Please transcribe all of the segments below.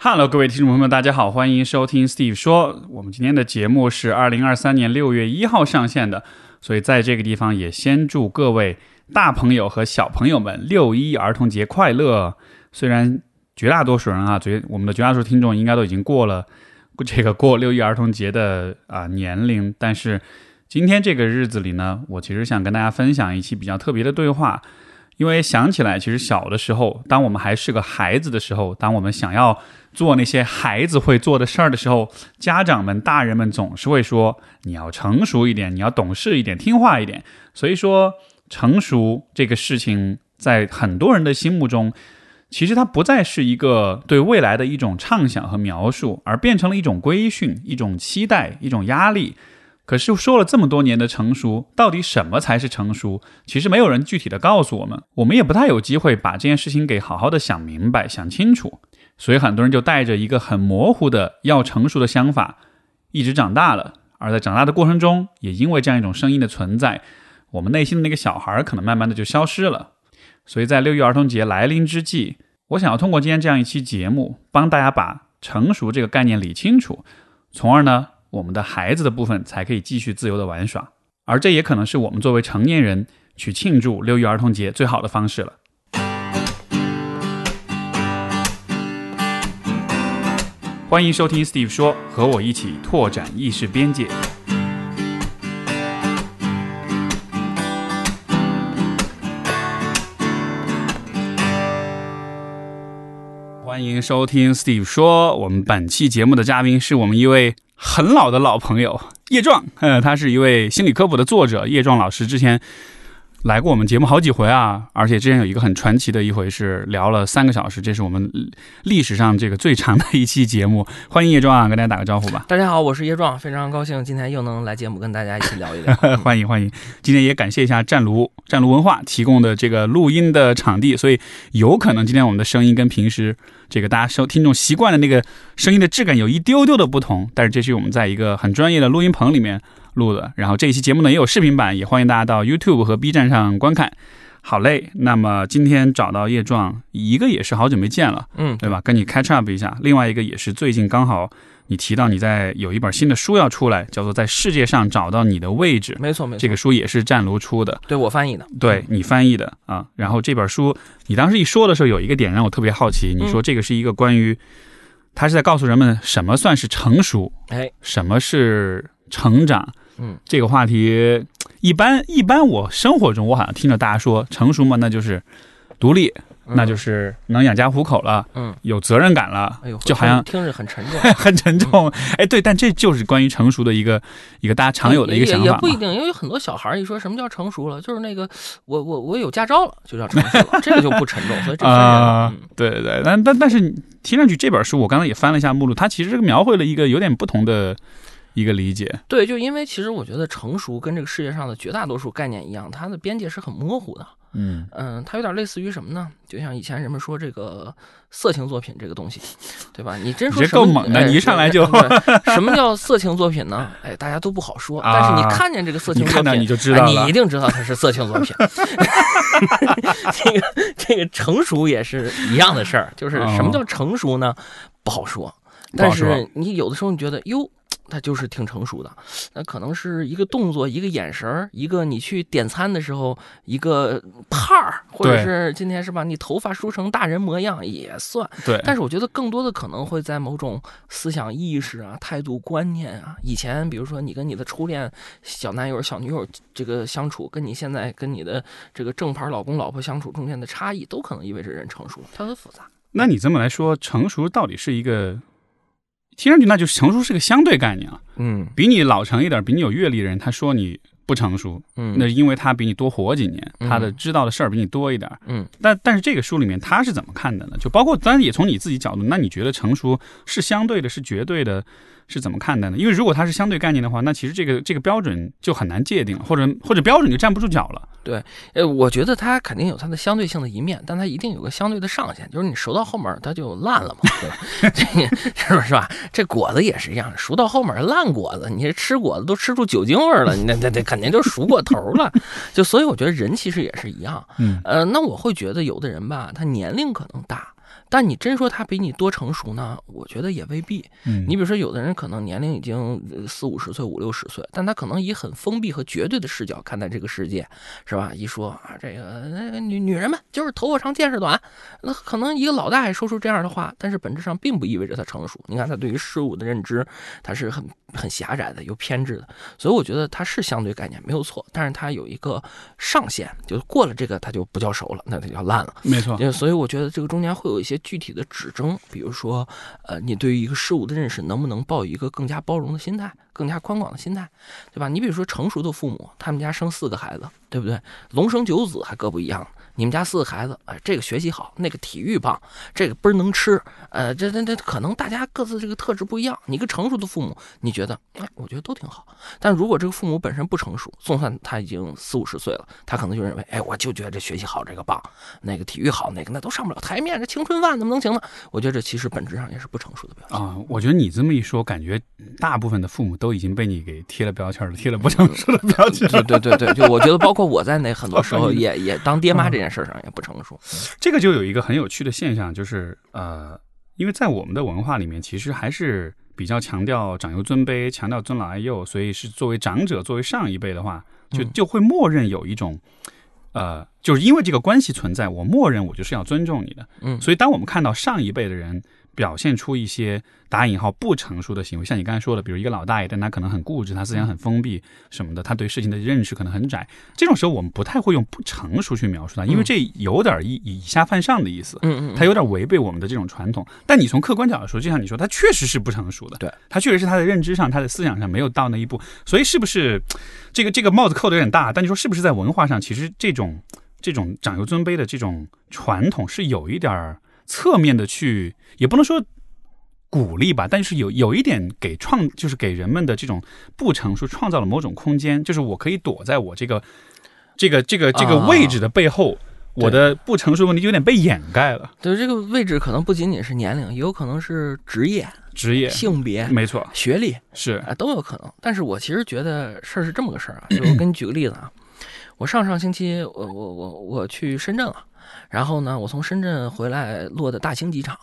Hello，各位听众朋友们，大家好，欢迎收听 Steve 说。我们今天的节目是二零二三年六月一号上线的，所以在这个地方也先祝各位大朋友和小朋友们六一儿童节快乐。虽然绝大多数人啊，绝我们的绝大多数听众应该都已经过了这个过六一儿童节的啊年龄，但是今天这个日子里呢，我其实想跟大家分享一期比较特别的对话。因为想起来，其实小的时候，当我们还是个孩子的时候，当我们想要做那些孩子会做的事儿的时候，家长们、大人们总是会说：“你要成熟一点，你要懂事一点，听话一点。”所以说，成熟这个事情，在很多人的心目中，其实它不再是一个对未来的一种畅想和描述，而变成了一种规训、一种期待、一种压力。可是说了这么多年的成熟，到底什么才是成熟？其实没有人具体的告诉我们，我们也不太有机会把这件事情给好好的想明白、想清楚。所以很多人就带着一个很模糊的要成熟的想法，一直长大了。而在长大的过程中，也因为这样一种声音的存在，我们内心的那个小孩可能慢慢的就消失了。所以在六一儿童节来临之际，我想要通过今天这样一期节目，帮大家把成熟这个概念理清楚，从而呢。我们的孩子的部分才可以继续自由的玩耍，而这也可能是我们作为成年人去庆祝六一儿童节最好的方式了。欢迎收听 Steve 说，和我一起拓展意识边界。欢迎收听 Steve 说，我们本期节目的嘉宾是我们一位。很老的老朋友叶壮，呃，他是一位心理科普的作者。叶壮老师之前来过我们节目好几回啊，而且之前有一个很传奇的一回是聊了三个小时，这是我们历史上这个最长的一期节目。欢迎叶壮啊，跟大家打个招呼吧。大家好，我是叶壮，非常高兴今天又能来节目跟大家一起聊一聊。欢迎欢迎，今天也感谢一下战卢战卢文化提供的这个录音的场地，所以有可能今天我们的声音跟平时。这个大家收听众习惯的那个声音的质感有一丢丢的不同，但是这是我们在一个很专业的录音棚里面录的。然后这一期节目呢也有视频版，也欢迎大家到 YouTube 和 B 站上观看。好嘞，那么今天找到叶壮，一个也是好久没见了，嗯，对吧？跟你 catch up 一下。另外一个也是最近刚好。你提到你在有一本新的书要出来，叫做《在世界上找到你的位置》。没错，没错，这个书也是湛卢出的，对我翻译的，对你翻译的啊。然后这本书，你当时一说的时候，有一个点让我特别好奇。你说这个是一个关于，他是在告诉人们什么算是成熟，哎，什么是成长。嗯，这个话题一般一般，我生活中我好像听着大家说成熟嘛，那就是独立。那就是能养家糊口了，嗯，有责任感了，哎呦，就好像听着很沉重，很沉重。哎，对，但这就是关于成熟的一个一个大家常有的一个想法也不一定，因为有很多小孩一说什么叫成熟了，就是那个我我我有驾照了就叫成熟了，这个就不沉重。所以这啊，对对对，但但但是听上去这本书，我刚才也翻了一下目录，它其实描绘了一个有点不同的一个理解。对，就因为其实我觉得成熟跟这个世界上的绝大多数概念一样，它的边界是很模糊的。嗯嗯，它有点类似于什么呢？就像以前人们说这个色情作品这个东西，对吧？你真说够猛的，你一上来就什么叫色情作品呢？哎，大家都不好说。但是你看见这个色情作品，你就知道你一定知道它是色情作品。这个这个成熟也是一样的事儿，就是什么叫成熟呢？不好说。但是你有的时候你觉得哟。他就是挺成熟的，那可能是一个动作，一个眼神儿，一个你去点餐的时候一个派儿，或者是今天是吧你头发梳成大人模样也算。对，但是我觉得更多的可能会在某种思想意识啊、态度观念啊。以前比如说你跟你的初恋小男友、小女友这个相处，跟你现在跟你的这个正牌老公老婆相处中间的差异，都可能意味着人成熟，它很复杂。那你这么来说，成熟到底是一个？听上去那就是成熟是个相对概念啊，嗯，比你老成一点，比你有阅历的人，他说你不成熟，嗯，那是因为他比你多活几年，他的知道的事儿比你多一点，嗯，但但是这个书里面他是怎么看的呢？就包括当然也从你自己角度，那你觉得成熟是相对的，是绝对的？是怎么看待呢？因为如果它是相对概念的话，那其实这个这个标准就很难界定了，或者或者标准就站不住脚了。对，呃，我觉得它肯定有它的相对性的一面，但它一定有个相对的上限，就是你熟到后面它就烂了嘛，对吧？这个是不是吧？这果子也是一样，熟到后面烂果子，你这吃果子都吃出酒精味了，那那那肯定就熟过头了。就所以我觉得人其实也是一样，嗯，呃，那我会觉得有的人吧，他年龄可能大。但你真说他比你多成熟呢？我觉得也未必。嗯，你比如说，有的人可能年龄已经四五十岁、五六十岁，但他可能以很封闭和绝对的视角看待这个世界，是吧？一说啊，这个那个女女人们就是头发长见识短，那可能一个老大爷说出这样的话，但是本质上并不意味着他成熟。你看他对于事物的认知，他是很很狭窄的、有偏执的。所以我觉得他是相对概念没有错，但是他有一个上限，就是过了这个他就不叫熟了，那他就烂了。没错。所以我觉得这个中间会有一些具体的指征，比如说，呃，你对于一个事物的认识能不能抱一个更加包容的心态，更加宽广的心态，对吧？你比如说成熟的父母，他们家生四个孩子，对不对？龙生九子还各不一样。你们家四个孩子，哎，这个学习好，那个体育棒，这个倍儿能吃，呃，这这这可能大家各自这个特质不一样。你一个成熟的父母，你觉得，哎，我觉得都挺好。但如果这个父母本身不成熟，就算他已经四五十岁了，他可能就认为，哎，我就觉得这学习好这个棒，那个体育好那个那都上不了台面，这青春饭怎么能行呢？我觉得这其实本质上也是不成熟的表现啊。我觉得你这么一说，感觉大部分的父母都已经被你给贴了标签了，贴了不成熟的标签。对对对对，就我觉得包括我在内，很多时候 也也当爹妈这件事上也不成熟。这个就有一个很有趣的现象，就是呃，因为在我们的文化里面，其实还是比较强调长幼尊卑，强调尊老爱幼，所以是作为长者，作为上一辈的话，就就会默认有一种，呃，就是因为这个关系存在，我默认我就是要尊重你的，嗯，所以当我们看到上一辈的人表现出一些。打引号不成熟的行为，像你刚才说的，比如一个老大爷，但他可能很固执，他思想很封闭什么的，他对事情的认识可能很窄。这种时候，我们不太会用不成熟去描述他，因为这有点以以下犯上的意思。嗯嗯，他有点违背我们的这种传统。但你从客观角度说，就像你说，他确实是不成熟的。对，他确实是他的认知上、他的思想上没有到那一步。所以，是不是这个这个帽子扣的有点大？但你说是不是在文化上，其实这种这种长幼尊卑的这种传统是有一点侧面的去，也不能说。鼓励吧，但是有有一点给创，就是给人们的这种不成熟创造了某种空间，就是我可以躲在我这个这个这个这个位置的背后，我的不成熟问题就有点被掩盖了。对，这个位置可能不仅仅是年龄，也有可能是职业、职业、性别，没错，学历是啊都有可能。但是我其实觉得事儿是这么个事儿啊，就我 给你举个例子啊，我上上星期我我我我去深圳了，然后呢，我从深圳回来落的大兴机场。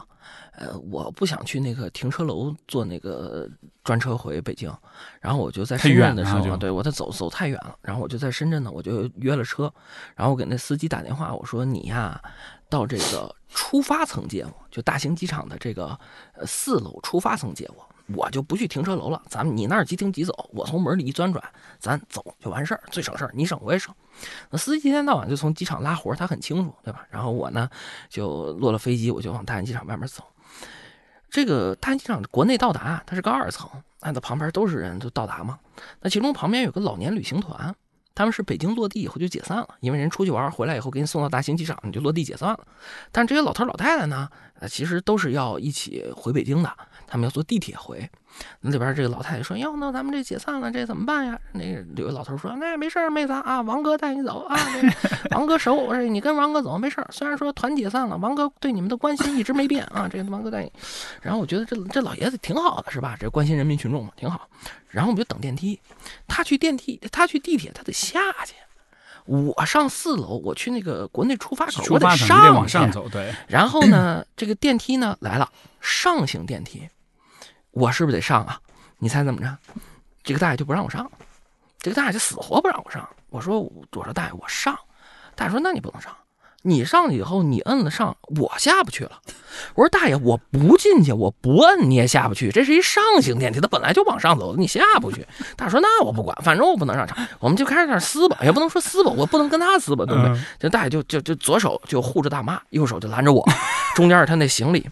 呃，我不想去那个停车楼坐那个专车回北京，然后我就在深圳的时候，对我得走走太远了，然后我就在深圳呢，我就约了车，然后我给那司机打电话，我说你呀，到这个出发层接我，就大兴机场的这个呃四楼出发层接我，我就不去停车楼了，咱们你那儿即停即走，我从门里一钻转，咱走就完事儿，最省事儿，你省我也省。那司机一天到晚就从机场拉活，他很清楚，对吧？然后我呢就落了飞机，我就往大兴机场外面走。这个大兴机场国内到达，它是个二层，那它旁边都是人，就到达嘛。那其中旁边有个老年旅行团，他们是北京落地以后就解散了，因为人出去玩回来以后给你送到大兴机场，你就落地解散了。但这些老头老太太呢，呃，其实都是要一起回北京的。他们要坐地铁回，那里边这个老太太说：“哟，那咱们这解散了，这怎么办呀？”那个有个老头说：“那没事妹子啊，王哥带你走啊，王哥熟，我说你跟王哥走没事虽然说团解散了，王哥对你们的关心一直没变啊。这个王哥带你，然后我觉得这这老爷子挺好的，是吧？这关心人民群众嘛，挺好。然后我们就等电梯，他去电梯，他去地铁，他得下去。我上四楼，我去那个国内出发口，我得上往上走。对。然后呢，这个电梯呢来了，上行电梯。我是不是得上啊？你猜怎么着？这个大爷就不让我上，这个大爷就死活不让我上。我说我说大爷我上，大爷说那你不能上，你上去以后你摁了上，我下不去了。我说大爷我不进去，我不摁你也下不去，这是一上行电梯，它本来就往上走，你下不去。大爷说那我不管，反正我不能上场，我们就开始那撕吧，也不能说撕吧，我不能跟他撕吧，对不对？这大爷就就就左手就护着大妈，右手就拦着我，中间是他那行李。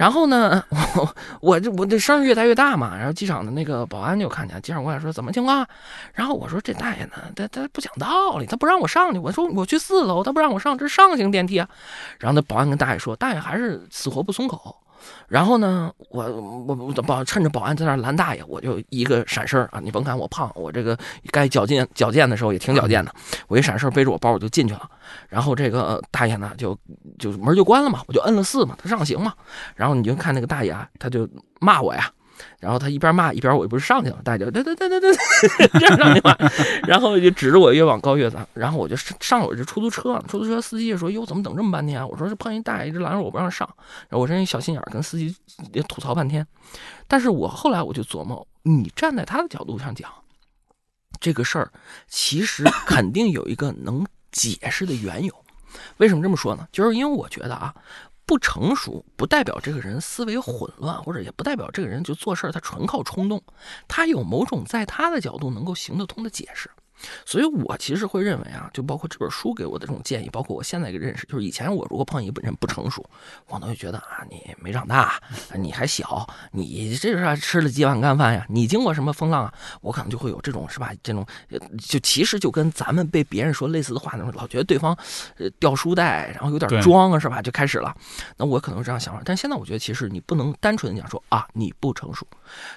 然后呢，我我这我这声越来越大嘛，然后机场的那个保安就看见，机场过来说怎么情况？然后我说这大爷呢，他他不讲道理，他不让我上去。我说我去四楼，他不让我上，这是上行电梯啊。然后那保安跟大爷说，大爷还是死活不松口。然后呢，我我我保趁着保安在那拦大爷，我就一个闪身啊！你甭看我胖，我这个该矫健矫健的时候也挺矫健的。我一闪身背着我包我就进去了。然后这个大爷呢，就就门就关了嘛，我就摁了四嘛，他上行嘛。然后你就看那个大爷啊，他就骂我呀，然后他一边骂一边我不是上去了，大家就对对对对对，这样上去了，然后就指着我越往高越早，然后我就上了我这出租车，出租车司机就说：“哟，怎么等这么半天？”我说：“这碰一大爷一直拦着我不让上。”然后我这小心眼跟司机也吐槽半天，但是我后来我就琢磨，你站在他的角度上讲，这个事儿其实肯定有一个能解释的缘由。为什么这么说呢？就是因为我觉得啊。不成熟不代表这个人思维混乱，或者也不代表这个人就做事他纯靠冲动，他有某种在他的角度能够行得通的解释。所以，我其实会认为啊，就包括这本书给我的这种建议，包括我现在一个认识，就是以前我如果碰一个人不成熟，我都会觉得啊，你没长大，你还小，你这是吃了几碗干饭呀？你经过什么风浪啊？我可能就会有这种是吧？这种就其实就跟咱们被别人说类似的话那种，老觉得对方呃掉书袋，然后有点装啊，是吧？就开始了。那我可能这样想法，但现在我觉得其实你不能单纯的讲说啊你不成熟，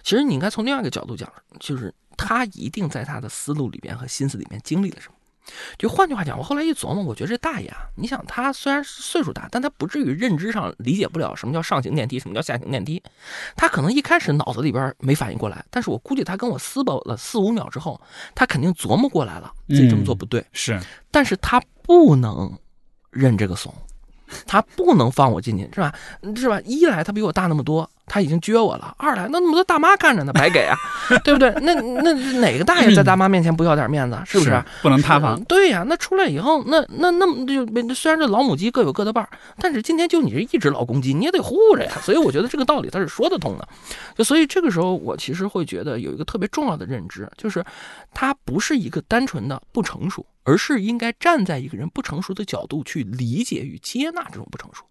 其实你应该从另外一个角度讲，就是。他一定在他的思路里边和心思里面经历了什么？就换句话讲，我后来一琢磨，我觉得这大爷啊，你想他虽然岁数大，但他不至于认知上理解不了什么叫上行电梯，什么叫下行电梯。他可能一开始脑子里边没反应过来，但是我估计他跟我撕巴了四五秒之后，他肯定琢磨过来了，自己这么做不对。是，但是他不能认这个怂，他不能放我进去，是吧？是吧？一来他比我大那么多。他已经撅我了。二来，那那么多大妈看着呢，白给啊，对不对？那那哪个大爷在大妈面前不要点面子？是不是？不能塌房。对呀，那出来以后，那那那么就虽然这老母鸡各有各的伴儿，但是今天就你这一只老公鸡，你也得护着呀。所以我觉得这个道理他是说得通的。就所以这个时候，我其实会觉得有一个特别重要的认知，就是他不是一个单纯的不成熟，而是应该站在一个人不成熟的角度去理解与接纳这种不成熟。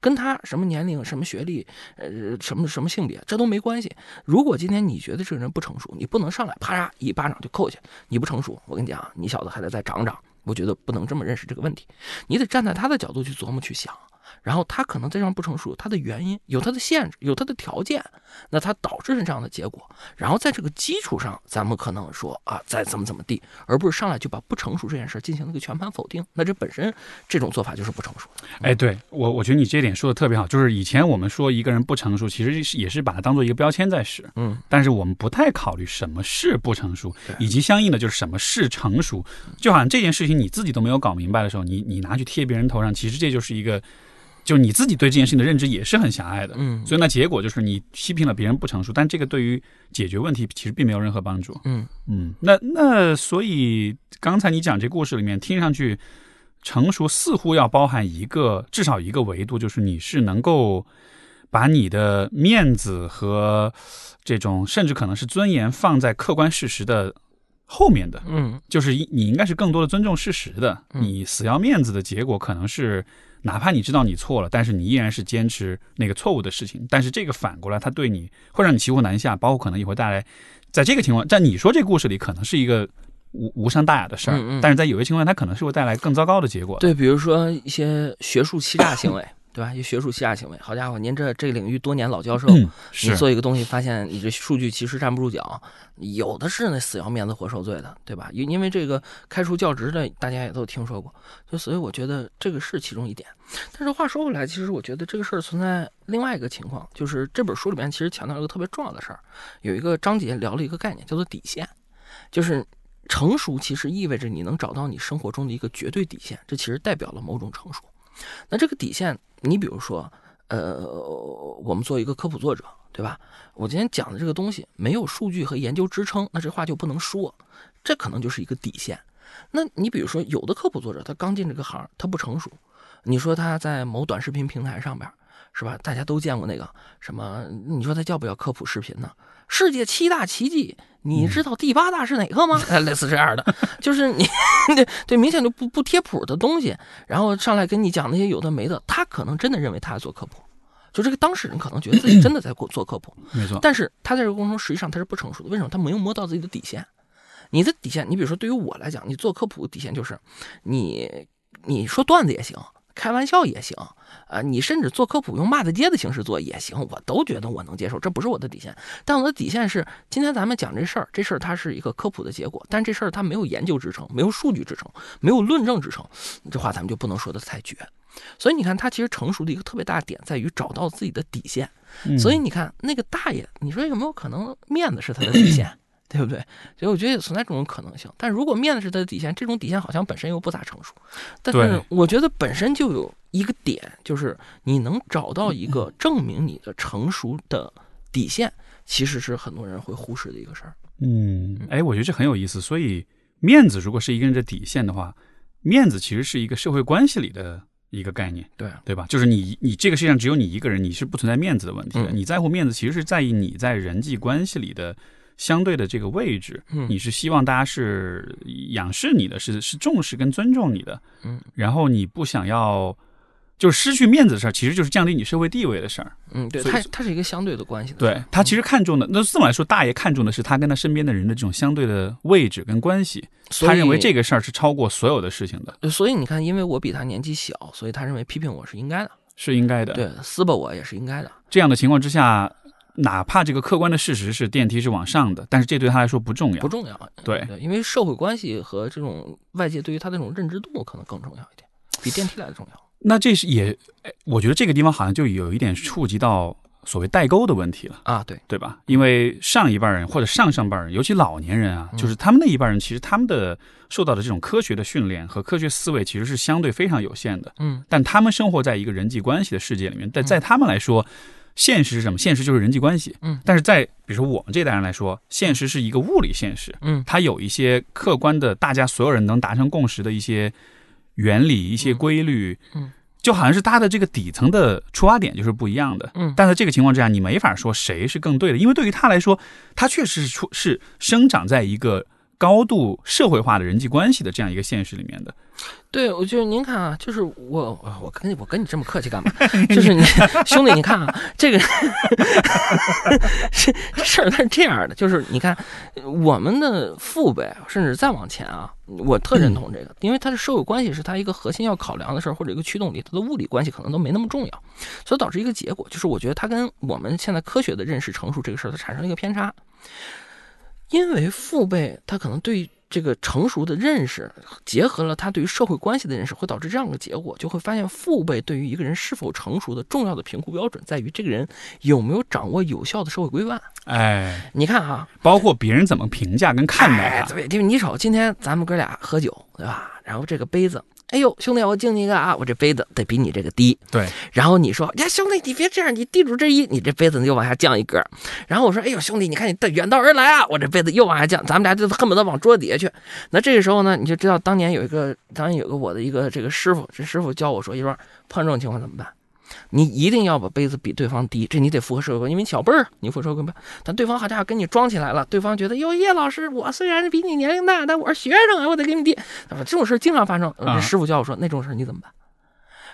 跟他什么年龄、什么学历、呃，什么什么性别，这都没关系。如果今天你觉得这个人不成熟，你不能上来啪嚓一巴掌就扣下。你不成熟，我跟你讲，你小子还得再长长。我觉得不能这么认识这个问题，你得站在他的角度去琢磨、去想。然后他可能在这上不成熟，他的原因有他的限制，有他的条件，那他导致是这样的结果。然后在这个基础上，咱们可能说啊，再怎么怎么地，而不是上来就把不成熟这件事进行了一个全盘否定。那这本身这种做法就是不成熟。哎，对我，我觉得你这点说的特别好。就是以前我们说一个人不成熟，其实是也是把它当做一个标签在使。嗯，但是我们不太考虑什么是不成熟，以及相应的就是什么是成熟。就好像这件事情你自己都没有搞明白的时候，你你拿去贴别人头上，其实这就是一个。就你自己对这件事情的认知也是很狭隘的，嗯，所以那结果就是你批评了别人不成熟，但这个对于解决问题其实并没有任何帮助，嗯。嗯，那那所以刚才你讲这故事里面听上去成熟似乎要包含一个至少一个维度，就是你是能够把你的面子和这种甚至可能是尊严放在客观事实的后面的，嗯，就是你应该是更多的尊重事实的，你死要面子的结果可能是。哪怕你知道你错了，但是你依然是坚持那个错误的事情。但是这个反过来，他对你会让你骑虎难下，包括可能也会带来，在这个情况，在你说这故事里，可能是一个无无伤大雅的事儿。但是在有些情况，它可能是会带来更糟糕的结果。对，比如说一些学术欺诈行为。对吧？一学术欺诈行为，好家伙，您这这领域多年老教授，你做一个东西，发现你这数据其实站不住脚，有的是那死要面子活受罪的，对吧？因因为这个开除教职的，大家也都听说过，就所以我觉得这个是其中一点。但是话说回来，其实我觉得这个事儿存在另外一个情况，就是这本书里面其实强调一个特别重要的事儿，有一个章节聊了一个概念，叫做底线，就是成熟其实意味着你能找到你生活中的一个绝对底线，这其实代表了某种成熟。那这个底线。你比如说，呃，我们做一个科普作者，对吧？我今天讲的这个东西没有数据和研究支撑，那这话就不能说，这可能就是一个底线。那你比如说，有的科普作者他刚进这个行，他不成熟，你说他在某短视频平台上边，是吧？大家都见过那个什么？你说他叫不叫科普视频呢？世界七大奇迹，你知道第八大是哪个吗？类似这样的，就是你 对对，明显就不不贴谱的东西，然后上来跟你讲那些有的没的，他可能真的认为他在做科普，就这个当事人可能觉得自己真的在做做科普，没错。但是他在这个过程中实际上他是不成熟的，为什么？他没有摸到自己的底线。你的底线，你比如说对于我来讲，你做科普的底线就是，你你说段子也行。开玩笑也行，啊，你甚至做科普用骂大街的形式做也行，我都觉得我能接受，这不是我的底线。但我的底线是，今天咱们讲这事儿，这事儿它是一个科普的结果，但这事儿它没有研究支撑，没有数据支撑，没有论证支撑，这话咱们就不能说的太绝。所以你看，他其实成熟的一个特别大的点在于找到自己的底线。所以你看，那个大爷，你说有没有可能面子是他的底线，对不对？所以我觉得也存在这种可能性。但如果面子是他的底线，这种底线好像本身又不咋成熟。但是我觉得本身就有一个点，就是你能找到一个证明你的成熟的底线，其实是很多人会忽视的一个事儿。嗯，哎，我觉得这很有意思。所以面子如果是一个人的底线的话，面子其实是一个社会关系里的。一个概念，对对吧？就是你你这个世界上只有你一个人，你是不存在面子的问题的。你在乎面子，其实是在意你在人际关系里的相对的这个位置。嗯，你是希望大家是仰视你的，是是重视跟尊重你的。嗯，然后你不想要。就是失去面子的事儿，其实就是降低你社会地位的事儿。嗯，对，它它是一个相对的关系。对他其实看重的，那这么来说，大爷看重的是他跟他身边的人的这种相对的位置跟关系。他认为这个事儿是超过所有的事情的。所以你看，因为我比他年纪小，所以他认为批评我是应该的，是应该的。对，撕吧我也是应该的。这样的情况之下，哪怕这个客观的事实是电梯是往上的，但是这对他来说不重要，不重要。对，因为社会关系和这种外界对于他这种认知度可能更重要一点，比电梯来的重要。那这是也，我觉得这个地方好像就有一点触及到所谓代沟的问题了啊，对。对吧？因为上一辈人或者上上辈人，尤其老年人啊，就是他们那一辈人，其实他们的受到的这种科学的训练和科学思维其实是相对非常有限的，嗯，但他们生活在一个人际关系的世界里面，但在他们来说，现实是什么？现实就是人际关系，嗯，但是在比如说我们这代人来说，现实是一个物理现实，嗯，它有一些客观的，大家所有人能达成共识的一些。原理一些规律，嗯，就好像是它的这个底层的出发点就是不一样的，嗯，但在这个情况之下，你没法说谁是更对的，因为对于他来说，他确实是出是生长在一个高度社会化的人际关系的这样一个现实里面的。对，我觉得您看啊，就是我，我跟你，我跟你这么客气干嘛？就是你兄弟，你看啊，这个这 这事儿它是这样的，就是你看我们的父辈，甚至再往前啊，我特认同这个，因为它的社会关系是它一个核心要考量的事儿，或者一个驱动力，它的物理关系可能都没那么重要，所以导致一个结果，就是我觉得它跟我们现在科学的认识成熟这个事儿，它产生了一个偏差，因为父辈他可能对。这个成熟的认识结合了他对于社会关系的认识，会导致这样的结果，就会发现父辈对于一个人是否成熟的重要的评估标准在于这个人有没有掌握有效的社会规范。哎，你看啊，包括别人怎么评价跟看待对，因为你瞅，今天咱们哥俩喝酒，对吧？然后这个杯子。哎呦，兄弟，我敬你一个啊！我这杯子得比你这个低。对。然后你说，呀，兄弟，你别这样，你地主之谊，你这杯子就往下降一格。然后我说，哎呦，兄弟，你看你远道而来啊，我这杯子又往下降，咱们俩就恨不得往桌底下去。那这个时候呢，你就知道当年有一个，当年有个我的一个这个师傅，这师傅教我说，一说碰这种情况怎么办？你一定要把杯子比对方低，这你得符合社会观，因为你小辈儿，你符合社会观。但对方好家伙跟你装起来了，对方觉得哟，叶老师，我虽然比你年龄大，但我是学生啊，我得给你低。这种事经常发生。这师傅教我说，那种事你怎么办？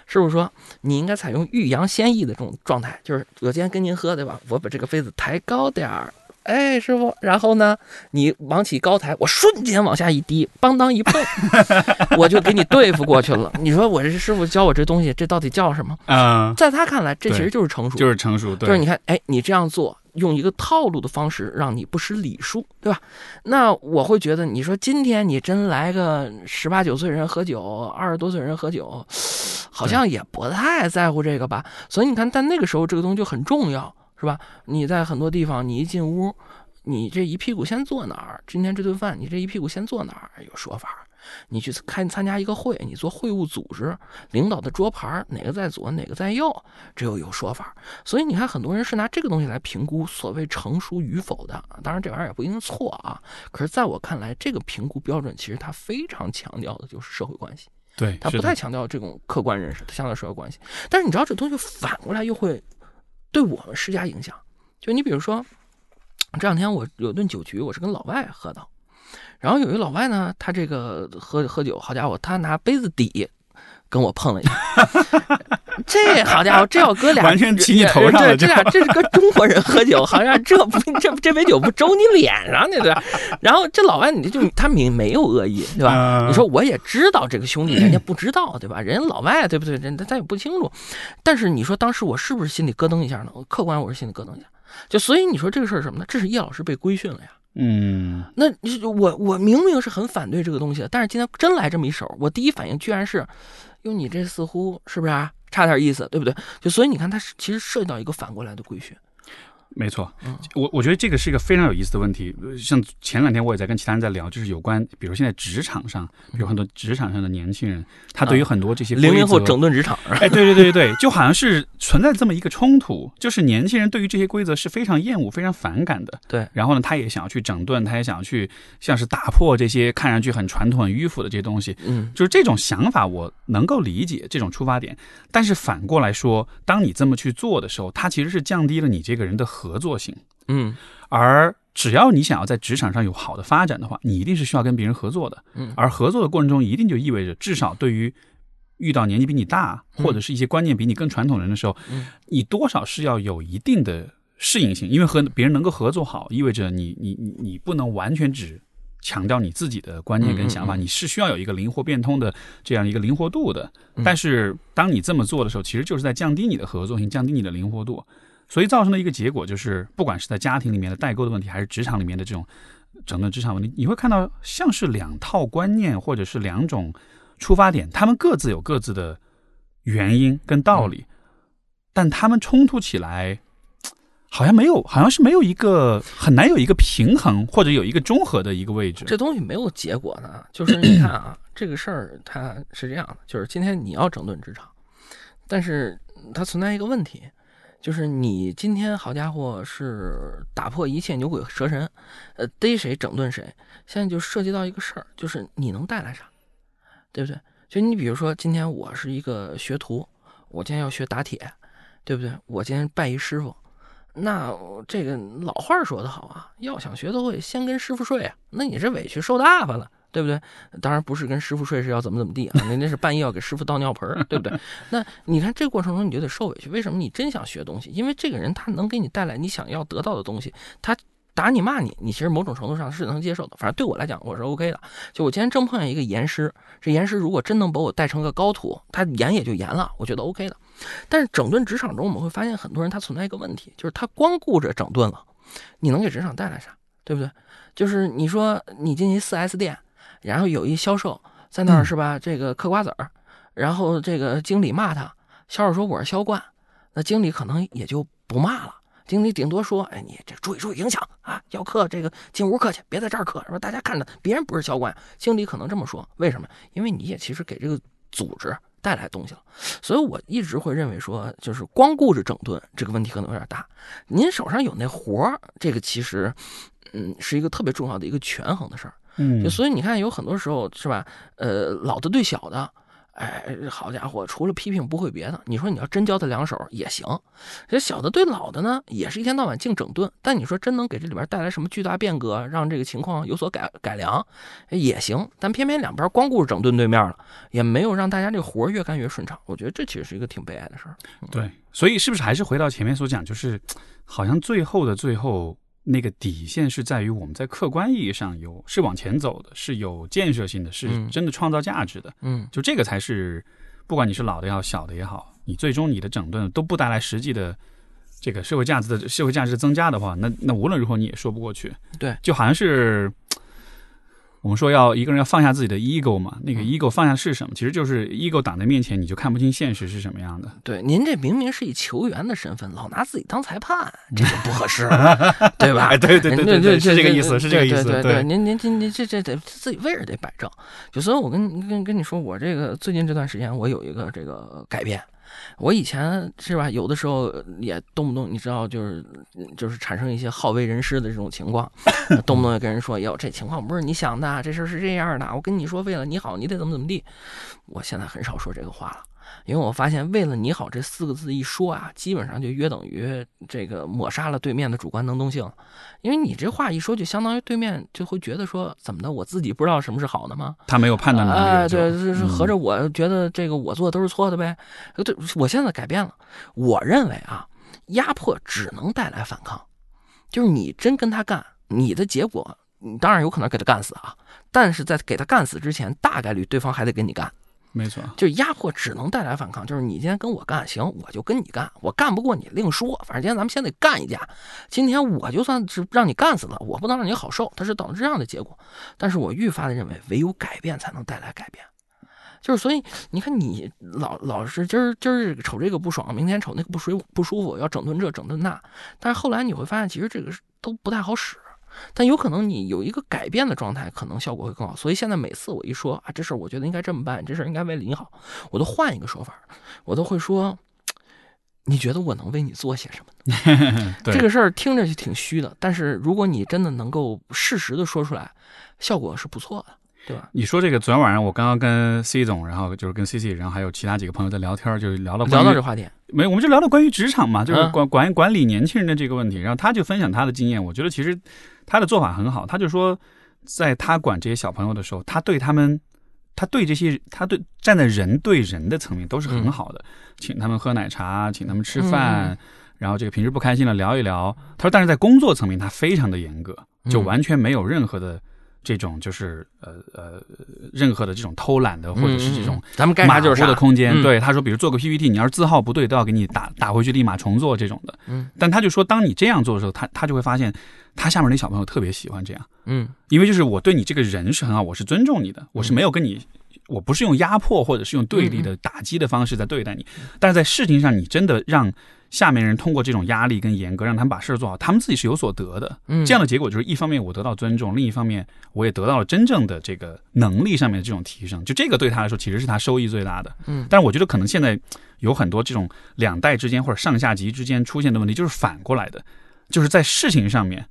师傅说，你应该采用欲扬先抑的这种状态，就是我今天跟您喝，对吧？我把这个杯子抬高点儿。哎，师傅，然后呢？你往起高抬，我瞬间往下一低，邦当一碰，我就给你对付过去了。你说我这师傅教我这东西，这到底叫什么？嗯，在他看来，这其实就是成熟，就是成熟。就是你看，哎，你这样做，用一个套路的方式，让你不失礼数，对吧？那我会觉得，你说今天你真来个十八九岁人喝酒，二十多岁人喝酒，好像也不太在乎这个吧？所以你看，但那个时候这个东西就很重要。是吧？你在很多地方，你一进屋，你这一屁股先坐哪儿？今天这顿饭，你这一屁股先坐哪儿？有说法。你去开参加一个会，你做会务组织，领导的桌牌哪个在左，哪个在右，这又有说法。所以你看，很多人是拿这个东西来评估所谓成熟与否的。当然，这玩意儿也不一定错啊。可是在我看来，这个评估标准其实它非常强调的就是社会关系。对，它不太强调这种客观认识，它强调社会关系。但是你知道，这东西反过来又会。对我们施加影响，就你比如说，这两天我有顿酒局，我是跟老外喝的，然后有一老外呢，他这个喝喝酒，好家伙，他拿杯子底跟我碰了一下，这好家伙，这要搁俩完全骑你头上了，这俩这是跟中国人喝酒，好像这不这这杯酒不周你脸上对吧？然后这老外你就他明没有恶意对吧？你说我也知道这个兄弟人家不知道对吧？人家老外对不对？人他也不清楚，但是你说当时我是不是心里咯噔一下呢？客观我是心里咯噔一下，就所以你说这个事儿什么呢？这是叶老师被规训了呀。嗯，那我我明明是很反对这个东西的，但是今天真来这么一手，我第一反应居然是。哟，你这似乎是不是啊？差点意思，对不对？就所以你看，它是其实涉及到一个反过来的规训。没错，我我觉得这个是一个非常有意思的问题。像前两天我也在跟其他人在聊，就是有关，比如现在职场上，比如很多职场上的年轻人，他对于很多这些零零后整顿职场，哎，对对对对对，就好像是存在这么一个冲突，就是年轻人对于这些规则是非常厌恶、非常反感的。对，然后呢，他也想要去整顿，他也想要去像是打破这些看上去很传统、很迂腐的这些东西。嗯，就是这种想法，我能够理解这种出发点。但是反过来说，当你这么去做的时候，它其实是降低了你这个人的合作性。嗯，而只要你想要在职场上有好的发展的话，你一定是需要跟别人合作的。嗯，而合作的过程中，一定就意味着至少对于遇到年纪比你大或者是一些观念比你更传统人的时候，嗯，你多少是要有一定的适应性，因为和别人能够合作好，意味着你你你你不能完全只强调你自己的观念跟想法，你是需要有一个灵活变通的这样一个灵活度的。但是当你这么做的时候，其实就是在降低你的合作性，降低你的灵活度。所以造成的一个结果就是，不管是在家庭里面的代沟的问题，还是职场里面的这种整顿职场问题，你会看到像是两套观念或者是两种出发点，他们各自有各自的原因跟道理，但他们冲突起来，好像没有，好像是没有一个很难有一个平衡或者有一个中和的一个位置。这东西没有结果呢，就是你看啊，这个事儿它是这样的，就是今天你要整顿职场，但是它存在一个问题。就是你今天好家伙是打破一切牛鬼蛇神，呃，逮谁整顿谁。现在就涉及到一个事儿，就是你能带来啥，对不对？就你比如说，今天我是一个学徒，我今天要学打铁，对不对？我今天拜一师傅，那这个老话说得好啊，要想学得会，先跟师傅睡啊。那你这委屈受大发了。对不对？当然不是跟师傅睡是要怎么怎么地啊？那那是半夜要给师傅倒尿盆对不对？那你看这过程中你就得受委屈。为什么？你真想学东西，因为这个人他能给你带来你想要得到的东西。他打你骂你，你其实某种程度上是能接受的。反正对我来讲，我是 OK 的。就我今天正碰见一个严师，这严师如果真能把我带成个高徒，他严也就严了，我觉得 OK 的。但是整顿职场中，我们会发现很多人他存在一个问题，就是他光顾着整顿了，你能给职场带来啥？对不对？就是你说你进去四 S 店。然后有一销售在那儿是吧？这个嗑瓜子儿，然后这个经理骂他，销售说我是销冠，那经理可能也就不骂了。经理顶多说：“哎，你这注意注意影响啊！要嗑这个进屋嗑去，别在这儿嗑，说大家看着别人不是销冠。”经理可能这么说，为什么？因为你也其实给这个组织带来东西了。所以我一直会认为说，就是光顾着整顿这个问题可能有点大。您手上有那活儿，这个其实嗯是一个特别重要的一个权衡的事儿。嗯，就所以你看，有很多时候是吧？呃，老的对小的，哎，好家伙，除了批评不会别的。你说你要真教他两手也行。这小的对老的呢，也是一天到晚净整顿。但你说真能给这里边带来什么巨大变革，让这个情况有所改改良，也行。但偏偏两边光顾着整顿对面了，也没有让大家这活越干越顺畅。我觉得这其实是一个挺悲哀的事儿。对，所以是不是还是回到前面所讲，就是好像最后的最后。那个底线是在于我们在客观意义上有是往前走的，是有建设性的，是真的创造价值的。嗯，就这个才是，不管你是老的也好，小的也好，你最终你的整顿都不带来实际的这个社会价值的社会价值增加的话，那那无论如何你也说不过去。对，就好像是。我们说要一个人要放下自己的 ego 嘛，那个 ego 放下是什么？其实就是 ego 挡在面前，你就看不清现实是什么样的。对，您这明明是以球员的身份，老拿自己当裁判，这就不合适，对吧？对对对对对，是这个意思，是这个意思。对对，您您您您这这得自己位置得摆正。就所以，我跟跟跟你说，我这个最近这段时间，我有一个这个改变。我以前是吧，有的时候也动不动，你知道，就是就是产生一些好为人师的这种情况，动不动就跟人说：“哟，这情况不是你想的，这事儿是这样的。”我跟你说，为了你好，你得怎么怎么地。我现在很少说这个话了。因为我发现“为了你好”这四个字一说啊，基本上就约等于这个抹杀了对面的主观能动性。因为你这话一说，就相当于对面就会觉得说，怎么的，我自己不知道什么是好的吗？他没有判断能力。哎，对，是合着我觉得这个我做的都是错的呗。对，我现在改变了，我认为啊，压迫只能带来反抗，就是你真跟他干，你的结果，你当然有可能给他干死啊，但是在给他干死之前，大概率对方还得跟你干。没错，就压迫只能带来反抗。就是你今天跟我干，行，我就跟你干。我干不过你另说，反正今天咱们先得干一架。今天我就算是让你干死了，我不能让你好受。它是导致这样的结果。但是我愈发的认为，唯有改变才能带来改变。就是所以你看，你老老是今儿今儿瞅这个不爽，明天瞅那个不舒不舒服，要整顿这整顿那，但是后来你会发现，其实这个都不太好使。但有可能你有一个改变的状态，可能效果会更好。所以现在每次我一说啊，这事儿我觉得应该这么办，这事儿应该为了你好，我都换一个说法，我都会说，你觉得我能为你做些什么呢？这个事儿听着就挺虚的，但是如果你真的能够适时的说出来，效果是不错的，对吧？你说这个，昨天晚上我刚刚跟 C 总，然后就是跟 C C，然后还有其他几个朋友在聊天，就聊到聊到这话题。没，我们就聊到关于职场嘛，就是管管管理年轻人的这个问题。然后他就分享他的经验，我觉得其实他的做法很好。他就说，在他管这些小朋友的时候，他对他们，他对这些，他对站在人对人的层面都是很好的，请他们喝奶茶，请他们吃饭，然后这个平时不开心了聊一聊。他说，但是在工作层面，他非常的严格，就完全没有任何的。这种就是呃呃，任何的这种偷懒的，或者是这种咱们干马虎的空间。对他说，比如做个 PPT，你要是字号不对，都要给你打打回去，立马重做这种的。嗯，但他就说，当你这样做的时候，他他就会发现，他下面那小朋友特别喜欢这样。嗯，因为就是我对你这个人是很好，我是尊重你的，我是没有跟你，我不是用压迫或者是用对立的打击的方式在对待你，但是在事情上，你真的让。下面人通过这种压力跟严格，让他们把事儿做好，他们自己是有所得的。嗯，这样的结果就是一方面我得到尊重，另一方面我也得到了真正的这个能力上面的这种提升。就这个对他来说，其实是他收益最大的。嗯，但是我觉得可能现在有很多这种两代之间或者上下级之间出现的问题，就是反过来的，就是在事情上面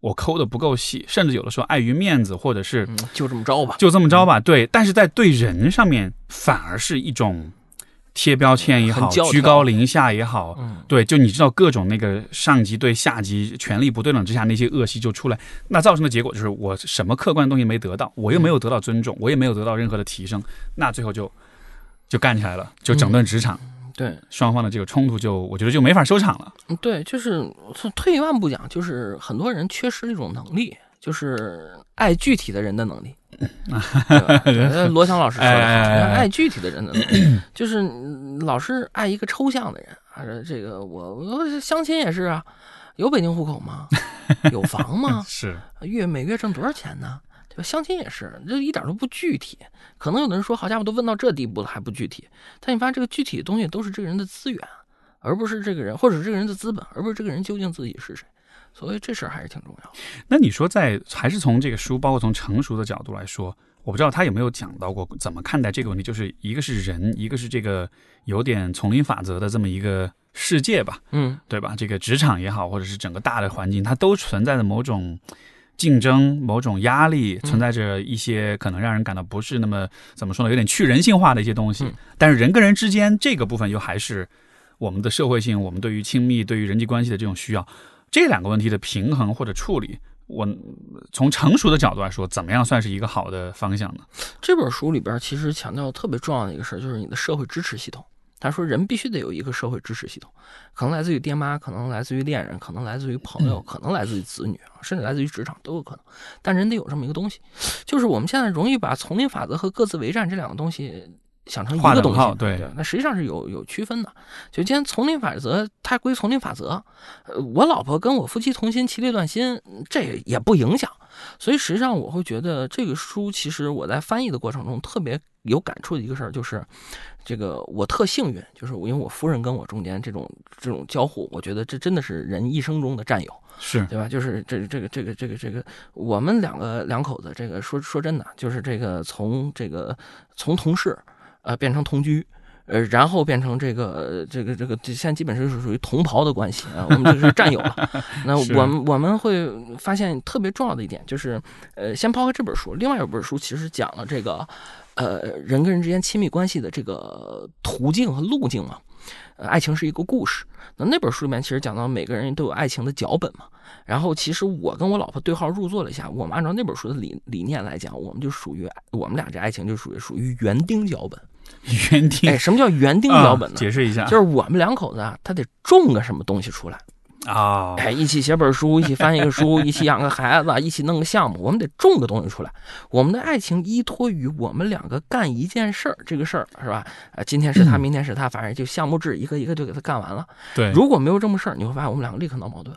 我抠的不够细，甚至有的时候碍于面子，或者是就这么着吧，就这么着吧。对，但是在对人上面反而是一种。贴标签也好，居高临下也好，对，就你知道各种那个上级对下级权力不对等之下那些恶习就出来，那造成的结果就是我什么客观的东西没得到，我又没有得到尊重，我也没有得到任何的提升，那最后就就干起来了，就整顿职场，对双方的这个冲突就我觉得就没法收场了。对，就是退一万步讲，就是很多人缺失一种能力，就是爱具体的人的能力。罗翔老师说的好，爱具体的人的能力，就是老是爱一个抽象的人。啊，这个我我相亲也是啊，有北京户口吗？有房吗？是月每月挣多少钱呢？对吧？相亲也是，这一点都不具体。可能有的人说，好家伙，都问到这地步了还不具体。但你发现这个具体的东西都是这个人的资源，而不是这个人，或者是这个人的资本，而不是这个人究竟自己是谁。所以这事儿还是挺重要。那你说，在还是从这个书，包括从成熟的角度来说，我不知道他有没有讲到过怎么看待这个问题。就是一个是人，一个是这个有点丛林法则的这么一个世界吧，嗯，对吧？这个职场也好，或者是整个大的环境，它都存在着某种竞争、某种压力，存在着一些可能让人感到不是那么怎么说呢，有点去人性化的一些东西。但是人跟人之间这个部分又还是我们的社会性，我们对于亲密、对于人际关系的这种需要。这两个问题的平衡或者处理，我从成熟的角度来说，怎么样算是一个好的方向呢？这本书里边其实强调特别重要的一个事儿，就是你的社会支持系统。他说，人必须得有一个社会支持系统，可能来自于爹妈，可能来自于恋人，可能来自于朋友，可能来自于子女啊，甚至来自于职场都有可能。但人得有这么一个东西，就是我们现在容易把丛林法则和各自为战这两个东西。想成一个东西，对，那实际上是有有区分的。就今天丛林法则它归丛林法则，呃，我老婆跟我夫妻同心，其利断金，这也不影响。所以实际上我会觉得这个书，其实我在翻译的过程中特别有感触的一个事儿，就是这个我特幸运，就是因为我夫人跟我中间这种这种交互，我觉得这真的是人一生中的战友，是对吧？就是这这个这个这个这个，我们两个两口子，这个说说真的，就是这个从这个从同事。呃，变成同居，呃，然后变成这个这个这个，现在基本上是属于同袍的关系啊，我们就是 战友了。那我们我们会发现特别重要的一点就是，呃，先抛开这本书，另外有本书其实讲了这个，呃，人跟人之间亲密关系的这个途径和路径嘛。呃，爱情是一个故事。那那本书里面其实讲到每个人都有爱情的脚本嘛。然后其实我跟我老婆对号入座了一下，我们按照那本书的理理念来讲，我们就属于我们俩这爱情就属于属于园丁脚本。园丁？哎，什么叫园丁脚本呢？解释一下，就是我们两口子啊，他得种个什么东西出来。啊，哎，一起写本书，一起翻一个书，一起养个孩子，一起弄个项目，我们得种个东西出来。我们的爱情依托于我们两个干一件事儿，这个事儿是吧？啊，今天是他，明天是他，反正就项目制，一个一个就给他干完了。对，如果没有这么事儿，你会发现我们两个立刻闹矛盾。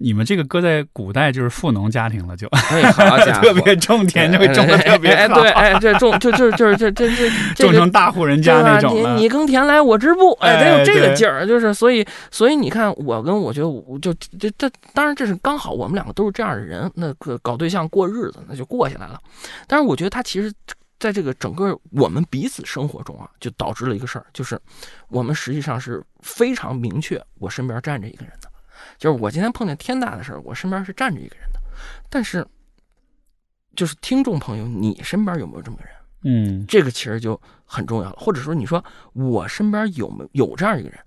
你们这个搁在古代就是富农家庭了，就哎，好家伙，特别种田就会种的特别好。哎，对，哎，这种就就就是这这这 种成大户人家那种你你耕田来我织布，哎，得有这个劲儿。就是所以所以你看，我跟我觉得我就这这当然这是刚好我们两个都是这样的人，那个搞对象过日子那就过下来了。但是我觉得他其实在这个整个我们彼此生活中啊，就导致了一个事儿，就是我们实际上是非常明确，我身边站着一个人的。就是我今天碰见天大的事儿，我身边是站着一个人的。但是，就是听众朋友，你身边有没有这么个人？嗯，这个其实就很重要了。或者说，你说我身边有没有这样一个人？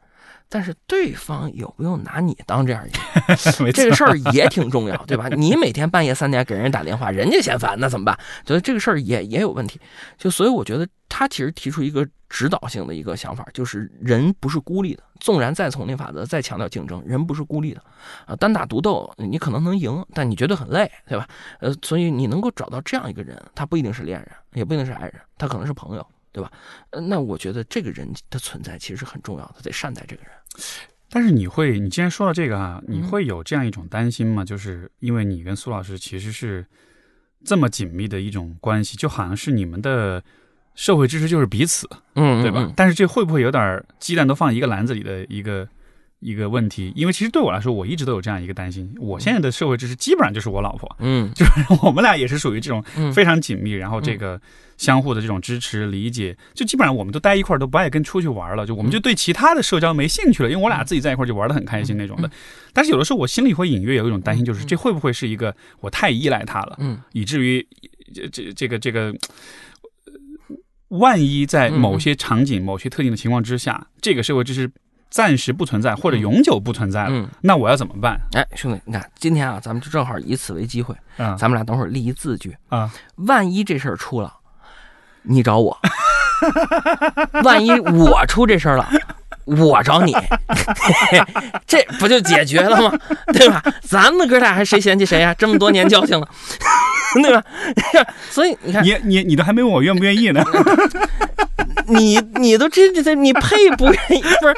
但是对方有没有拿你当这样一个？这个事儿也挺重要，对吧？你每天半夜三点给人打电话，人家嫌烦，那怎么办？觉得这个事儿也也有问题。就所以我觉得他其实提出一个指导性的一个想法，就是人不是孤立的。纵然再丛林法则再强调竞争，人不是孤立的啊。单打独斗你可能能赢，但你觉得很累，对吧？呃，所以你能够找到这样一个人，他不一定是恋人，也不一定是爱人，他可能是朋友。对吧？那我觉得这个人的存在其实是很重要的，得善待这个人。但是你会，你既然说到这个啊，你会有这样一种担心吗？就是因为你跟苏老师其实是这么紧密的一种关系，就好像是你们的社会支持就是彼此，嗯，对吧？但是这会不会有点鸡蛋都放一个篮子里的一个？一个问题，因为其实对我来说，我一直都有这样一个担心。我现在的社会知识基本上就是我老婆，嗯，就是我们俩也是属于这种非常紧密，然后这个相互的这种支持理解，就基本上我们都待一块儿，都不爱跟出去玩了，就我们就对其他的社交没兴趣了，因为我俩自己在一块儿就玩的很开心那种的。但是有的时候我心里会隐约有一种担心，就是这会不会是一个我太依赖他了，嗯，以至于这这这个这个，万一在某些场景、某些特定的情况之下，这个社会支持。暂时不存在，或者永久不存在了，那我要怎么办？哎，兄弟，你看今天啊，咱们就正好以此为机会，嗯，咱们俩等会儿立一字据啊。万一这事儿出了，你找我；万一我出这事儿了，我找你，这不就解决了吗？对吧？咱们哥俩还谁嫌弃谁呀？这么多年交情了，对吧？所以你看，你你你都还没问我愿不愿意呢。你你都这这你配不愿意不是？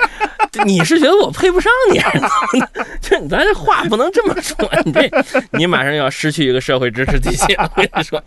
你是觉得我配不上你？就咱这话不能这么说，你这你马上要失去一个社会支持体系。我跟你说，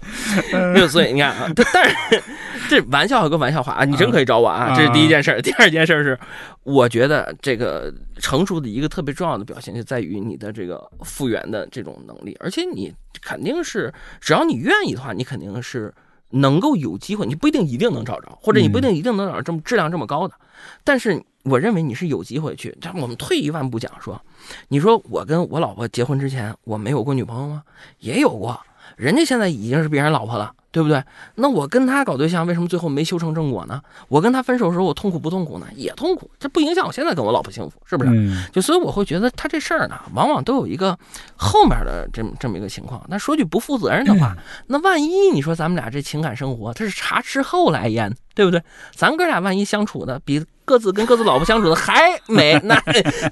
就所以你看啊，但是这玩笑和玩笑话啊，你真可以找我啊，这是第一件事。第二件事是，我觉得这个成熟的一个特别重要的表现就在于你的这个复原的这种能力，而且你肯定是只要你愿意的话，你肯定是。能够有机会，你不一定一定能找着，或者你不一定一定能找着这么质量这么高的，但是我认为你是有机会去。我们退一万步讲说，你说我跟我老婆结婚之前，我没有过女朋友吗？也有过，人家现在已经是别人老婆了。对不对？那我跟他搞对象，为什么最后没修成正果呢？我跟他分手的时候，我痛苦不痛苦呢？也痛苦，这不影响我现在跟我老婆幸福，是不是？就所以我会觉得他这事儿呢，往往都有一个后面的这么这么一个情况。那说句不负责任的话，那万一你说咱们俩这情感生活，他是茶吃后来烟，对不对？咱哥俩万一相处的比。各自跟各自老婆相处的还美，那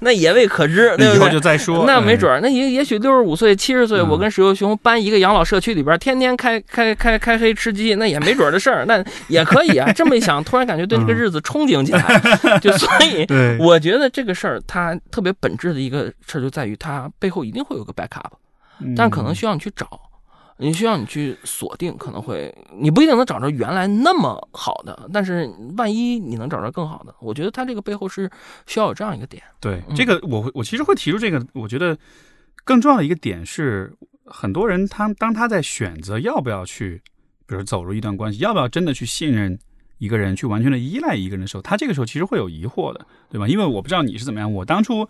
那也未可知，对不对？以后就再说。那没准儿，那也也许六十五岁、七十岁，我跟石油熊搬一个养老社区里边，天天开开开开黑吃鸡，那也没准儿的事儿，那也可以啊。这么一想，突然感觉对这个日子憧憬起来，就所以，我觉得这个事儿它特别本质的一个事儿就在于它背后一定会有个 backup，但可能需要你去找。你需要你去锁定，可能会你不一定能找着原来那么好的，但是万一你能找着更好的，我觉得它这个背后是需要有这样一个点。对，这个我会我其实会提出这个，我觉得更重要的一个点是，很多人他当他在选择要不要去，比如走入一段关系，要不要真的去信任一个人，去完全的依赖一个人的时候，他这个时候其实会有疑惑的，对吧？因为我不知道你是怎么样，我当初。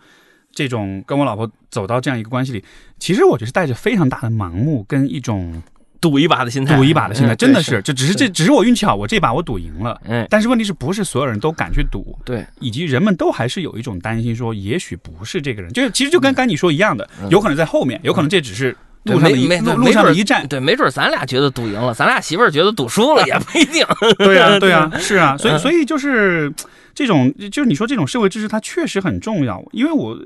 这种跟我老婆走到这样一个关系里，其实我觉得是带着非常大的盲目跟一种赌一把的心态，赌一把的心态，真的是，就只是这只是我运气好，我这把我赌赢了。嗯，但是问题是不是所有人都敢去赌？对，以及人们都还是有一种担心，说也许不是这个人，就其实就跟刚你说一样的，有可能在后面，有可能这只是路上的一路路上的一站，对，没准咱俩觉得赌赢了，咱俩媳妇儿觉得赌输了 也不一定。对 呀，对呀，是啊，所以所以就是。这种就是你说这种社会支持，它确实很重要。因为我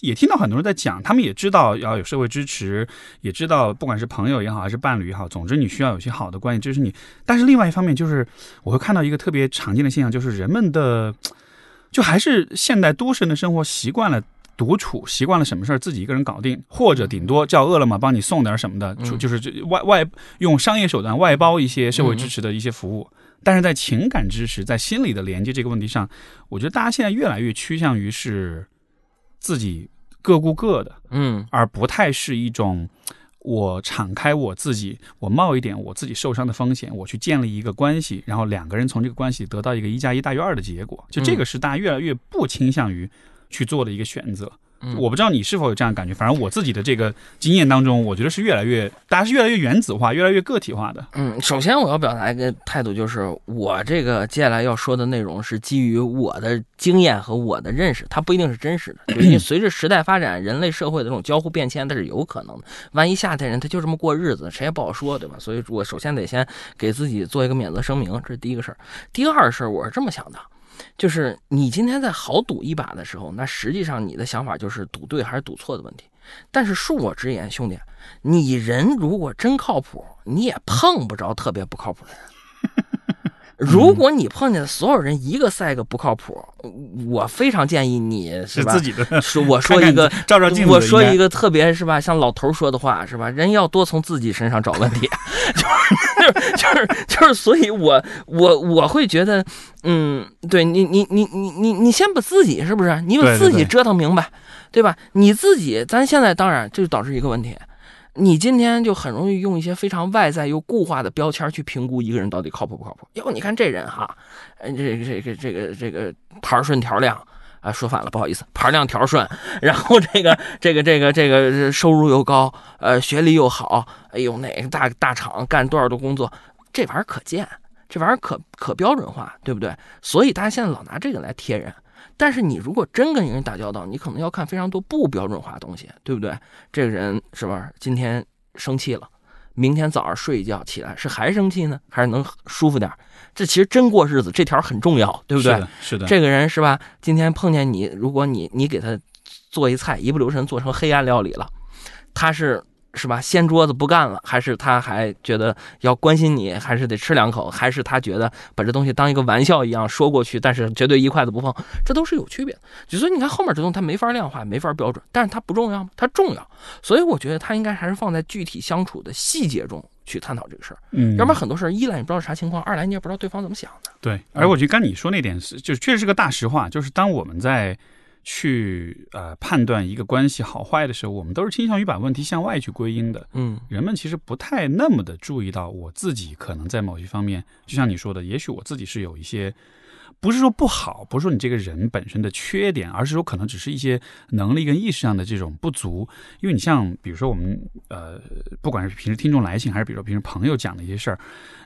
也听到很多人在讲，他们也知道要有社会支持，也知道不管是朋友也好，还是伴侣也好，总之你需要有些好的关系支持你。但是另外一方面，就是我会看到一个特别常见的现象，就是人们的就还是现代都市人的生活习惯了独处习惯了什么事儿自己一个人搞定，或者顶多叫饿了么帮你送点什么的，嗯就是这外外用商业手段外包一些社会支持的一些服务。但是在情感支持、在心理的连接这个问题上，我觉得大家现在越来越趋向于是自己各顾各的，嗯而不太是一种我敞开我自己，我冒一点我自己受伤的风险，我去建立一个关系，然后两个人从这个关系得到一个一加一大于二的结果。就这个是大家越来越不倾向于去做的一个选择。嗯我不知道你是否有这样的感觉，反正我自己的这个经验当中，我觉得是越来越，大家是越来越原子化、越来越个体化的。嗯，首先我要表达一个态度，就是我这个接下来要说的内容是基于我的经验和我的认识，它不一定是真实的。就因为随着时代发展，人类社会的这种交互变迁，它是有可能的。万一下代人他就这么过日子，谁也不好说，对吧？所以我首先得先给自己做一个免责声明，这是第一个事儿。第二事儿，我是这么想的。就是你今天在豪赌一把的时候，那实际上你的想法就是赌对还是赌错的问题。但是恕我直言，兄弟，你人如果真靠谱，你也碰不着特别不靠谱的人。如果你碰见所有人一个赛一个不靠谱，我非常建议你是吧？自己的，说我说一个，照照镜子。我说一个，个特别是吧，像老头说的话是吧？人要多从自己身上找问题，就是就是就是，所以我我我会觉得，嗯，对你你你你你你先把自己是不是？你把自己折腾明白，对吧？你自己，咱现在当然这就导致一个问题。你今天就很容易用一些非常外在又固化的标签去评估一个人到底靠谱不靠谱。哟，你看这人哈，呃，这个这个这个这个牌顺条亮啊，说反了，不好意思，牌亮条顺，然后这个这个这个这个收入又高，呃，学历又好，哎呦，哪个大大厂干多少的工作，这玩意儿可见，这玩意儿可可标准化，对不对？所以大家现在老拿这个来贴人。但是你如果真跟人打交道，你可能要看非常多不标准化的东西，对不对？这个人是吧？今天生气了，明天早上睡一觉起来是还生气呢，还是能舒服点？这其实真过日子，这条很重要，对不对？是的，是的。这个人是吧？今天碰见你，如果你你给他做一菜，一不留神做成黑暗料理了，他是。是吧？掀桌子不干了，还是他还觉得要关心你，还是得吃两口，还是他觉得把这东西当一个玩笑一样说过去，但是绝对一筷子不碰，这都是有区别的。就所以你看后面这东西它没法量化，没法标准，但是它不重要吗？它重要。所以我觉得它应该还是放在具体相处的细节中去探讨这个事儿。嗯，要不然很多事儿，一来你不知道啥情况，二来你也不知道对方怎么想的。对，而我觉得刚你说那点是，就确实是个大实话，就是当我们在。去呃判断一个关系好坏的时候，我们都是倾向于把问题向外去归因的。嗯，人们其实不太那么的注意到我自己可能在某些方面，就像你说的，也许我自己是有一些，不是说不好，不是说你这个人本身的缺点，而是说可能只是一些能力跟意识上的这种不足。因为你像比如说我们呃，不管是平时听众来信，还是比如说平时朋友讲的一些事儿，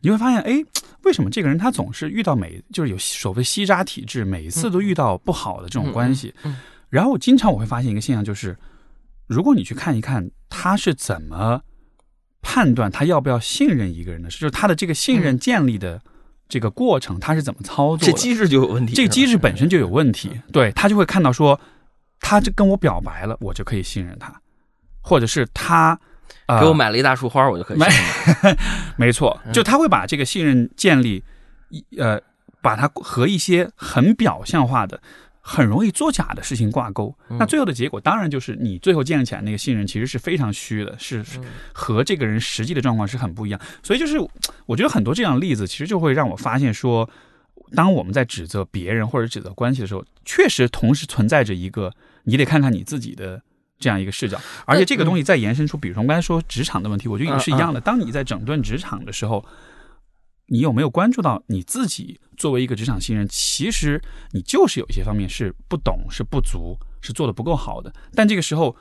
你会发现，哎，为什么这个人他总是遇到每就是有所谓吸渣体质，每一次都遇到不好的这种关系？嗯，然后经常我会发现一个现象，就是如果你去看一看他是怎么判断他要不要信任一个人的，就是他的这个信任建立的这个过程，他是怎么操作的？这机制就有问题，这个机制本身就有问题。对他就会看到说，他这跟我表白了，我就可以信任他，或者是他。给我买了一大束花，我就可以。没 错，就他会把这个信任建立，呃，把它和一些很表象化的、很容易作假的事情挂钩。那最后的结果，当然就是你最后建立起来那个信任，其实是非常虚的，是和这个人实际的状况是很不一样。所以，就是我觉得很多这样的例子，其实就会让我发现说，当我们在指责别人或者指责关系的时候，确实同时存在着一个，你得看看你自己的。这样一个视角，而且这个东西再延伸出，比如说我们刚才说职场的问题，我觉得也是一样的。当你在整顿职场的时候，你有没有关注到你自己作为一个职场新人，其实你就是有一些方面是不懂、是不足、是做的不够好的。但这个时候，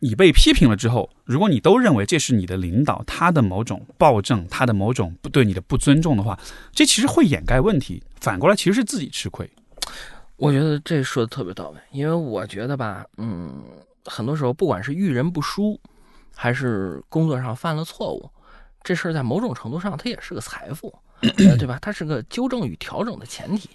你被批评了之后，如果你都认为这是你的领导他的某种暴政、他的某种不对你的不尊重的话，这其实会掩盖问题。反过来，其实是自己吃亏。我觉得这说的特别到位，因为我觉得吧，嗯。很多时候，不管是遇人不淑，还是工作上犯了错误，这事儿在某种程度上它也是个财富，对吧？它是个纠正与调整的前提。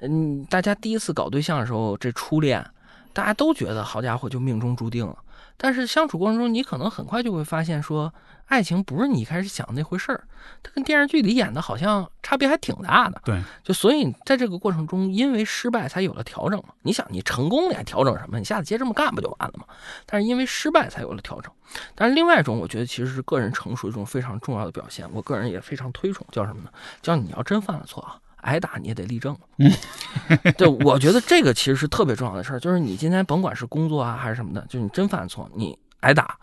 嗯，大家第一次搞对象的时候，这初恋，大家都觉得好家伙就命中注定了。但是相处过程中，你可能很快就会发现，说爱情不是你一开始想的那回事儿，它跟电视剧里演的好像差别还挺大的。对，就所以在这个过程中，因为失败才有了调整嘛。你想，你成功你还调整什么？你下次接这么干不就完了吗？但是因为失败才有了调整。但是另外一种，我觉得其实是个人成熟一种非常重要的表现，我个人也非常推崇，叫什么呢？叫你要真犯了错啊。挨打你也得立正，嗯，对，我觉得这个其实是特别重要的事儿，就是你今天甭管是工作啊还是什么的，就是你真犯错，你挨打，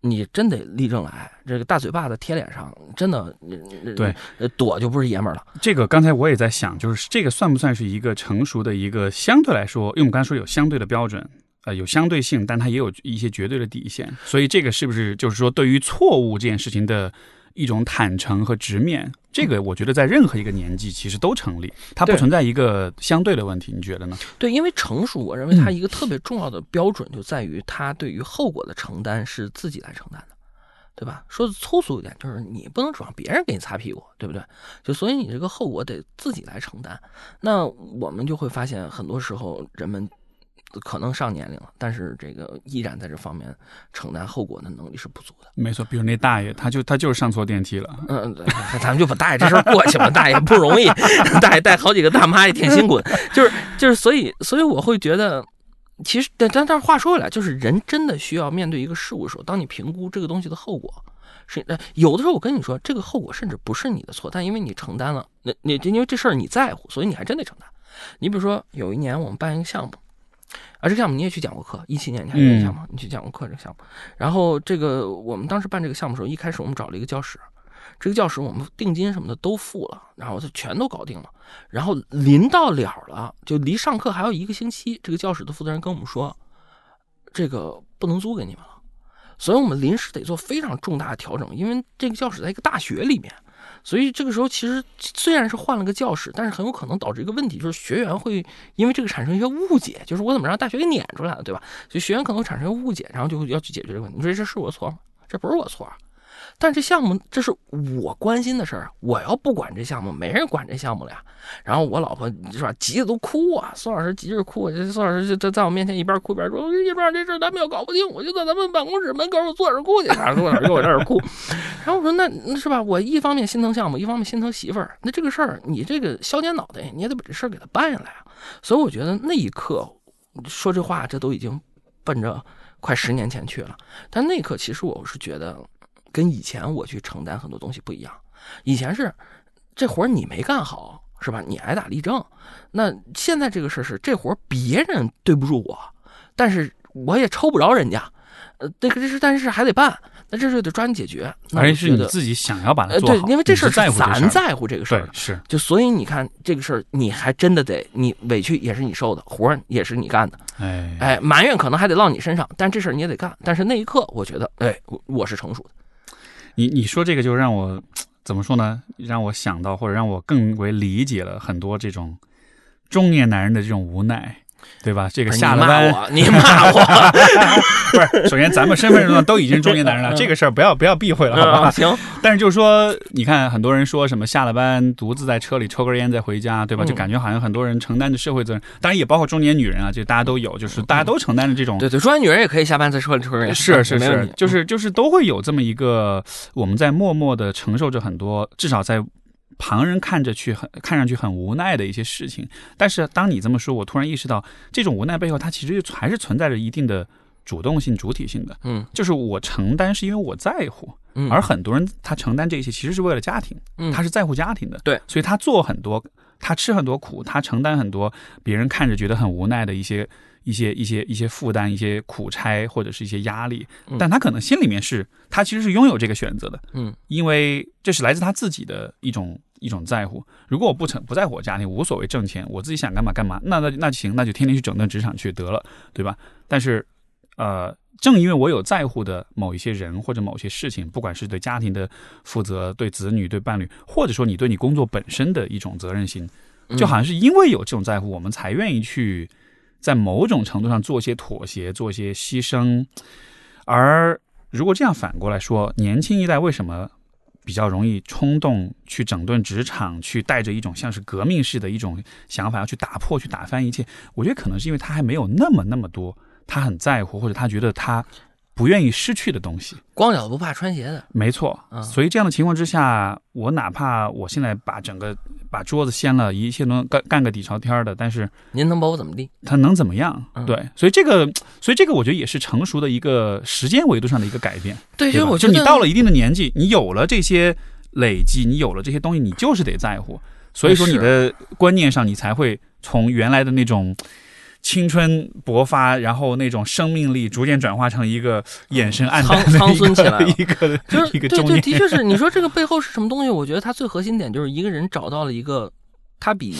你真得立正来，这个大嘴巴子贴脸上，真的，对，躲就不是爷们儿了。这个刚才我也在想，就是这个算不算是一个成熟的一个相对来说，因为我们刚才说有相对的标准，呃，有相对性，但它也有一些绝对的底线，所以这个是不是就是说对于错误这件事情的？一种坦诚和直面，这个我觉得在任何一个年纪其实都成立，它不存在一个相对的问题，你觉得呢？对，因为成熟，我认为它一个特别重要的标准就在于它对于后果的承担是自己来承担的，对吧？说的粗俗一点，就是你不能指望别人给你擦屁股，对不对？就所以你这个后果得自己来承担。那我们就会发现，很多时候人们。可能上年龄了，但是这个依然在这方面承担后果的能力是不足的。没错，比如那大爷，他就他就是上错电梯了。嗯，咱们就把大爷这事儿过去吧。大爷不容易，大爷带好几个大妈也挺辛苦的。就是就是，所以所以我会觉得，其实但但但话说回来，就是人真的需要面对一个事物的时候，当你评估这个东西的后果，是有的时候我跟你说，这个后果甚至不是你的错，但因为你承担了，那你因为这事儿你在乎，所以你还真得承担。你比如说有一年我们办一个项目。啊，这个项目你也去讲过课，一七年你还印象吗？你去讲过课这个项目。然后这个我们当时办这个项目的时候，一开始我们找了一个教室，这个教室我们定金什么的都付了，然后就全都搞定了。然后临到了了，就离上课还有一个星期，这个教室的负责人跟我们说，这个不能租给你们了，所以我们临时得做非常重大的调整，因为这个教室在一个大学里面。所以这个时候，其实虽然是换了个教室，但是很有可能导致一个问题，就是学员会因为这个产生一些误解，就是我怎么让大学给撵出来了，对吧？所以学员可能会产生误解，然后就要去解决这个问题。你说这是我错吗？这不是我错啊。但这项目这是我关心的事儿，我要不管这项目，没人管这项目了呀。然后我老婆是吧，急的都哭啊。宋老师急着哭，宋老师就在在我面前一边哭一边说：“一边这事咱们要搞不定，我就在咱们办公室门口坐着哭去。”然后宋老师我在这哭。然后我说：“那那是吧？我一方面心疼项目，一方面心疼媳妇儿。那这个事儿，你这个削尖脑袋，你也得把这事儿给他办下来啊。”所以我觉得那一刻说这话，这都已经奔着快十年前去了。但那一刻，其实我是觉得。跟以前我去承担很多东西不一样，以前是这活你没干好是吧？你挨打立正。那现在这个事是这活别人对不住我，但是我也抽不着人家。呃，这个这是但是还得办，那这事得抓紧解决。而且是你自己想要把它做好，对，因为这事儿咱在乎这个事儿，是就所以你看这个事儿，你还真的得你委屈也是你受的，活儿也是你干的。哎哎，埋怨可能还得落你身上，但这事儿你也得干。但是那一刻，我觉得，哎，我是成熟的。你你说这个就让我怎么说呢？让我想到或者让我更为理解了很多这种中年男人的这种无奈。对吧？这个下了班，你骂我，不是。首先，咱们身份证上都已经中年男人了，这个事儿不要不要避讳了，好吧？行。但是就是说，你看很多人说什么下了班独自在车里抽根烟再回家，对吧？就感觉好像很多人承担着社会责任，当然也包括中年女人啊，就大家都有，就是大家都承担着这种。对对，中年女人也可以下班在车里抽根烟，是是是，就是就是都会有这么一个，我们在默默的承受着很多，至少在。旁人看着去很看上去很无奈的一些事情，但是当你这么说，我突然意识到，这种无奈背后，它其实还是存在着一定的主动性、主体性的。嗯，就是我承担是因为我在乎，而很多人他承担这些其实是为了家庭，他是在乎家庭的。对，所以他做很多，他吃很多苦，他承担很多别人看着觉得很无奈的一些。一些一些一些负担，一些苦差或者是一些压力，但他可能心里面是，他其实是拥有这个选择的，嗯，因为这是来自他自己的一种一种在乎。如果我不成不在乎我家庭，无所谓挣钱，我自己想干嘛干嘛，那那那就行，那就天天去整顿职场去得了，对吧？但是，呃，正因为我有在乎的某一些人或者某些事情，不管是对家庭的负责、对子女、对伴侣，或者说你对你工作本身的一种责任心，就好像是因为有这种在乎，我们才愿意去。在某种程度上做些妥协，做些牺牲，而如果这样反过来说，年轻一代为什么比较容易冲动去整顿职场，去带着一种像是革命式的一种想法要去打破、去打翻一切。我觉得可能是因为他还没有那么那么多，他很在乎或者他觉得他不愿意失去的东西。光脚不怕穿鞋的，没错。所以这样的情况之下，我哪怕我现在把整个把桌子掀了，一切能干干个底朝天的，但是您能把我怎么地？他能怎么样？对，所以这个，所以这个，我觉得也是成熟的一个时间维度上的一个改变。对，就我觉得你到了一定的年纪，你有了这些累积，你有了这些东西，你就是得在乎。所以说，你的观念上，你才会从原来的那种。青春勃发，然后那种生命力逐渐转化成一个眼神暗淡、苍孙起来 一个就是一个对对，的确是。你说这个背后是什么东西？我觉得它最核心点就是一个人找到了一个他比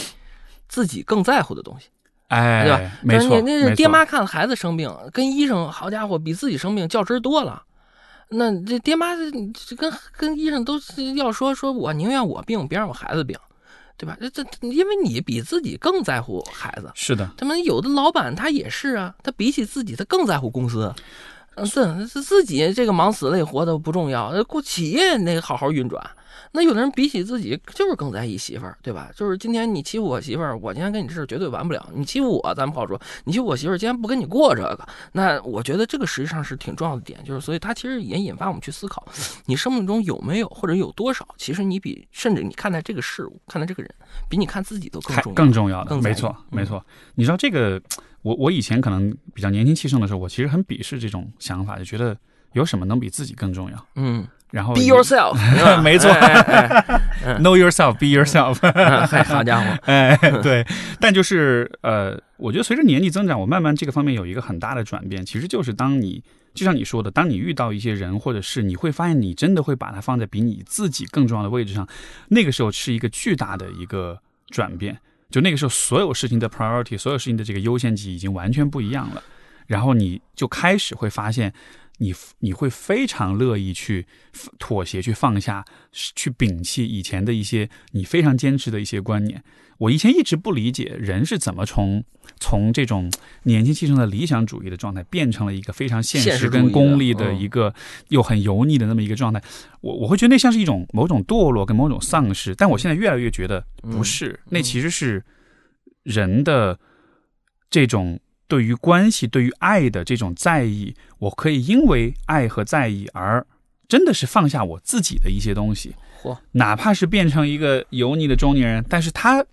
自己更在乎的东西，哎，对吧？没错，那那爹妈看孩子生病，跟医生好家伙比自己生病较真多了。那这爹妈跟跟医生都要说说，我宁愿我病，别让我孩子病。对吧？这这，因为你比自己更在乎孩子。是的，他们有的老板他也是啊，他比起自己，他更在乎公司。嗯，是是自己这个忙死了也活的不重要，那企业那好好运转。那有的人比起自己就是更在意媳妇儿，对吧？就是今天你欺负我媳妇儿，我今天跟你这事绝对完不了。你欺负我，咱不好说。你欺负我媳妇儿，今天不跟你过这个，那我觉得这个实际上是挺重要的点，就是所以它其实也引发我们去思考，你生命中有没有或者有多少，其实你比甚至你看待这个事物、看待这个人，比你看自己都更重要。更重要的，没错，没错。你知道这个，我我以前可能比较年轻气盛的时候，我其实很鄙视这种想法，就觉得有什么能比自己更重要？嗯。然后 be yourself，没错，know yourself，be yourself。好家伙，哎，对。但就是呃，我觉得随着年纪增长，我慢慢这个方面有一个很大的转变。其实就是当你就像你说的，当你遇到一些人或者是你会发现你真的会把它放在比你自己更重要的位置上，那个时候是一个巨大的一个转变。就那个时候，所有事情的 priority，所有事情的这个优先级已经完全不一样了。然后你就开始会发现。你你会非常乐意去妥协、去放下、去摒弃以前的一些你非常坚持的一些观念。我以前一直不理解人是怎么从从这种年轻气盛的理想主义的状态，变成了一个非常现实跟功利的一个又很油腻的那么一个状态。我我会觉得那像是一种某种堕落跟某种丧失。但我现在越来越觉得不是，那其实是人的这种。对于关系、对于爱的这种在意，我可以因为爱和在意而真的是放下我自己的一些东西，哪怕是变成一个油腻的中年人，但是他。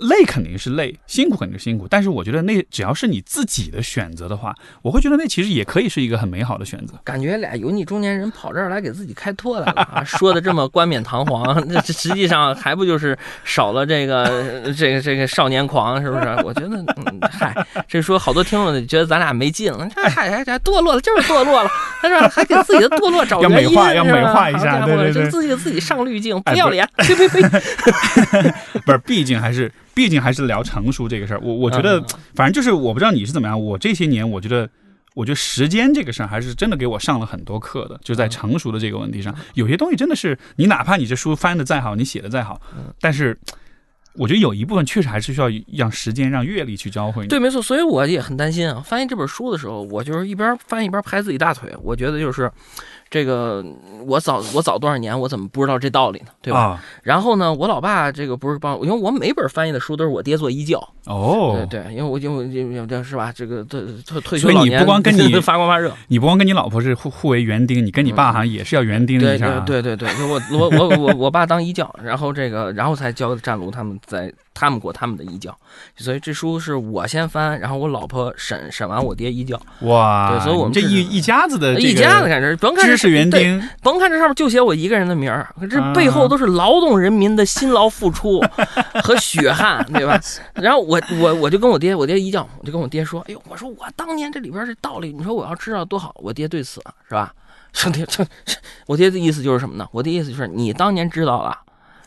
累肯定是累，辛苦肯定是辛苦，但是我觉得那只要是你自己的选择的话，我会觉得那其实也可以是一个很美好的选择。感觉俩油腻中年人跑这儿来给自己开脱来了啊，说的这么冠冕堂皇，那实际上还不就是少了这个这个这个少年狂，是不是？我觉得，嗨，这说好多听众觉得咱俩没劲了，这嗨嗨嗨，堕落了就是堕落了，他说还给自己的堕落找原因，要美化，要美化一下，对对对，自己自己上滤镜，不要脸，呸呸呸，不是，毕竟还是。毕竟还是聊成熟这个事儿，我我觉得，反正就是我不知道你是怎么样。我这些年，我觉得，我觉得时间这个事儿还是真的给我上了很多课的，就在成熟的这个问题上，有些东西真的是你哪怕你这书翻的再好，你写的再好，但是我觉得有一部分确实还是需要让时间、让阅历去教会你。对，没错。所以我也很担心啊，翻译这本书的时候，我就是一边翻一边拍自己大腿。我觉得就是。这个我早我早多少年，我怎么不知道这道理呢？对吧？然后呢，我老爸这个不是帮，因为我每本翻译的书都是我爹做衣教。哦，对对，因为我因为因为是吧？这个退退退休老年，你不光跟你 发光发热，你不光跟你老婆是互互为园丁，你跟你爸好像也是要园丁一下。对对对对，我我我我我爸当衣教，然后这个然后才教战卢他们在。他们过他们的衣教，所以这书是我先翻，然后我老婆审审完我爹衣教。哇，对，所以我们这一一家子的一家子感觉，甭看知识园丁，甭看这上面就写我一个人的名儿，这背后都是劳动人民的辛劳付出 和血汗，对吧？然后我我我就跟我爹，我爹衣教，我就跟我爹说，哎呦，我说我当年这里边这道理，你说我要知道多好。我爹对此是吧？兄弟，这我爹的意思就是什么呢？我的意思就是你当年知道了，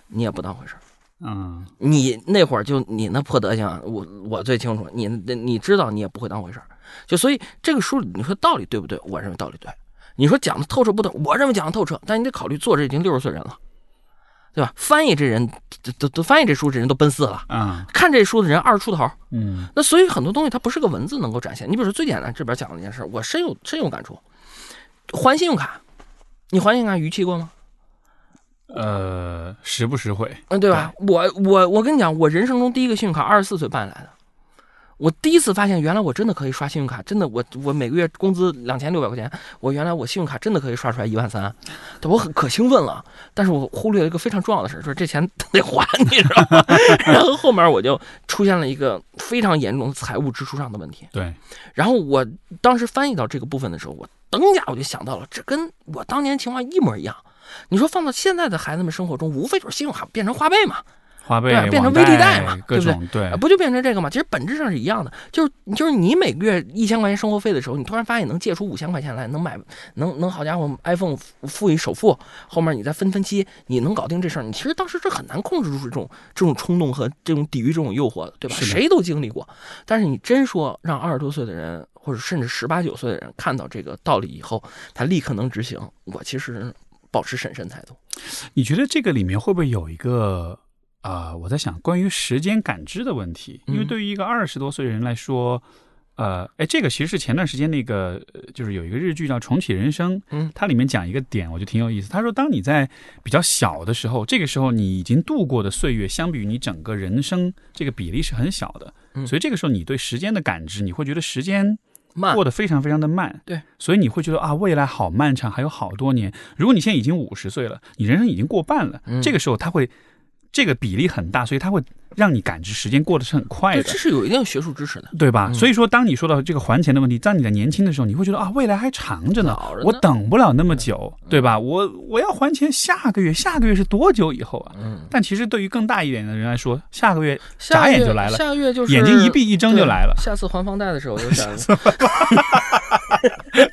你也不当回事儿。嗯，你那会儿就你那破德行，我我最清楚。你你知道，你也不会当回事儿。就所以这个书里你说道理对不对？我认为道理对。你说讲的透彻不透？我认为讲的透彻。但你得考虑作者已经六十岁人了，对吧？翻译这人都都翻译这书这人都奔四了啊。看这书的人二十出头。嗯。那所以很多东西它不是个文字能够展现。你比如说最简单这边讲的一件事，我深有深有感触。还信用卡，你还信用卡逾期过吗？呃，实不实惠，嗯，对吧？我我我跟你讲，我人生中第一个信用卡二十四岁办来的。我第一次发现，原来我真的可以刷信用卡，真的，我我每个月工资两千六百块钱，我原来我信用卡真的可以刷出来一万三，我很可兴奋了。但是我忽略了一个非常重要的事，就是这钱 得还，你知道吗？然后后面我就出现了一个非常严重的财务支出上的问题。对。然后我当时翻译到这个部分的时候，我噔一下我就想到了，这跟我当年情况一模一样。你说放到现在的孩子们生活中，无非就是信用卡变成花呗嘛。花呗变成微粒贷嘛，对不对？对，不就变成这个嘛？其实本质上是一样的，就是就是你每个月一千块钱生活费的时候，你突然发现能借出五千块钱来，能买能能好家伙，iPhone 付一首付，后面你再分分期，你能搞定这事儿。你其实当时是很难控制住这种这种冲动和这种抵御这种诱惑的，对吧？谁都经历过。但是你真说让二十多岁的人，或者甚至十八九岁的人看到这个道理以后，他立刻能执行，我其实保持审慎态度。你觉得这个里面会不会有一个？啊，我在想关于时间感知的问题，因为对于一个二十多岁的人来说，呃，哎，这个其实是前段时间那个，就是有一个日剧叫《重启人生》，嗯，它里面讲一个点，我觉得挺有意思。他说，当你在比较小的时候，这个时候你已经度过的岁月，相比于你整个人生这个比例是很小的，所以这个时候你对时间的感知，你会觉得时间慢，过得非常非常的慢，对，所以你会觉得啊，未来好漫长，还有好多年。如果你现在已经五十岁了，你人生已经过半了，这个时候他会。这个比例很大，所以他会让你感知时间过得是很快的。这是有一定学术知识的，对吧？所以说，当你说到这个还钱的问题，在你在年轻的时候，你会觉得啊，未来还长 着呢，我等不了那么久，对吧？我我要还钱，下个月，下个月是多久以后啊？嗯。但其实对于更大一点的人来说，下个月眨眼就来了，下个月就是眼睛一闭一睁就来了。下次还房贷的时候就 想。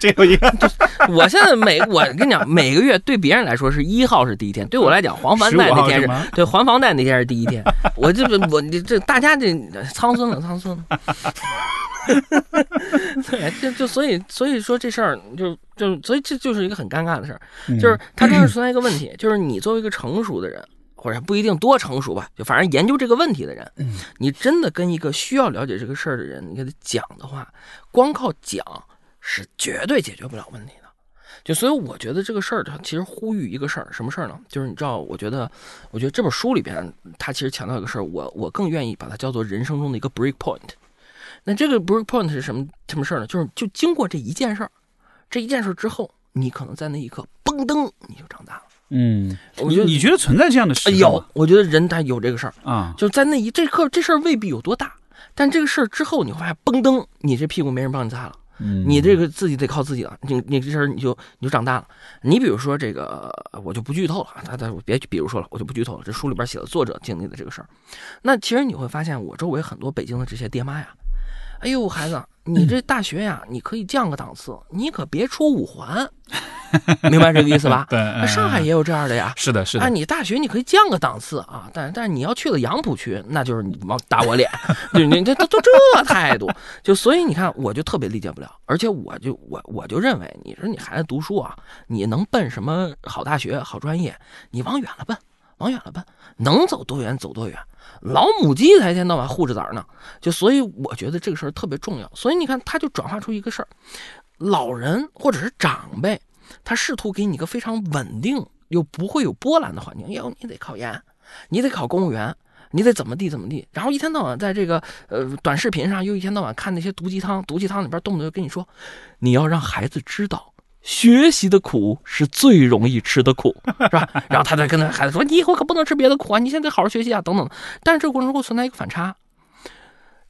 这有一个，我现在每我跟你讲，每个月对别人来说是一号是第一天，对我来讲还房贷那天是对还房贷那天是第一天。我这我你这大家这苍孙了苍孙了。对，就就所以所以说这事儿就就所以这就是一个很尴尬的事儿，就是它当时存在一个问题，就是你作为一个成熟的人，或者不一定多成熟吧，就反正研究这个问题的人，你真的跟一个需要了解这个事儿的人，你给他讲的话，光靠讲。是绝对解决不了问题的，就所以我觉得这个事儿，它其实呼吁一个事儿，什么事儿呢？就是你知道，我觉得，我觉得这本书里边，它其实强调一个事儿，我我更愿意把它叫做人生中的一个 break point。那这个 break point 是什么什么事儿呢？就是就经过这一件事儿，这一件事儿之后，你可能在那一刻，嘣噔，你就长大了。嗯，我觉得你觉得存在这样的事？有，我觉得人他有这个事儿啊，就在那一这刻，这事儿未必有多大，但这个事儿之后，你会发现，嘣噔，你这屁股没人帮你擦了。你这个自己得靠自己了，你你这事儿你就你就长大了。你比如说这个，我就不剧透了，他他别比如说了，我就不剧透了。这书里边写的作者经历的这个事儿，那其实你会发现，我周围很多北京的这些爹妈呀，哎呦孩子，你这大学呀，你可以降个档次，你可别出五环。明白这个意思吧？对，上海也有这样的呀。是的，是的。你大学你可以降个档次啊，但但是你要去了杨浦区，那就是你往打我脸。你 你这都都这态度，就所以你看，我就特别理解不了。而且我就我我就认为，你说你孩子读书啊，你能奔什么好大学、好专业？你往远了奔，往远了奔，能走多远走多远。老母鸡才一天到晚护着崽呢，就所以我觉得这个事儿特别重要。所以你看，他就转化出一个事儿。老人或者是长辈，他试图给你一个非常稳定又不会有波澜的环境。哟，你得考研，你得考公务员，你得怎么地怎么地。然后一天到晚在这个呃短视频上又一天到晚看那些毒鸡汤，毒鸡汤里边动不动就跟你说，你要让孩子知道学习的苦是最容易吃的苦，是吧？然后他再跟他孩子说，你以后可不能吃别的苦啊，你现在得好好学习啊，等等。但是这个过程中会存在一个反差，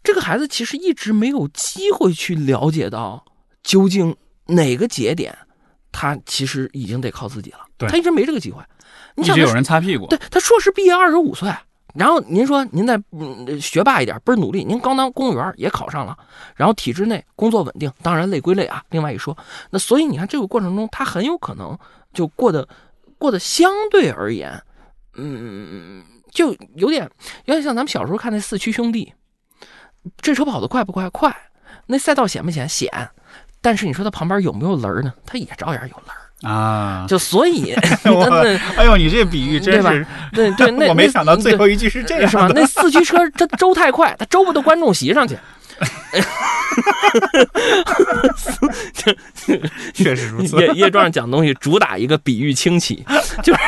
这个孩子其实一直没有机会去了解到。究竟哪个节点，他其实已经得靠自己了。他一直没这个机会。你想，有人擦屁股。对他硕士毕业二十五岁，然后您说您再学霸一点，倍儿努力，您刚当公务员也考上了，然后体制内工作稳定，当然累归累啊。另外一说，那所以你看这个过程中，他很有可能就过得过得相对而言，嗯，就有点有点像咱们小时候看那四驱兄弟，这车跑得快不快？快。那赛道险不险？险。但是你说它旁边有没有轮儿呢？它也照样有轮儿啊！就所以，哎呦，你这比喻真是对对，那我没想到最后一句是这样，是吧？那四驱车它周太快，它周不到观众席上去。确实如此。叶叶壮讲东西主打一个比喻清奇，就是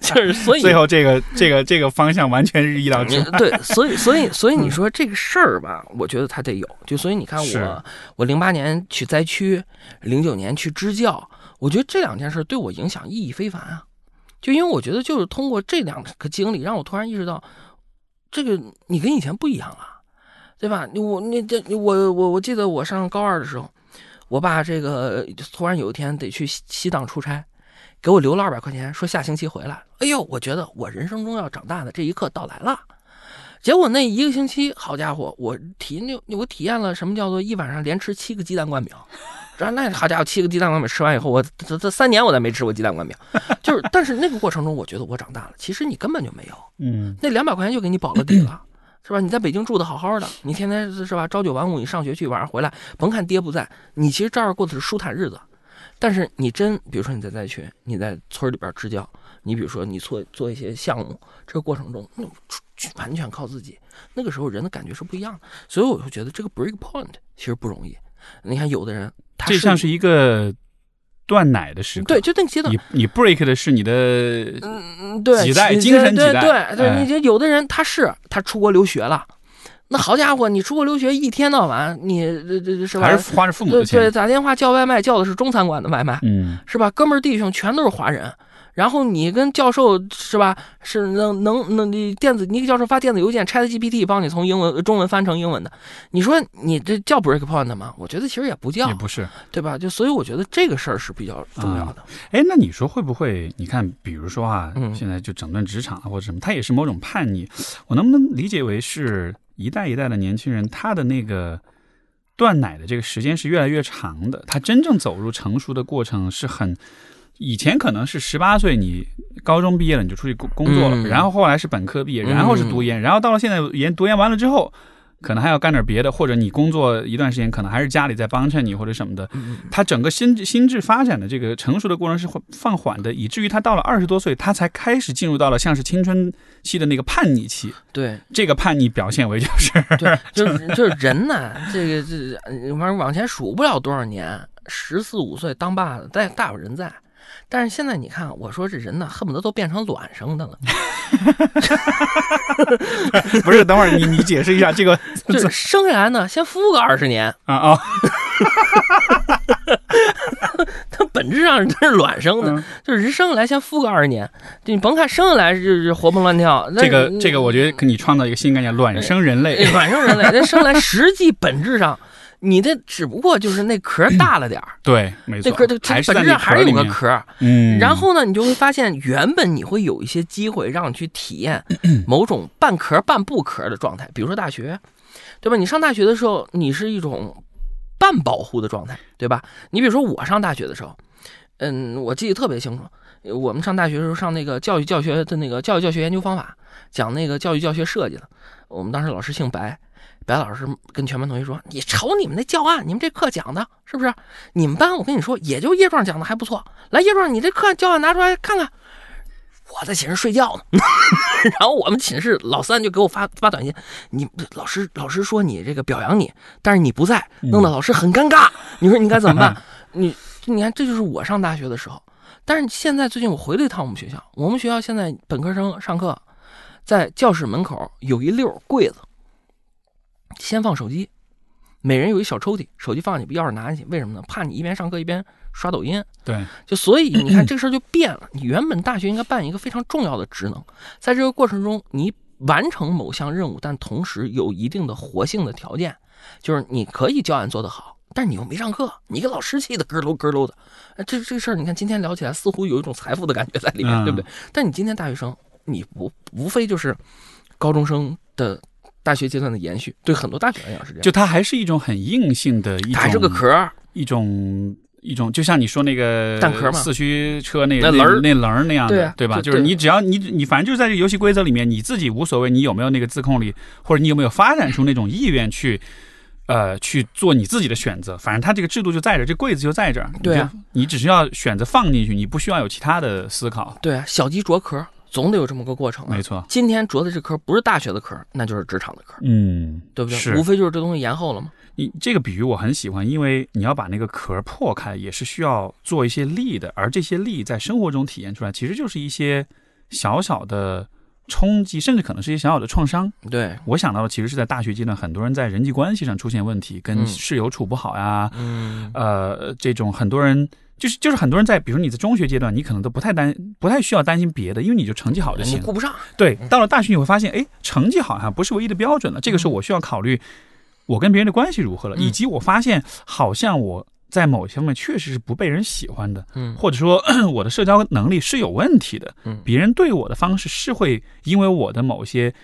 就是所以最后这个这个这个方向完全是意料之外。对，所以所以所以你说这个事儿吧，我觉得他得有。就所以你看我我零八年去灾区，零九年去支教，我觉得这两件事对我影响意义非凡啊。就因为我觉得就是通过这两个经历，让我突然意识到，这个你跟以前不一样了。对吧？我那这我我我记得我上高二的时候，我爸这个突然有一天得去西西藏出差，给我留了二百块钱，说下星期回来。哎呦，我觉得我人生中要长大的这一刻到来了。结果那一个星期，好家伙，我体那我体验了什么叫做一晚上连吃七个鸡蛋灌饼。然后那好家伙，七个鸡蛋灌饼吃完以后，我这这三年我再没吃过鸡蛋灌饼。就是，但是那个过程中，我觉得我长大了。其实你根本就没有，嗯，那两百块钱就给你保了底了。是吧？你在北京住的好好的，你天天是吧？朝九晚五，你上学去，晚上回来，甭看爹不在，你其实照样过的是舒坦日子。但是你真，比如说你在灾区，你在村里边支教，你比如说你做做一些项目，这个过程中，完全靠自己。那个时候人的感觉是不一样的，所以我就觉得这个 break point 其实不容易。你看，有的人，他这像是一个。断奶的时刻，对，就那个阶段。你你 break 的是你的，嗯嗯，对，几代精神几代，对对。你就有的人他是他出国留学了，那好家伙，你出国留学一天到晚，你这这是吧？还是花着父母的钱，对，打电话叫外卖叫的是中餐馆的外卖，嗯，是吧？哥们儿弟兄全都是华人。然后你跟教授是吧？是能能能你电子你给教授发电子邮件，Chat GPT 帮你从英文中文翻成英文的。你说你这叫 break point 吗？我觉得其实也不叫，也不是，对吧？就所以我觉得这个事儿是比较重要的。哎，那你说会不会？你看，比如说啊，现在就整顿职场啊或者什么，它也是某种叛逆。我能不能理解为是一代一代的年轻人，他的那个断奶的这个时间是越来越长的？他真正走入成熟的过程是很。以前可能是十八岁，你高中毕业了你就出去工工作了，然后后来是本科毕业，然后是读研，然后到了现在研读研完了之后，可能还要干点别的，或者你工作一段时间，可能还是家里在帮衬你或者什么的。他整个心心智发展的这个成熟的过程是放缓的，以至于他到了二十多岁，他才开始进入到了像是青春期的那个叛逆期。对，这个叛逆表现为就是，对，就是就是人呢，这个这反正往前数不了多少年，十四五岁当爸的，大大有人在。但是现在你看，我说这人呢，恨不得都变成卵生的了。不是，等会儿你你解释一下这个，就是生下来呢，先孵个二十年啊啊。它本质上它是卵生的，就是人生下来先孵个二十年，你甭看生下来就是活蹦乱跳。这个这个，我觉得给你创造一个新概念，卵生人类，卵生人类，那生来实际本质上。你的只不过就是那壳大了点儿，对，没错，那壳它本质上还是有个壳，嗯。然后呢，你就会发现，原本你会有一些机会让你去体验 某种半壳半不壳的状态，比如说大学，对吧？你上大学的时候，你是一种半保护的状态，对吧？你比如说我上大学的时候，嗯，我记得特别清楚，我们上大学的时候上那个教育教学的那个教育教学研究方法，讲那个教育教学设计的，我们当时老师姓白。白老师跟全班同学说：“你瞅你们那教案，你们这课讲的是不是？你们班我跟你说，也就叶壮讲的还不错。来，叶壮，你这课教案拿出来看看。我在寝室睡觉呢，然后我们寝室老三就给我发发短信：你老师老师说你这个表扬你，但是你不在，弄得老师很尴尬。你说你该怎么办？你你看，这就是我上大学的时候。但是现在最近我回了一趟我们学校，我们学校现在本科生上课，在教室门口有一溜柜子。”先放手机，每人有一小抽屉，手机放进去，钥匙拿进去。为什么呢？怕你一边上课一边刷抖音。对，就所以你看 这个事儿就变了。你原本大学应该扮演一个非常重要的职能，在这个过程中，你完成某项任务，但同时有一定的活性的条件，就是你可以教案做得好，但是你又没上课，你给老师气的咯咯咯咯的。哎，这这事儿，你看今天聊起来似乎有一种财富的感觉在里面，对不对？但你今天大学生，你不无非就是高中生的。大学阶段的延续，对很多大学来讲是这样，就它还是一种很硬性的一种，还是个壳，一种一种，就像你说那个蛋壳嘛，四驱车那那棱那棱那样的，对吧？就是你只要你你反正就是在这个游戏规则里面，你自己无所谓，你有没有那个自控力，或者你有没有发展出那种意愿去，呃，去做你自己的选择。反正它这个制度就在这，这柜子就在这儿，对啊，你只需要选择放进去，你不需要有其他的思考。对啊，小鸡啄壳。总得有这么个过程。没错，今天着的这壳不是大学的壳，那就是职场的壳。嗯，对不对？无非就是这东西延后了嘛。你这个比喻我很喜欢，因为你要把那个壳破开，也是需要做一些力的，而这些力在生活中体验出来，其实就是一些小小的冲击，甚至可能是一些小小的创伤。对，我想到的其实是在大学阶段，很多人在人际关系上出现问题，跟嗯室友处不好呀，嗯，呃，这种很多人就是就是很多人在，比如你在中学阶段，你可能都不太担不太需要担心别的，因为你就成绩好就行。你顾不上。对，到了大学你会发现，哎，成绩好像不是唯一的标准了。这个时候我需要考虑我跟别人的关系如何了，嗯以及我发现好像我在某些方面确实是不被人喜欢的，嗯或者说 我的社交能力是有问题的，嗯别人对我的方式是会因为我的某些。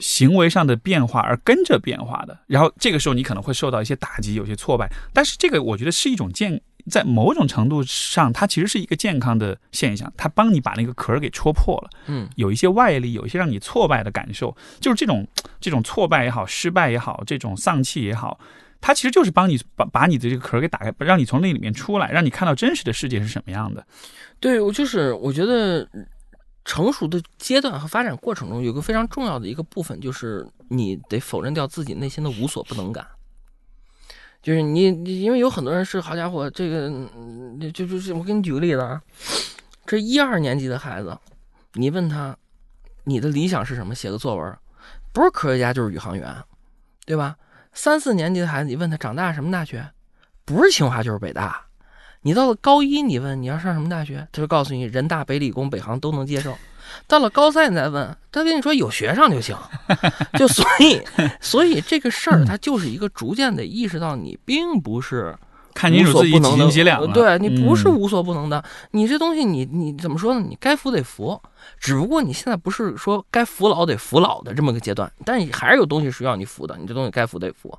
行为上的变化而跟着变化的，然后这个时候你可能会受到一些打击，有些挫败，但是这个我觉得是一种健，在某种程度上，它其实是一个健康的现象，它帮你把那个壳儿给戳破了。嗯有一些外力，有一些让你挫败的感受，就是这种这种挫败也好，失败也好，这种丧气也好，它其实就是帮你把把你的这个壳儿给打开，让你从那里面出来，让你看到真实的世界是什么样的。对，我就是我觉得成熟的阶段和发展过程中，有个非常重要的一个部分，就是你得否认掉自己内心的无所不能感。就是你，你因为有很多人是好家伙，这个嗯就就是我给你举个例子啊，这一二年级的孩子，你问他你的理想是什么，写个作文，不是科学家就是宇航员，对吧？三四年级的孩子，你问他长大什么大学，不是清华就是北大。你到了高一，你问你要上什么大学，他就告诉你人大、北理工、北航都能接受。到了高三，你再问，他跟你说有学上就行。就所以，所以这个事儿，他就是一个逐渐的意识到你并不是看清无楚自己几所不能的斤几两了。对你不是嗯无所不能的，你这东西你你怎么说呢？你该服得服，只不过你现在不是说该服老得服老的这么个阶段，但是还是有东西需要你服的，你这东西该服得服。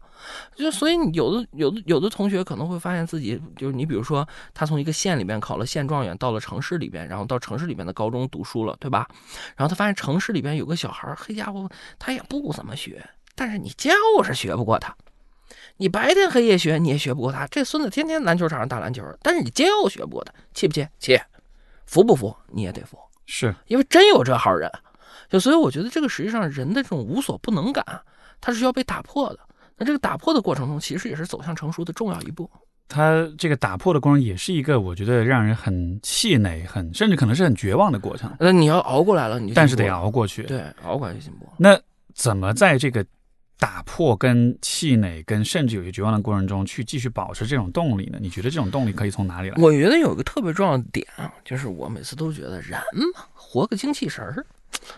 就所以你有的有的有的同学可能会发现自己就是你比如说他从一个县里边考了县状元，到了城市里边，然后到城市里边的高中读书了，对吧？然后他发现城市里边有个小孩儿，嘿家伙，他也不怎么学，但是你就是学不过他。你白天黑夜学，你也学不过他。这孙子天天篮球场上打篮球，但是你就学不过他，气不气？气，服不服？你也得服，是因为真有这号人。就所以我觉得这个实际上人的这种无所不能感，它是需要被打破的。那这个打破的过程中，其实也是走向成熟的重要一步。他这个打破的过程，也是一个我觉得让人很气馁、很甚至可能是很绝望的过程，那你要熬过来了，你就但是得熬过去。对，熬过来就进步。那怎么在这个打破、跟气馁、跟甚至有些绝望的过程中，去继续保持这种动力呢？你觉得这种动力可以从哪里来？我觉得有一个特别重要的点啊，就是我每次都觉得人嘛，活个精气神儿，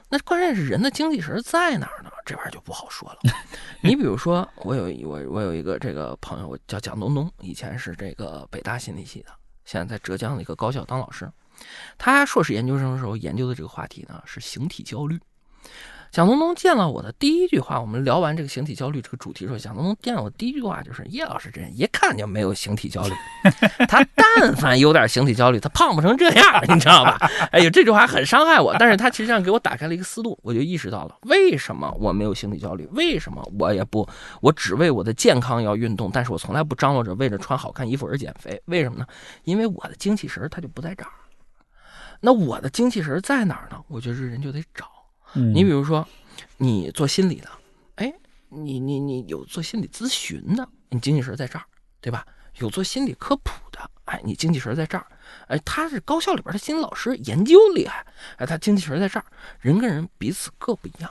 那关键是人的精气神儿在哪儿呢？这玩意儿就不好说了。你比如说，我有一我我有一个这个朋友，我叫蒋东东，以前是这个北大心理系的，现在在浙江的一个高校当老师。他硕士研究生的时候研究的这个话题呢是形体焦虑。蒋东东见了我的第一句话，我们聊完这个形体焦虑这个主题的时候，蒋东东见了我第一句话就是：叶老师这人一看就没有形体焦虑，他但凡有点形体焦虑，他胖不成这样，你知道吧？哎呦，这句话很伤害我，但是他实际上给我打开了一个思路，我就意识到了为什么我没有形体焦虑，为什么我也不，我只为我的健康要运动，但是我从来不张罗着为了穿好看衣服而减肥，为什么呢？因为我的精气神儿它就不在这儿。那我的精气神在哪儿呢？我觉得这人就得找。嗯你比如说，你做心理的，哎，你你你有做心理咨询的，你精气神在这儿，对吧？有做心理科普的，哎，你精气神在这儿，哎，他是高校里边的心理老师，研究厉害，哎，他精气神在这儿，人跟人彼此各不一样。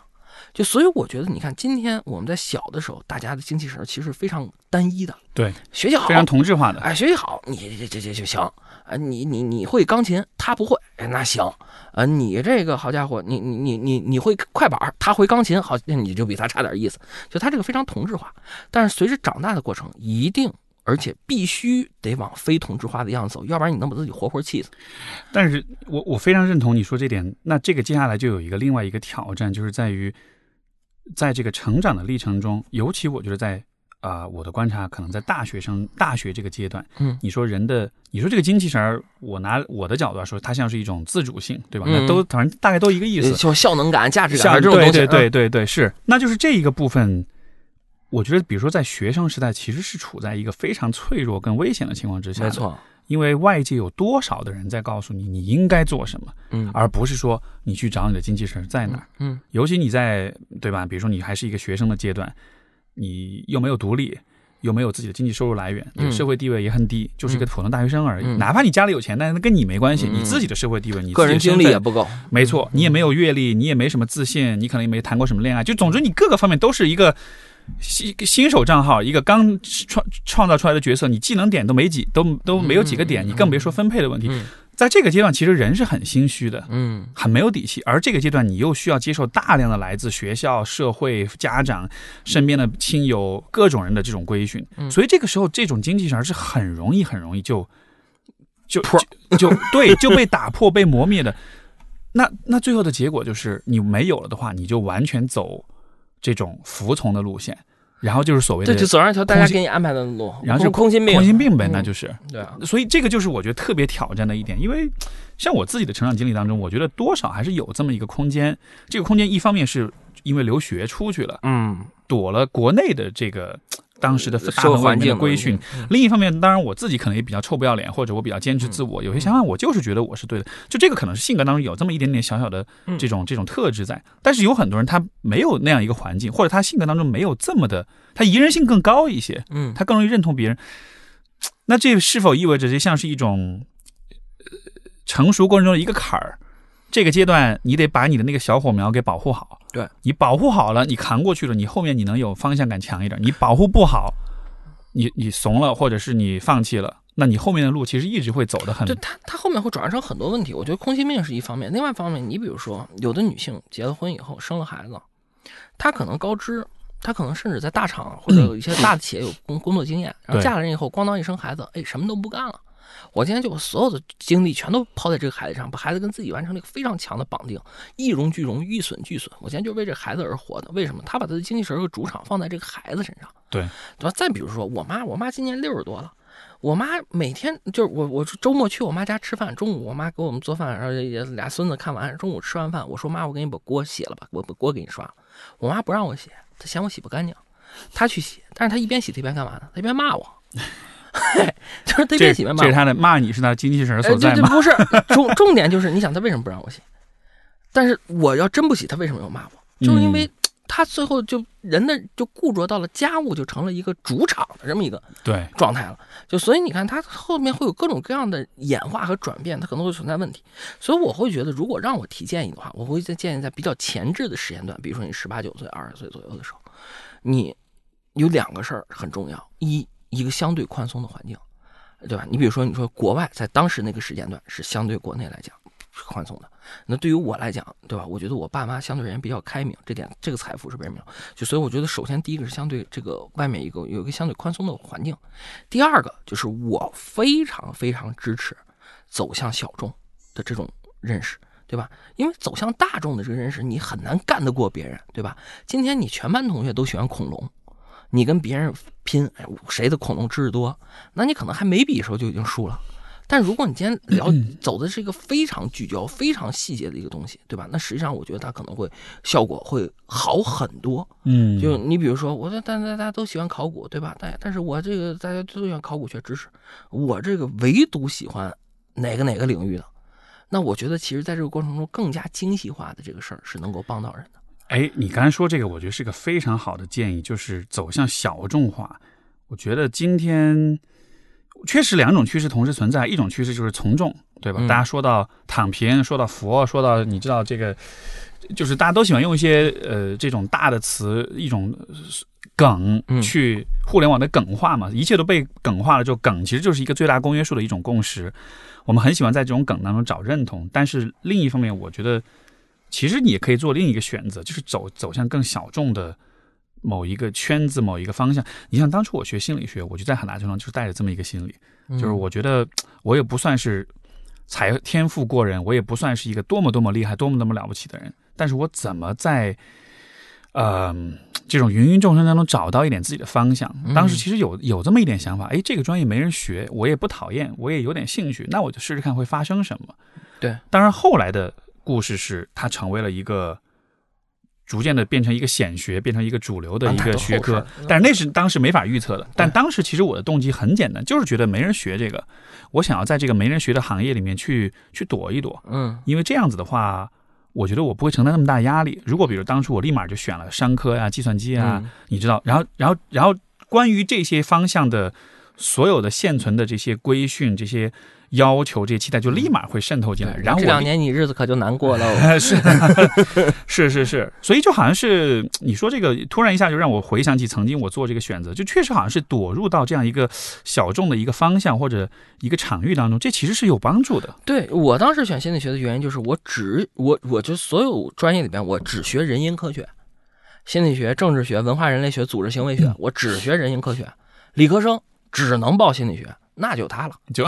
就所以我觉得，你看今天我们在小的时候，大家的精气神其实非常单一的，对，学习好，非常同质化的。哎，学习好，你这这这就行啊！你你你会钢琴，他不会，哎，那行啊！你这个好家伙，你你你你你会快板，他会钢琴，好，那你就比他差点意思。就他这个非常同质化，但是随着长大的过程，一定而且必须得往非同质化的样子走，要不然你能把自己活活气死。但是我我非常认同你说这点。那这个接下来就有一个另外一个挑战，就是在于，在这个成长的历程中，尤其我觉得在啊、我的观察，可能在大学生大学这个阶段，嗯你说人的，你说这个精气神儿，我拿我的角度来说，它像是一种自主性，对吧？嗯那都反正大概都一个意思。就效能感、价值感这种东西，对对对嗯，对对，是，那就是这一个部分。我觉得，比如说在学生时代，其实是处在一个非常脆弱跟危险的情况之下。没，错，因为外界有多少的人在告诉你你应该做什么，嗯。而不是说你去找你的精气神在哪儿。嗯尤其你在对吧？比如说你还是一个学生的阶段，你又没有独立，又没有自己的经济收入来源，社会地位也很低，就是一个普通大学生而已。嗯。哪怕你家里有钱，但是那跟你没关系，嗯。你自己的社会地位，你个人经历也不够，没错，你也没有阅历，你也没什么自信，你可能也没谈过什么恋爱，就总之你各个方面都是一个新新手账号，一个刚创创造出来的角色，你技能点都没几，都都没有几个点，你更别说分配的问题。嗯。在这个阶段，其实人是很心虚的，嗯。很没有底气，而这个阶段你又需要接受大量的来自学校、社会、家长、身边的亲友各种人的这种规训，嗯。所以这个时候这种精气神是很容易、很容易就就就就 对就被打破、被磨灭的。那那最后的结果就是你没有了的话，你就完全走这种服从的路线，然后就是所谓的对，就走上一条大家给你安排的路，然后是空心病，空心病呗，嗯。那就是。对啊，所以这个就是我觉得特别挑战的一点，因为像我自己的成长经历当中，我觉得多少还是有这么一个空间。这个空间一方面是因为留学出去了，嗯，躲了国内的这个当时的大环境的规训；嗯另一方面，当然我自己可能也比较臭不要脸，或者我比较坚持自我，有些想法我就是觉得我是对的。就这个可能是性格当中有这么一点点小小的这种这种特质在，但是有很多人他没有那样一个环境，或者他性格当中没有这么的，他宜人性更高一些。嗯，他更容易认同别人。那这是否意味着这像是一种呃成熟过程中的一个坎儿？这个阶段你得把你的那个小火苗给保护好。对你保护好了，你扛过去了，你后面你能有方向感强一点。你保护不好，你你怂了，或者是你放弃了，那你后面的路其实一直会走得很就他他后面会转化成很多问题。我觉得空心病是一方面，另外一方面，你比如说有的女性结了婚以后生了孩子，她可能高知，她可能甚至在大厂或者有一些大的企业有工工作经验，然后嫁了人以后，咣当一生孩子，哎，什么都不干了。我今天就把所有的精力全都抛在这个孩子上，把孩子跟自己完成了一个非常强的绑定，一荣俱荣，一损俱损。我今天就为这孩子而活的。为什么？他把他的精气神和主场放在这个孩子身上。对对吧？再比如说我妈，我妈今年六十多了，我妈每天就是我我周末去我妈家吃饭，中午我妈给我们做饭，然后也俩孙子看完，中午吃完饭，我说妈，我给你把锅洗了吧，我把锅给你刷了。我妈不让我洗，她嫌我洗不干净，她去洗，但是她一边洗她一边干嘛呢？她一边骂我，就是她一这边洗一边骂我。这是他的骂你是他的精气神哎，所在不是重重点，就是你想他为什么不让我洗？但是我要真不洗，他为什么要骂我？就是因为他最后就人的就固着到了家务就成了一个主场的这么一个对，状态了。就所以你看，他后面会有各种各样的演化和转变，他可能会存在问题。所以我会觉得，如果让我提建议的话，我会在建议在比较前置的时间段，比如说你十八九岁、二十岁左右的时候，你有两个事儿很重要：一，一个相对宽松的环境，对吧？你比如说，你说国外在当时那个时间段是相对国内来讲是宽松的。那对于我来讲，对吧？我觉得我爸妈相对而言比较开明，这点这个财富是别人没有。就所以我觉得，首先第一个是相对这个外面一个有一个相对宽松的环境，第二个就是我非常非常支持走向小众的这种认识，对吧？因为走向大众的这个认识，你很难干得过别人，对吧？今天你全班同学都喜欢恐龙，你跟别人拼，哎，谁的恐龙知识多，那你可能还没比的时候就已经输了。但如果你今天聊走的是一个非常聚焦、非常细节的一个东西，对吧？那实际上我觉得它可能会效果会好很多。嗯，就你比如说，我说但大家都喜欢考古，对吧？但但是我这个大家都喜欢考古学知识，我这个唯独喜欢哪个哪个领域的。那我觉得，其实在这个过程中，更加精细化的这个事儿是能够帮到人的。哎，你刚才说这个，我觉得是个非常好的建议，就是走向小众化。我觉得今天确实两种趋势同时存在，一种趋势就是从众，对吧？嗯大家说到躺平，说到佛，说到你知道这个，就是大家都喜欢用一些呃这种大的词，一种呃梗嗯去互联网的梗化嘛，一切都被梗化了之后，梗其实就是一个最大公约数的一种共识。我们很喜欢在这种梗当中找认同，但是另一方面，我觉得其实你也可以做另一个选择，就是走走向更小众的某一个圈子、某一个方向。你像当初我学心理学，我就在很大程度上就是带着这么一个心理，就是嗯我觉得我也不算是才天赋过人，我也不算是一个多么多么厉害、多么多么了不起的人，但是我怎么在呃这种芸芸众生当中找到一点自己的方向？嗯当时其实有有这么一点想法，哎，这个专业没人学，我也不讨厌，我也有点兴趣，那我就试试看会发生什么。对，当然后来的故事是它成为了一个逐渐的变成一个显学，变成一个主流的一个学科。但是那是当时没法预测的。但当时其实我的动机很简单，就是觉得没人学这个，我想要在这个没人学的行业里面去去躲一躲。嗯，因为这样子的话，我觉得我不会承担那么大压力。如果比如当初我立马就选了商科呀、计算机啊，你知道，然后然后然后关于这些方向的。所有的现存的这些规训、这些要求、这些期待，就立马会渗透进来。然后这两年你日子可就难过了。是是是是，所以就好像是你说这个，突然一下就让我回想起曾经我做这个选择，就确实好像是躲入到这样一个小众的一个方向或者一个场域当中，这其实是有帮助的。对我当时选心理学的原因就是，我只我我就所有专业里边，我只学人因科学、心理学、政治学、文化人类学、组织行为学，我只学人因科学，理科生。只能报心理学，那就他了，就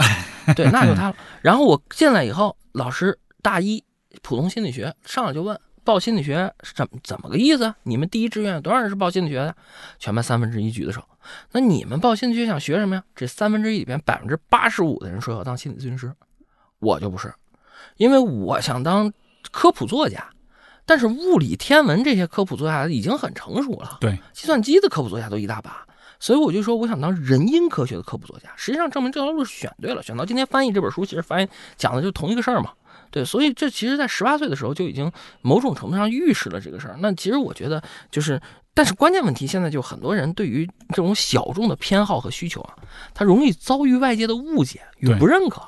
对，那就他了。然后我进来以后，老师大一普通心理学上来就问报心理学是怎怎么个意思？你们第一志愿多少人是报心理学的？全班三分之一举的手。那你们报心理学想学什么呀？这三分之一里边百分之八十五的人说要当心理咨询师，我就不是，因为我想当科普作家。但是物理、天文这些科普作家已经很成熟了，对，计算机的科普作家都一大把。所以我就说，我想当人因科学的科普作家。实际上证明这条路是选对了，选到今天翻译这本书，其实翻译讲的就是同一个事儿嘛。对，所以这其实，在十八岁的时候就已经某种程度上预示了这个事儿。那其实我觉得，就是，但是关键问题现在就很多人对于这种小众的偏好和需求啊，他容易遭遇外界的误解与不认可。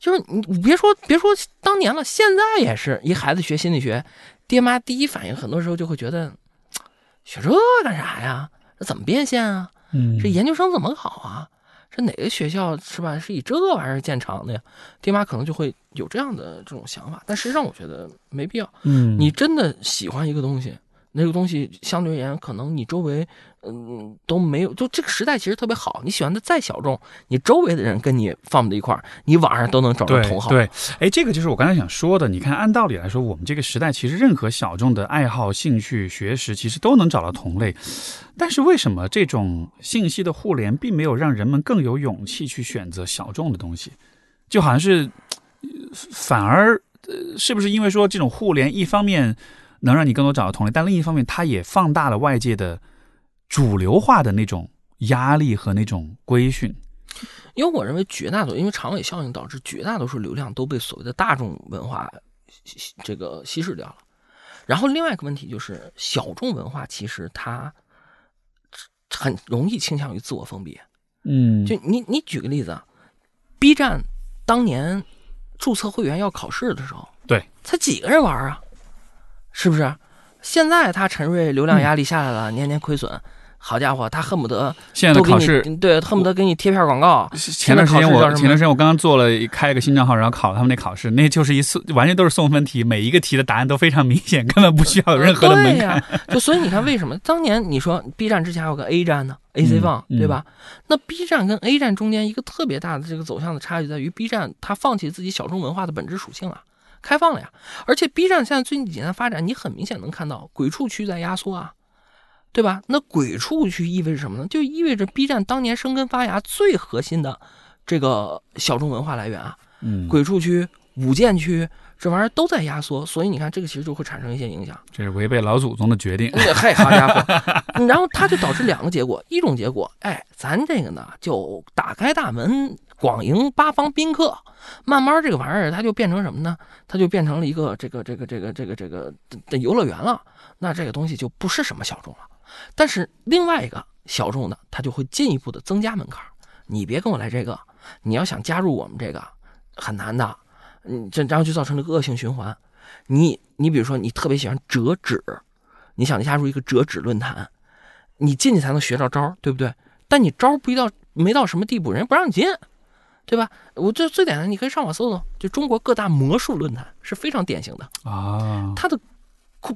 就是你别说别说当年了，现在也是一孩子学心理学，爹妈第一反应很多时候就会觉得，学这干啥呀？这怎么变现啊？嗯，这研究生怎么考啊？这哪个学校是吧？是以这玩意儿见长的呀？爹妈可能就会有这样的这种想法，但实际上我觉得没必要。嗯，你真的喜欢一个东西。那个东西相对而言，可能你周围，嗯，都没有。就这个时代其实特别好，你喜欢的再小众，你周围的人跟你放在一块儿，你网上都能找到同好。对，哎，这个就是我刚才想说的。你看，按道理来说，我们这个时代其实任何小众的爱好、兴趣、学识，其实都能找到同类。但是为什么这种信息的互联并没有让人们更有勇气去选择小众的东西？就好像是反而，呃，是不是因为说这种互联一方面？能让你更多找到同类，但另一方面，它也放大了外界的主流化的那种压力和那种规训。因为我认为绝大多数，因为长尾效应导致绝大多数流量都被所谓的大众文化这个稀释掉了。然后另外一个问题就是，小众文化其实它很容易倾向于自我封闭。嗯，就你你举个例子啊，B 站当年注册会员要考试的时候，对，才几个人玩啊？是不是？现在他陈瑞流量压力下来了，年年亏损。好家伙，他恨不得现在的考试对，恨不得给你贴片广告。前段时间我前段时间我刚刚做了开了个新账号，然后考了他们那考试，那就是一次完全都是送分题，每一个题的答案都非常明显，根本不需要有任何的门槛。就所以你看，为什么当年你说 B 站之前还有个 A 站呢？AC 放对吧？那 B 站跟 A 站中间一个特别大的这个走向的差距在于，B 站它放弃自己小众文化的本质属性了。开放了呀，而且 B 站现在最近几年的发展，你很明显能看到鬼畜区在压缩啊，对吧？那鬼畜区意味着什么呢？就意味着 B 站当年生根发芽最核心的这个小众文化来源啊，嗯，鬼畜区、舞剑区这玩意儿都在压缩，所以你看这个其实就会产生一些影响。这是违背老祖宗的决定。嘿，好家伙！然后它就导致两个结果，一种结果，哎，咱这个呢就打开大门。广迎八方宾客，慢慢这个玩意儿它就变成什么呢？它就变成了一个这个这个这个这个这个的游乐园了。那这个东西就不是什么小众了。但是另外一个小众的，它就会进一步的增加门槛。你别跟我来这个，你要想加入我们这个很难的。嗯，这然后就造成了恶性循环。你你比如说你特别喜欢折纸，你想加入一个折纸论坛，你进去才能学着招，对不对？但你招不一到没到什么地步，人家不让你进。对吧？我最最简单，你可以上网搜搜，就中国各大魔术论坛是非常典型的啊。它的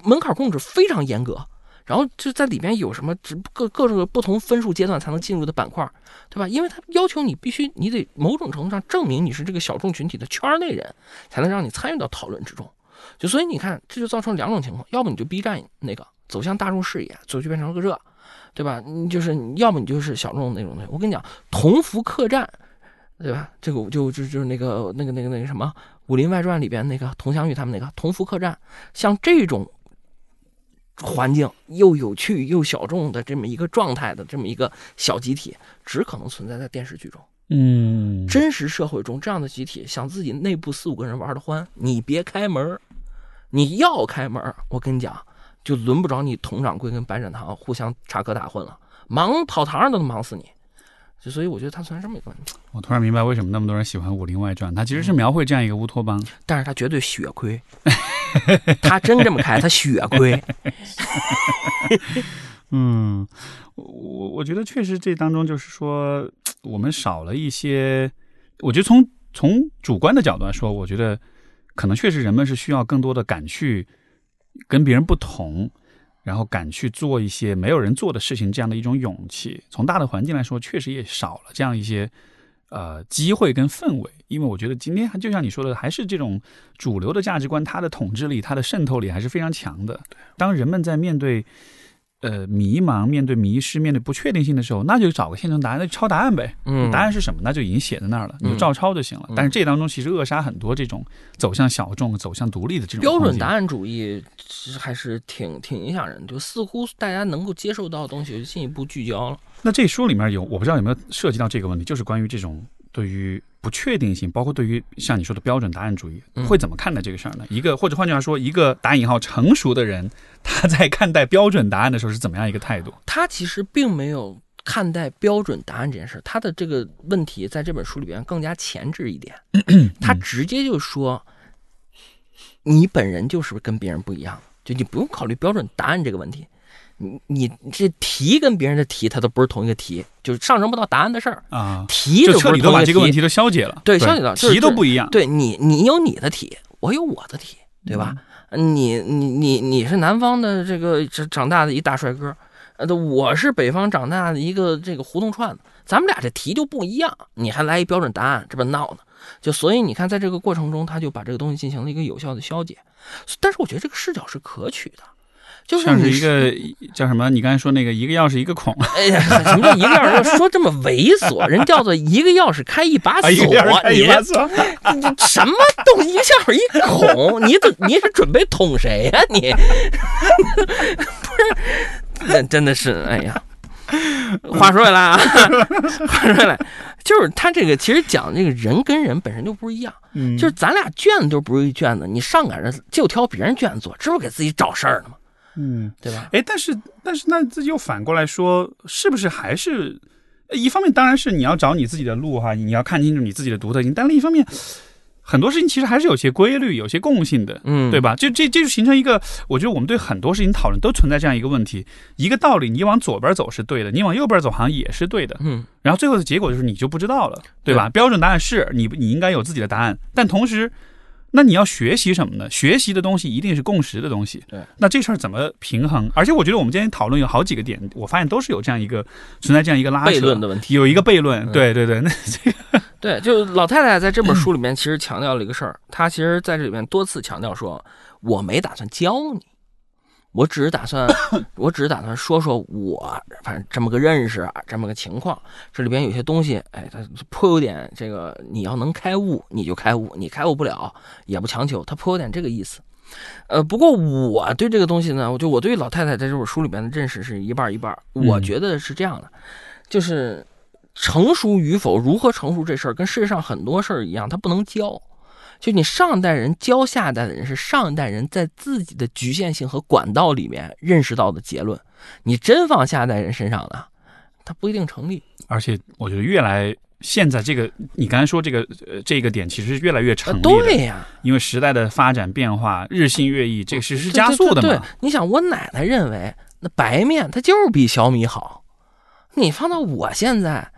门槛控制非常严格，然后就在里边有什么各各种不同分数阶段才能进入的板块，对吧？因为它要求你必须你得某种程度上证明你是这个小众群体的圈内人，才能让你参与到讨论之中。就所以你看，这就造成两种情况：要么你就 B 站那个走向大众视野，最后就变成了个这，对吧？你就是要么你就是小众那种的。我跟你讲，同福客栈。对吧？这个就就就是那个那个那个那个什么《武林外传》里边那个佟湘玉他们那个同福客栈，像这种环境又有趣又小众的这么一个状态的这么一个小集体，只可能存在在电视剧中。嗯，真实社会中这样的集体，想自己内部四五个人玩的欢，你别开门你要开门我跟你讲，就轮不着你佟掌柜跟白展堂互相插科打诨了，忙跑堂上都能忙死你。就所以我觉得他存在这么一个问题。我突然明白为什么那么多人喜欢《武林外传》，他其实是描绘这样一个乌托邦，但是他绝对血亏。他真这么开，他血亏。嗯，我我觉得确实这当中就是说，我们少了一些。我觉得从从主观的角度来说，我觉得可能确实人们是需要更多的敢去跟别人不同，然后敢去做一些没有人做的事情，这样的一种勇气。从大的环境来说，确实也少了这样一些呃机会跟氛围。因为我觉得今天就像你说的，还是这种主流的价值观，它的统治力、它的渗透力还是非常强的。当人们在面对。呃，迷茫，面对迷失，面对不确定性的时候，那就找个现成答案，那就抄答案呗。嗯，答案是什么？那就已经写在那儿了，你就照抄就行了。但是这当中其实扼杀很多这种走向小众、走向独立的这种标准答案主义，其实还是挺挺影响人。就似乎大家能够接受到的东西，就进一步聚焦了。那这书里面有，我不知道有没有涉及到这个问题，就是关于这种。对于不确定性，包括对于像你说的标准答案主义，会怎么看待这个事儿呢？一个或者换句话说，一个打引号成熟的人，他在看待标准答案的时候是怎么样一个态度？他其实并没有看待标准答案这件事，他的这个问题在这本书里边更加前置一点，他直接就说，你本人就是跟别人不一样，就你不用考虑标准答案这个问题。你你这题跟别人的题，它都不是同一个题，就是上升不到答案的事儿啊。题就彻底都把这个问题都消解了，对，消解了，题都不一样。对你，你有你的题，我有我的题，对吧？你你你你是南方的这个长大的一大帅哥，呃，我是北方长大的一个这个胡同串子，咱们俩这题就不一样，你还来一标准答案，这不闹呢？就所以你看，在这个过程中，他就把这个东西进行了一个有效的消解。但是我觉得这个视角是可取的。就像是一个叫什么？你刚才说那个一个钥匙一个孔。哎呀，什么叫一个钥匙？说这么猥琐，人叫做一个钥匙开一把 锁。你这什么东西？一个钥匙一孔，你怎你是准备捅谁呀？你不是？那真的是哎呀。话说回来啊，话说回来，就是他这个其实讲这个人跟人本身就不一样。嗯，就是咱俩卷子都不是一卷子，你上赶着就挑别人卷子做，这不给自己找事儿呢吗？嗯，对吧？哎，但是但是那这又反过来说，是不是还是一方面？当然是你要找你自己的路哈，你要看清楚你自己的独特性。但另一方面，很多事情其实还是有些规律、有些共性的，嗯，对吧？就这这就形成一个，我觉得我们对很多事情讨论都存在这样一个问题：一个道理，你往左边走是对的，你往右边走好像也是对的，嗯。然后最后的结果就是你就不知道了，对吧？标准答案是你你应该有自己的答案，但同时。那你要学习什么呢？学习的东西一定是共识的东西。对，那这事儿怎么平衡？而且我觉得我们今天讨论有好几个点，我发现都是有这样一个存在这样一个拉扯的问题，有一个悖论。对对对，那这个对，就老太太在这本书里面其实强调了一个事儿，她其实在这里面多次强调说，我没打算教你。我只是打算，我只是打算说说我反正这么个认识啊，这么个情况。这里边有些东西，哎，它颇有点这个，你要能开悟，你就开悟；你开悟不了，也不强求。它颇有点这个意思。呃，不过我对这个东西呢，我就我对老太太在这本书里边的认识是一半一半。我觉得是这样的，就是成熟与否，如何成熟这事儿，跟世界上很多事儿一样，它不能教。就你上一代人教下一代的人，是上一代人在自己的局限性和管道里面认识到的结论。你真放下一代人身上了，它不一定成立。而且我觉得越来现在这个，你刚才说这个呃这个点，其实是越来越成立的。对呀，因为时代的发展变化日新月异，这个是是加速的嘛。对，你想我奶奶认为那白面它就是比小米好，你放到我现在。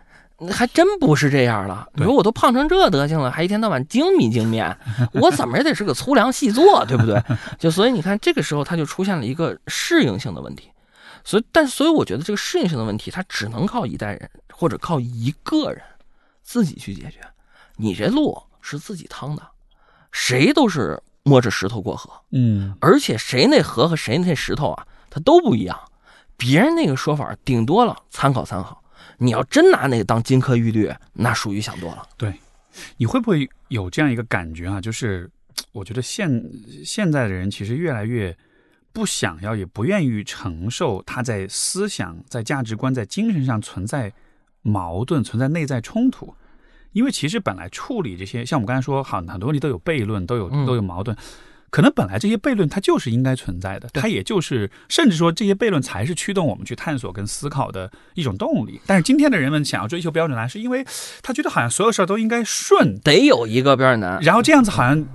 还真不是这样了。你说我都胖成这德行了，还一天到晚精米精面，我怎么也得是个粗粮细作，对不对？就所以你看，这个时候他就出现了一个适应性的问题。所以，但所以我觉得这个适应性的问题，它只能靠一代人或者靠一个人自己去解决。你这路是自己趟的，谁都是摸着石头过河。嗯，而且谁那河和谁那石头啊，它都不一样。别人那个说法顶多了参考参考。你要真拿那个当金科玉律，那属于想多了。对，你会不会有这样一个感觉啊？就是我觉得现现在的人其实越来越不想要，也不愿意承受他在思想、在价值观、在精神上存在矛盾、存在内在冲突。因为其实本来处理这些，像我们刚才说，很很多问题都有悖论，都有都有矛盾。可能本来这些悖论它就是应该存在的，它也就是甚至说这些悖论才是驱动我们去探索跟思考的一种动力。但是今天的人们想要追求标准答案，是因为他觉得好像所有事儿都应该顺，得有一个标准答案，然后这样子好像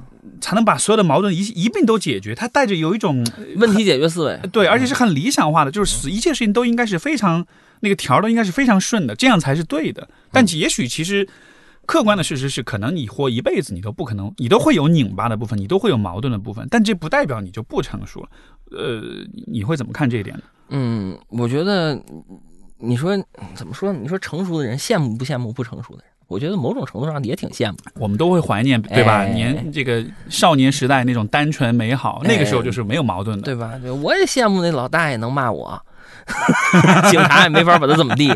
才能把所有的矛盾一一并都解决。他带着有一种问题解决思维，对，而且是很理想化的，就是一切事情都应该是非常那个条都应该是非常顺的，这样才是对的。但也许其实。客观的事实是，可能你活一辈子，你都不可能，你都会有拧巴的部分，你都会有矛盾的部分，但这不代表你就不成熟了。呃，你会怎么看这一点呢？嗯，我觉得你说怎么说？你说成熟的人羡慕不羡慕不成熟的人？我觉得某种程度上也挺羡慕。我们都会怀念，对吧？年这个少年时代那种单纯美好，那个时候就是没有矛盾的，对吧？我也羡慕那老大爷能骂我。警察也没法把他怎么地，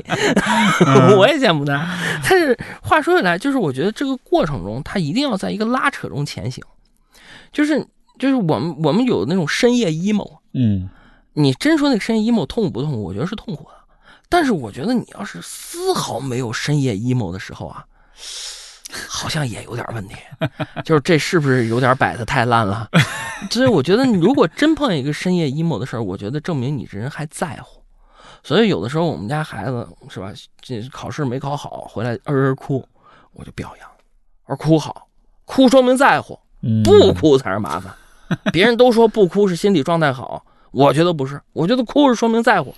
我也见不得。但是话说回来，就是我觉得这个过程中，他一定要在一个拉扯中前行。就是就是我们我们有那种深夜 emo，嗯，你真说那个深夜 emo 痛苦不痛苦？我觉得是痛苦的。但是我觉得你要是丝毫没有深夜 emo 的时候啊，好像也有点问题。就是这是不是有点摆的太烂了？所以我觉得你如果真碰见一个深夜 emo 的事儿，我觉得证明你这人还在乎。所以有的时候我们家孩子是吧，这考试没考好，回来嗯嗯哭，我就表扬，而哭好，哭说明在乎，不哭才是麻烦。别人都说不哭是心理状态好，我觉得不是，我觉得哭是说明在乎。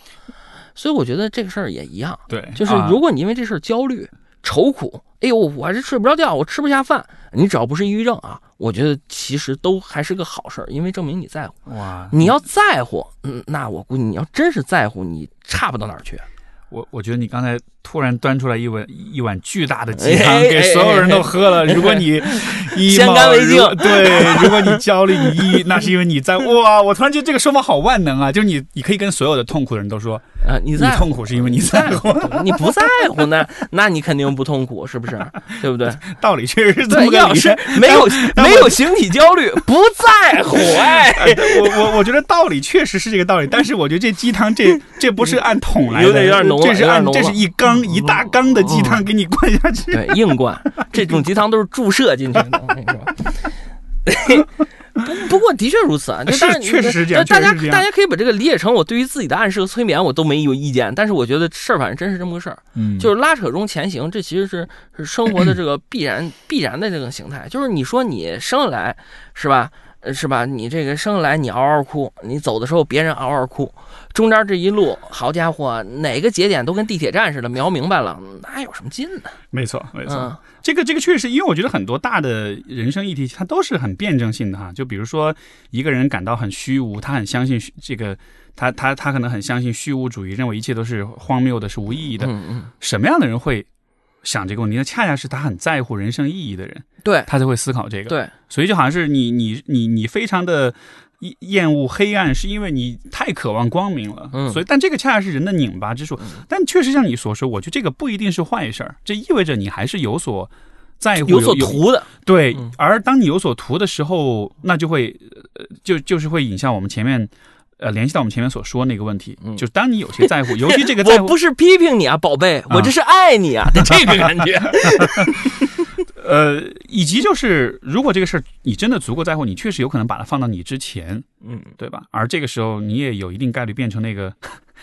所以我觉得这个事儿也一样，对，就是如果你因为这事儿焦虑、愁苦，哎呦，我还是睡不着觉，我吃不下饭，你只要不是抑郁症啊。我觉得其实都还是个好事儿，因为证明你在乎。哇，你要在乎，嗯，那我估计你要真是在乎，你差不到哪儿去。我我觉得你刚才突然端出来一碗一碗巨大的鸡汤，给所有人都喝了。如果你 先干为敬，对，如果你焦虑，你抑郁，那是因为你在哇！我突然觉得这个说法好万能啊，就是你你可以跟所有的痛苦的人都说。啊，你在痛苦是因为你在乎，你不在乎那，那你肯定不痛苦，是不是？对不对？道理确实是这么个理。是没有没有形体焦虑，不在乎。哎，我我我觉得道理确实是这个道理，但是我觉得这鸡汤这 这不是按桶来的，有点有点浓，这是按这是一缸一大缸的鸡汤给你灌下去，对，硬灌。这种鸡汤都是注射进去的，我跟你说。不 不过的确如此啊，是确实是这样。大家大家可以把这个理解成我对于自己的暗示和催眠，我都没有意见。但是我觉得事儿反正真是这么个事儿，嗯，就是拉扯中前行，这其实是是生活的这个必然必然的这个形态。就是你说你生下来是吧，是吧？你这个生来你嗷嗷哭，你走的时候别人嗷嗷哭，中间这一路，好家伙，哪个节点都跟地铁站似的，描明白了，哪有什么劲呢？没错，没错。这个这个确实，因为我觉得很多大的人生议题，它都是很辩证性的哈。就比如说，一个人感到很虚无，他很相信这个，他他他可能很相信虚无主义，认为一切都是荒谬的，是无意义的。嗯嗯。什么样的人会想这个问题？那恰恰是他很在乎人生意义的人，对他才会思考这个。对，所以就好像是你你你你非常的。厌恶黑暗是因为你太渴望光明了，嗯，所以但这个恰恰是人的拧巴之处。但确实像你所说，我觉得这个不一定是坏事儿，这意味着你还是有所在乎、有所图的。对，而当你有所图的时候，那就会呃，就就是会引向我们前面呃，联系到我们前面所说那个问题，就是当你有些在乎，尤其这个在乎，我不是批评你啊，宝贝，我这是爱你啊，这个感觉。呃，以及就是，如果这个事儿你真的足够在乎，你确实有可能把它放到你之前，嗯，对吧？而这个时候，你也有一定概率变成那个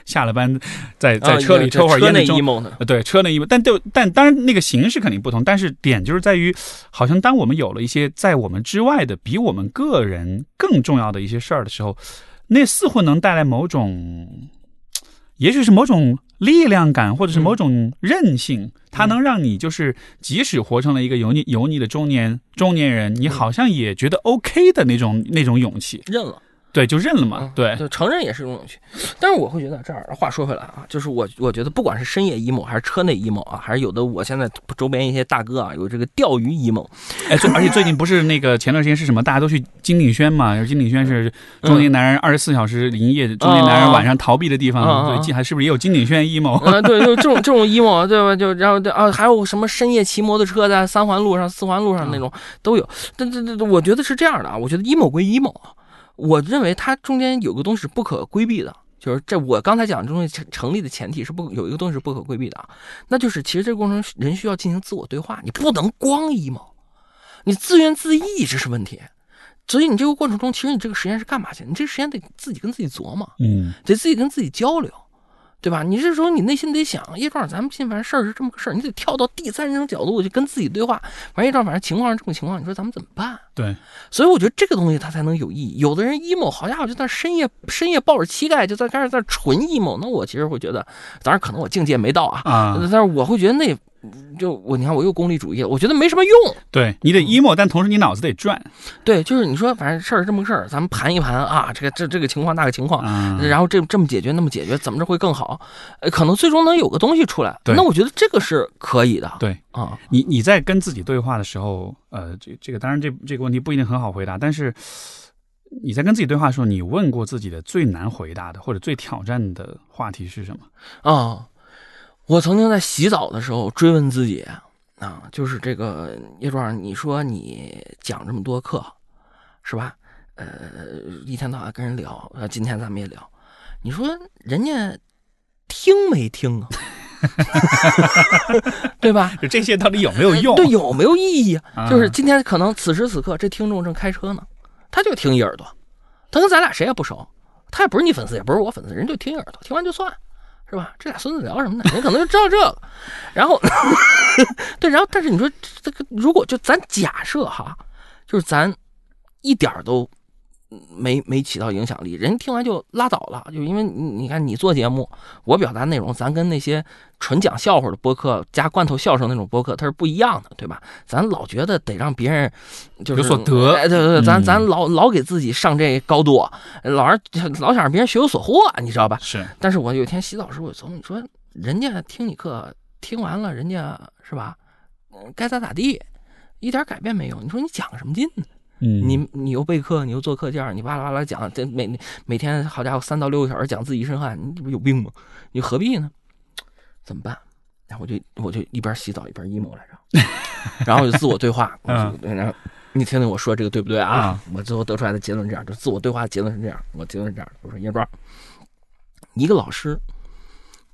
下了班在在车里抽会儿烟的中，对，车内 emo。但就但当然那个形式肯定不同，但是点就是在于，好像当我们有了一些在我们之外的比我们个人更重要的一些事儿的时候，那似乎能带来某种，也许是某种。力量感，或者是某种韧性，它能让你就是即使活成了一个油腻油腻的中年中年人，你好像也觉得 OK 的那种那种勇气，认了。对，就认了嘛。对，就承认也是一种勇气。但是我会觉得，这儿话说回来啊，就是我我觉得，不管是深夜 emo 还是车内 emo 啊，还是有的我现在周边一些大哥啊，有这个钓鱼 emo。哎，最而且最近不是那个前段时间是什么？大家都去金鼎轩嘛？金鼎轩是中年男人二十四小时营业，中年男人晚上逃避的地方。所以还是不是也有金鼎轩 emo？啊，对，就这种这种 emo，对吧？就然后啊，还有什么深夜骑摩托车在三环路上、四环路上那种都有。但这这，我觉得是这样的啊，我觉得 emo 归 emo 啊。我认为它中间有个东西是不可规避的，就是这我刚才讲这东西成成立的前提是不有一个东西是不可规避的啊，那就是其实这个过程人需要进行自我对话，你不能光 emo，你自怨自艾这是问题。所以你这个过程中，其实你这个实验是干嘛去？你这个实验得自己跟自己琢磨，嗯，得自己跟自己交流。对吧？你这时候你内心得想，叶壮，咱们心反正事儿是这么个事儿，你得跳到第三人称角度去跟自己对话。完叶壮，反正情况是这么情况，你说咱们怎么办？对，所以我觉得这个东西它才能有意义。有的人 emo，好家伙，就在深夜深夜抱着膝盖就在开始在纯 emo，那我其实会觉得，当然可能我境界没到啊，啊，但是我会觉得那。就我，你看我又功利主义了，我觉得没什么用。对你得 emo，但同时你脑子得转。对，就是你说，反正事儿是这么个事儿，咱们盘一盘啊，这个这这个情况那个情况，然后这这么解决那么解决，怎么着会更好？呃，可能最终能有个东西出来。那我觉得这个是可以的。对啊，你你在跟自己对话的时候，呃，这这个当然这这个问题不一定很好回答，但是你在跟自己对话的时候，你问过自己的最难回答的或者最挑战的话题是什么？啊。我曾经在洗澡的时候追问自己啊，就是这个叶壮，你说你讲这么多课，是吧？呃，一天到晚跟人聊，呃，今天咱们也聊，你说人家听没听啊？对吧？就这些到底有没有用？对，有没有意义？就是今天可能此时此刻这听众正开车呢，他就听一耳朵，他跟咱俩谁也不熟，他也不是你粉丝，也不是我粉丝，人就听一耳朵，听完就算。是吧？这俩孙子聊什么呢？你可能就知道这个，然后，对，然后，但是你说这个，如果就咱假设哈，就是咱一点都。没没起到影响力，人听完就拉倒了。就因为你你看，你做节目，我表达内容，咱跟那些纯讲笑话的播客加罐头笑声那种播客，它是不一样的，对吧？咱老觉得得让别人就是有所得，对对对，咱咱老老给自己上这高度，老是老想让别人学有所获，你知道吧？是。但是我有一天洗澡时，我琢磨，你说人家听你课听完了，人家是吧？该咋咋地，一点改变没有。你说你讲什么劲呢？嗯，你你又备课，你又做课件，你巴拉巴拉讲，这每每天好家伙三到六个小时讲自己一身汗，你这不有病吗？你何必呢？怎么办？然后我就我就一边洗澡一边 emo 来着，然后我就自我对话，然后你听听我说这个对不对啊？我最后得出来的结论这样，就自我对话的结论是这样，我结论是这样，我说叶庄，一个老师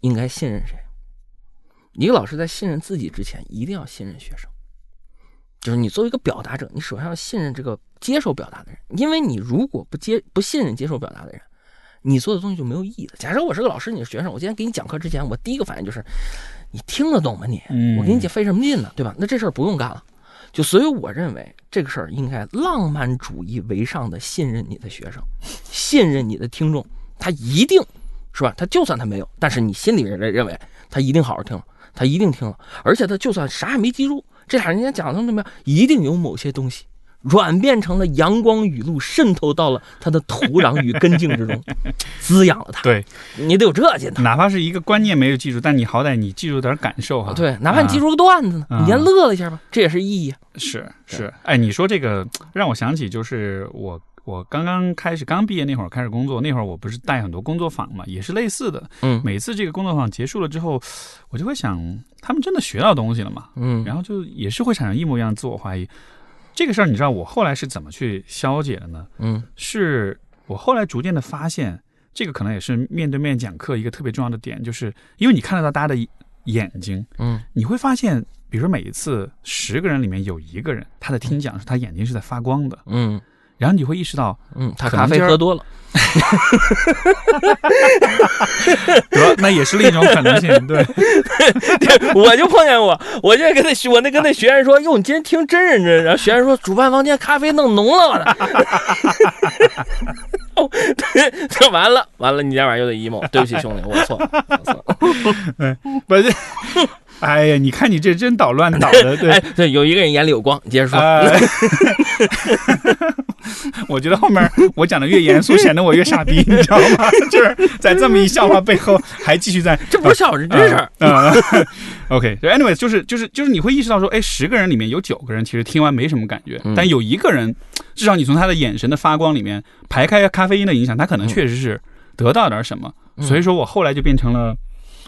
应该信任谁？一个老师在信任自己之前，一定要信任学生。就是你作为一个表达者，你首先要信任这个接受表达的人，因为你如果不接不信任接受表达的人，你做的东西就没有意义了。假设我是个老师，你是学生，我今天给你讲课之前，我第一个反应就是，你听得懂吗？你，我给你讲费什么劲呢？对吧？那这事儿不用干了。就所以我认为这个事儿应该浪漫主义为上的信任你的学生，信任你的听众，他一定是吧？他就算他没有，但是你心里认认为他一定好好听了，他一定听了，而且他就算啥也没记住。这俩人家讲的怎么样？一定有某些东西转变成了阳光雨露，渗透到了他的土壤与根茎之中，滋养了他。对，你得有这劲头。哪怕是一个观念没有记住，但你好歹你记住点感受哈。对，哪怕你记住个段子呢，你先乐了一下吧，这也是意义。是是，哎，你说这个让我想起，就是我。我刚刚开始刚毕业那会儿开始工作，那会儿我不是带很多工作坊嘛，也是类似的。嗯，每次这个工作坊结束了之后，我就会想，他们真的学到东西了吗？嗯，然后就也是会产生一模一样的自我怀疑。这个事儿你知道我后来是怎么去消解的呢？嗯，是我后来逐渐的发现，这个可能也是面对面讲课一个特别重要的点，就是因为你看得到大家的眼睛，嗯，你会发现，比如说每一次十个人里面有一个人，他的听讲是他眼睛是在发光的，嗯。然后你会意识到，嗯，他咖啡喝多了，得那也是另一种可能性。对，我就碰见过，我就跟那我那跟那学员说：“哟，你今天听真认真。”然后学员说：“主办房间咖啡弄浓了。”哦，这完了完了，你今天晚上又得 emo。对不起，兄弟，我错了，我错了。不是。哎呀，你看你这真捣乱捣的，对对，有一个人眼里有光，你接着说。我觉得后面我讲的越严肃，显得我越傻逼，你知道吗？就是在这么一笑话背后，还继续在，这不是笑话，是真事儿。OK，anyway，就是就是就是你会意识到说，哎，十个人里面有九个人其实听完没什么感觉，但有一个人，至少你从他的眼神的发光里面排开咖啡因的影响，他可能确实是得到点什么。所以说我后来就变成了。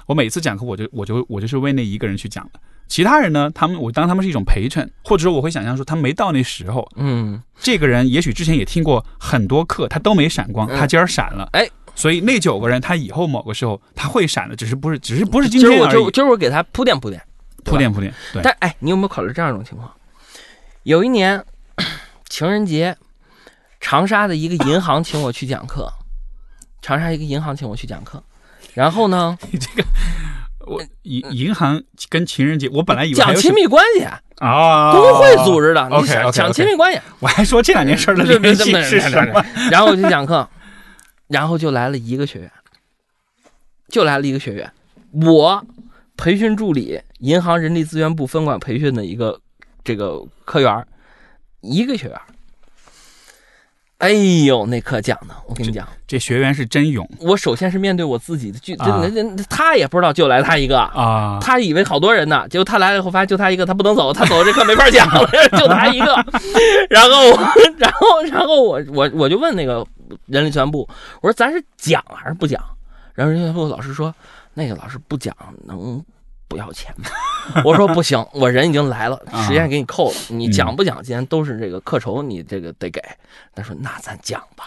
我每次讲课，我就我就我就是为那一个人去讲的，其他人呢，他们我当他们是一种陪衬，或者说我会想象说他没到那时候。嗯，这个人也许之前也听过很多课，他都没闪光，他今儿闪了。哎，所以那九个人他以后某个时候他会闪的，只是不是只是不是今天而已。今儿我就今儿我给他铺垫铺垫，铺垫铺垫。对。但哎，你有没有考虑这样一种情况？有一年 情人节，长沙的一个银行请我去讲课，长沙一个银行请我去讲课，然后呢，你这个。我银银行跟情人节，我本来以为讲亲密关系啊，工会组织的，OK，讲亲密关系。我还说这两件事的 联系是什么？然后我就讲课，然后就来了一个学员，就来了一个学员，我培训助理，银行人力资源部分管培训的一个这个科员，一个学员。哎呦，那课讲的，我跟你讲，这学员是真勇。我首先是面对我自己的，就那那他也不知道，就来他一个啊，他以为好多人呢，结果他来了以后发现就他一个，他不能走，他走这课没法讲了，就他一个。然后，然后，然后我我我就问那个人力资源部，我说咱是讲还是不讲？然后人力资源部老师说，那个老师不讲能。不要钱吗？我说不行，我人已经来了，时间给你扣了，你讲不讲今天都是这个课酬，你这个得给。他说那咱讲吧。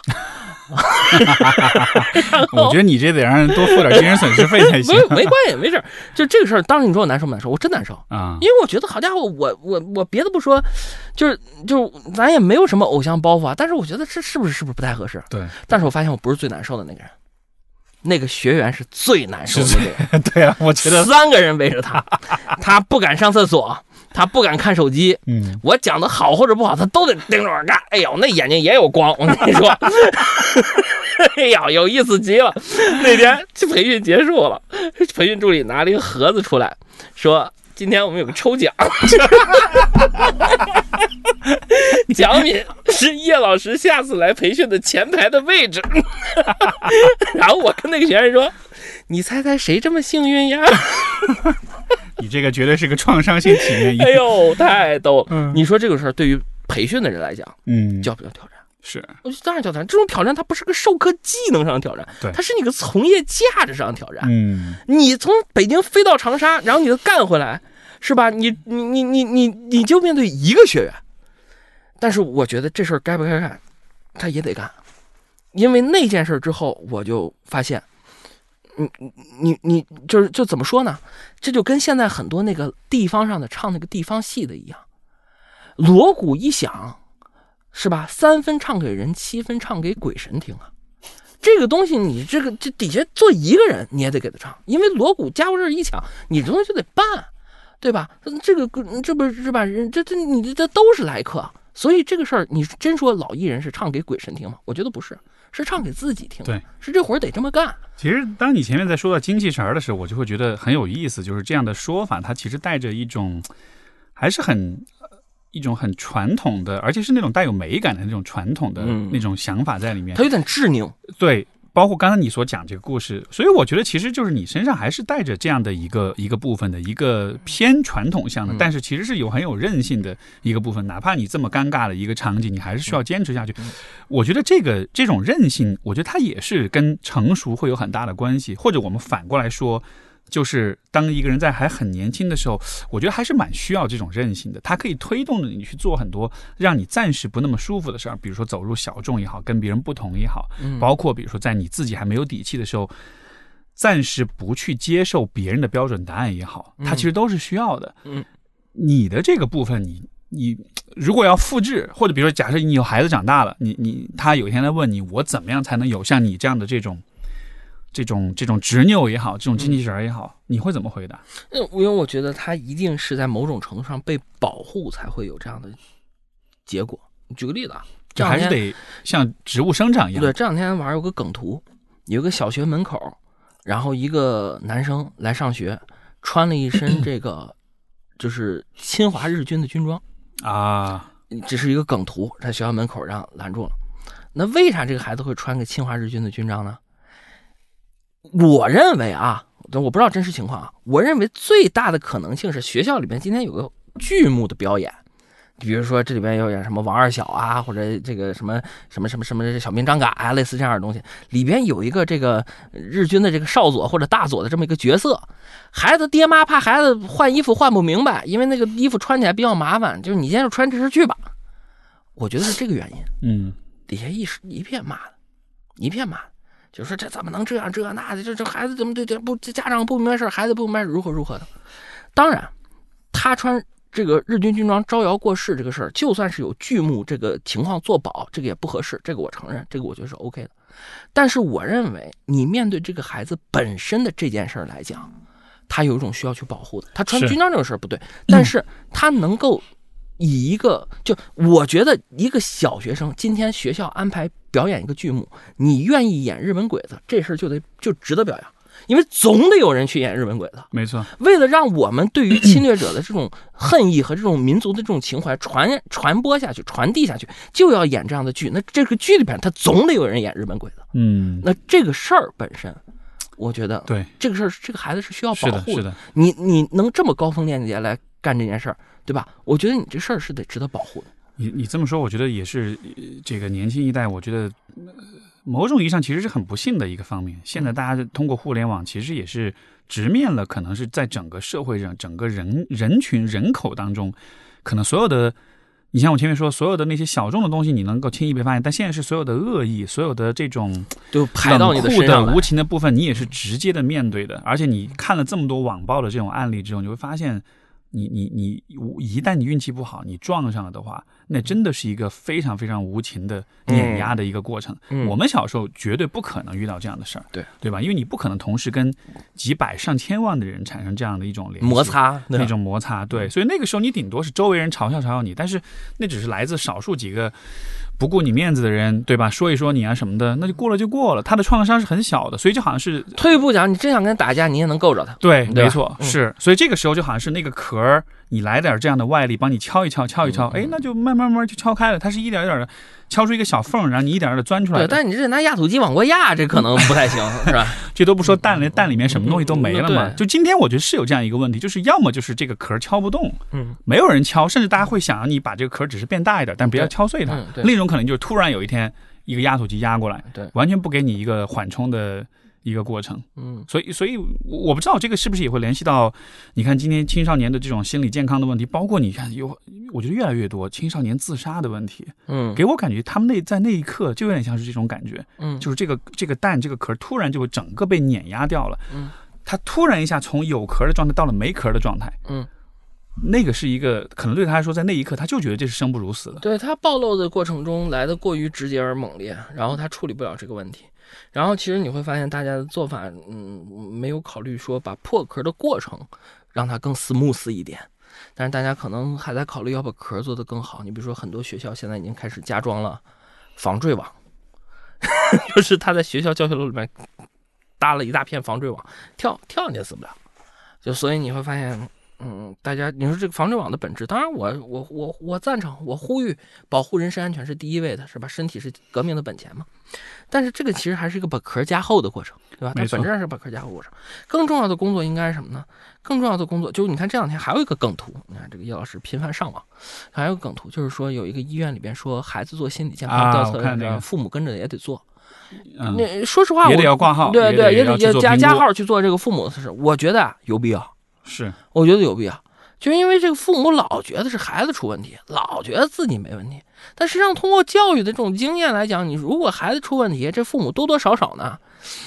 我觉得你这得让人多付点精神损失费才行。没没关系，没事。就这个事儿，当时你说我难受不难受？我真难受啊！因为我觉得好家伙，我我我别的不说，就是就是咱也没有什么偶像包袱啊，但是我觉得这是不是是不是不太合适？对。但是我发现我不是最难受的那个人。那个学员是最难受的，对啊，我觉得三个人围着他，他不敢上厕所，他不敢看手机。嗯，我讲的好或者不好，他都得盯着我干。哎呦，那眼睛也有光，我跟你说，哎呀，有意思极了。那天培训结束了，培训助理拿了一个盒子出来，说。今天我们有个抽奖，奖品是叶老师下次来培训的前排的位置。然后我跟那个学员说：“你猜猜谁这么幸运呀？” 你这个绝对是个创伤性体验。哎呦，太逗了！你说这个事儿对于培训的人来讲，嗯，叫不叫挑战？是，我觉得当然挑战。这种挑战它不是个授课技能上的挑战，对，它是你个从业价值上的挑战。嗯，你从北京飞到长沙，然后你干回来，是吧？你你你你你你就面对一个学员，但是我觉得这事儿该不该干，他也得干，因为那件事之后，我就发现，你你你就是就怎么说呢？这就跟现在很多那个地方上的唱那个地方戏的一样，锣鼓一响。是吧？三分唱给人，七分唱给鬼神听啊！这个东西，你这个这底下坐一个人，你也得给他唱，因为锣鼓家伙事一抢，你这东西就得办，对吧？这个这不是吧？人这这你这这都是来客，所以这个事儿，你真说老艺人是唱给鬼神听吗？我觉得不是，是唱给自己听。对，是这活儿得这么干。其实，当你前面在说到精气神儿的时候，我就会觉得很有意思，就是这样的说法，它其实带着一种还是很。一种很传统的，而且是那种带有美感的那种传统的那种想法在里面。它有点执拗，对，包括刚才你所讲这个故事，所以我觉得其实就是你身上还是带着这样的一个一个部分的一个偏传统向的，但是其实是有很有韧性的一个部分。哪怕你这么尴尬的一个场景，你还是需要坚持下去。我觉得这个这种韧性，我觉得它也是跟成熟会有很大的关系。或者我们反过来说。就是当一个人在还很年轻的时候，我觉得还是蛮需要这种韧性的。它可以推动着你去做很多让你暂时不那么舒服的事儿，比如说走入小众也好，跟别人不同也好，包括比如说在你自己还没有底气的时候，暂时不去接受别人的标准答案也好，它其实都是需要的。嗯，你的这个部分，你你如果要复制，或者比如说假设你有孩子长大了，你你他有一天来问你，我怎么样才能有像你这样的这种。这种这种执拗也好，这种精气神也好，你会怎么回答？因为我觉得他一定是在某种程度上被保护，才会有这样的结果。举个例子啊，这还是得像植物生长一样。对，这两天网上有个梗图，有个小学门口，然后一个男生来上学，穿了一身 这个就是侵华日军的军装啊，只是一个梗图，在学校门口让拦住了。那为啥这个孩子会穿个侵华日军的军装呢？我认为啊，我不知道真实情况啊。我认为最大的可能性是学校里面今天有个剧目的表演，比如说这里边有点什么王二小啊，或者这个什么什么什么什么小兵张嘎啊，类似这样的东西，里边有一个这个日军的这个少佐或者大佐的这么一个角色，孩子爹妈怕孩子换衣服换不明白，因为那个衣服穿起来比较麻烦，就是你今天就穿这身去吧。我觉得是这个原因。嗯，底下一时一片骂的，一片骂，就说这怎么能这样这那的，这这孩子怎么对这不这家长不明白事孩子不明白如何如何的。当然，他穿。这个日军军装招摇过市这个事儿，就算是有剧目这个情况做保，这个也不合适，这个我承认，这个我觉得是 OK 的。但是我认为，你面对这个孩子本身的这件事儿来讲，他有一种需要去保护的。他穿军装这个事儿不对，但是他能够以一个就我觉得一个小学生今天学校安排表演一个剧目，你愿意演日本鬼子，这事儿就得就值得表扬。因为总得有人去演日本鬼子，没错。为了让我们对于侵略者的这种恨意和这种民族的这种情怀传传播下去、传递下去，就要演这样的剧。那这个剧里边，他总得有人演日本鬼子。嗯，那这个事儿本身，我觉得对这个事儿，这个孩子是需要保护的。是的，你你能这么高风亮节来干这件事儿，对吧？我觉得你这事儿是得值得保护的。你你这么说，我觉得也是这个年轻一代，我觉得。某种意义上其实是很不幸的一个方面。现在大家通过互联网，其实也是直面了，可能是在整个社会上、整个人人群人口当中，可能所有的，你像我前面说，所有的那些小众的东西，你能够轻易被发现。但现在是所有的恶意，所有的这种 就排到你的身上无情的部分，你也是直接的面对的。而且你看了这么多网暴的这种案例之后，你会发现。你你你，一旦你运气不好，你撞上了的话，那真的是一个非常非常无情的碾压的一个过程。我们小时候绝对不可能遇到这样的事儿，对对吧？因为你不可能同时跟几百上千万的人产生这样的一种摩擦，那种摩擦。对，所以那个时候你顶多是周围人嘲笑嘲笑你，但是那只是来自少数几个。不顾你面子的人，对吧？说一说你啊什么的，那就过了就过了。他的创伤是很小的，所以就好像是退一步讲，你真想跟他打架，你也能够着他。对，没错，是。所以这个时候就好像是那个壳儿，你来点这样的外力，帮你敲一敲，敲一敲，哎，那就慢慢慢就敲开了。它是一点一点的。敲出一个小缝，然后你一点点的钻出来。对，但你这拿压土机往过压，这可能不太行，是吧？这都不说蛋，那蛋里面什么东西都没了嘛。就今天我觉得是有这样一个问题，就是要么就是这个壳敲不动，嗯，没有人敲，甚至大家会想让你把这个壳只是变大一点，但不要敲碎它。另一种可能就是突然有一天一个压土机压过来，对，完全不给你一个缓冲的。一个过程，嗯，所以，所以我不知道这个是不是也会联系到，你看今天青少年的这种心理健康的问题，包括你看有，我觉得越来越多青少年自杀的问题，嗯，给我感觉他们那在那一刻就有点像是这种感觉，嗯，就是这个这个蛋这个壳突然就会整个被碾压掉了，嗯，它突然一下从有壳的状态到了没壳的状态，嗯，那个是一个可能对他来说在那一刻他就觉得这是生不如死的，对他暴露的过程中来的过于直接而猛烈，然后他处理不了这个问题。然后其实你会发现，大家的做法，嗯，没有考虑说把破壳的过程让它更 smooth 一点。但是大家可能还在考虑要把壳做得更好。你比如说，很多学校现在已经开始加装了防坠网，就是他在学校教学楼里面搭了一大片防坠网，跳跳你也死不了。就所以你会发现。嗯，大家，你说这个防坠网的本质，当然我我我我赞成，我呼吁保护人身安全是第一位的，是吧？身体是革命的本钱嘛。但是这个其实还是一个把壳加厚的过程，对吧？它本质上是把壳加厚过程。更重要的工作应该是什么呢？更重要的工作就是你看这两天还有一个梗图，你看这个叶老师频繁上网，还有个梗图就是说有一个医院里边说孩子做心理健康调测，父母跟着也得做。那说实话，也得要挂号，对对，也得要加加号去做这个父母的事。我觉得有必要。是，我觉得有必要，就因为这个父母老觉得是孩子出问题，老觉得自己没问题，但实际上通过教育的这种经验来讲，你如果孩子出问题，这父母多多少少呢，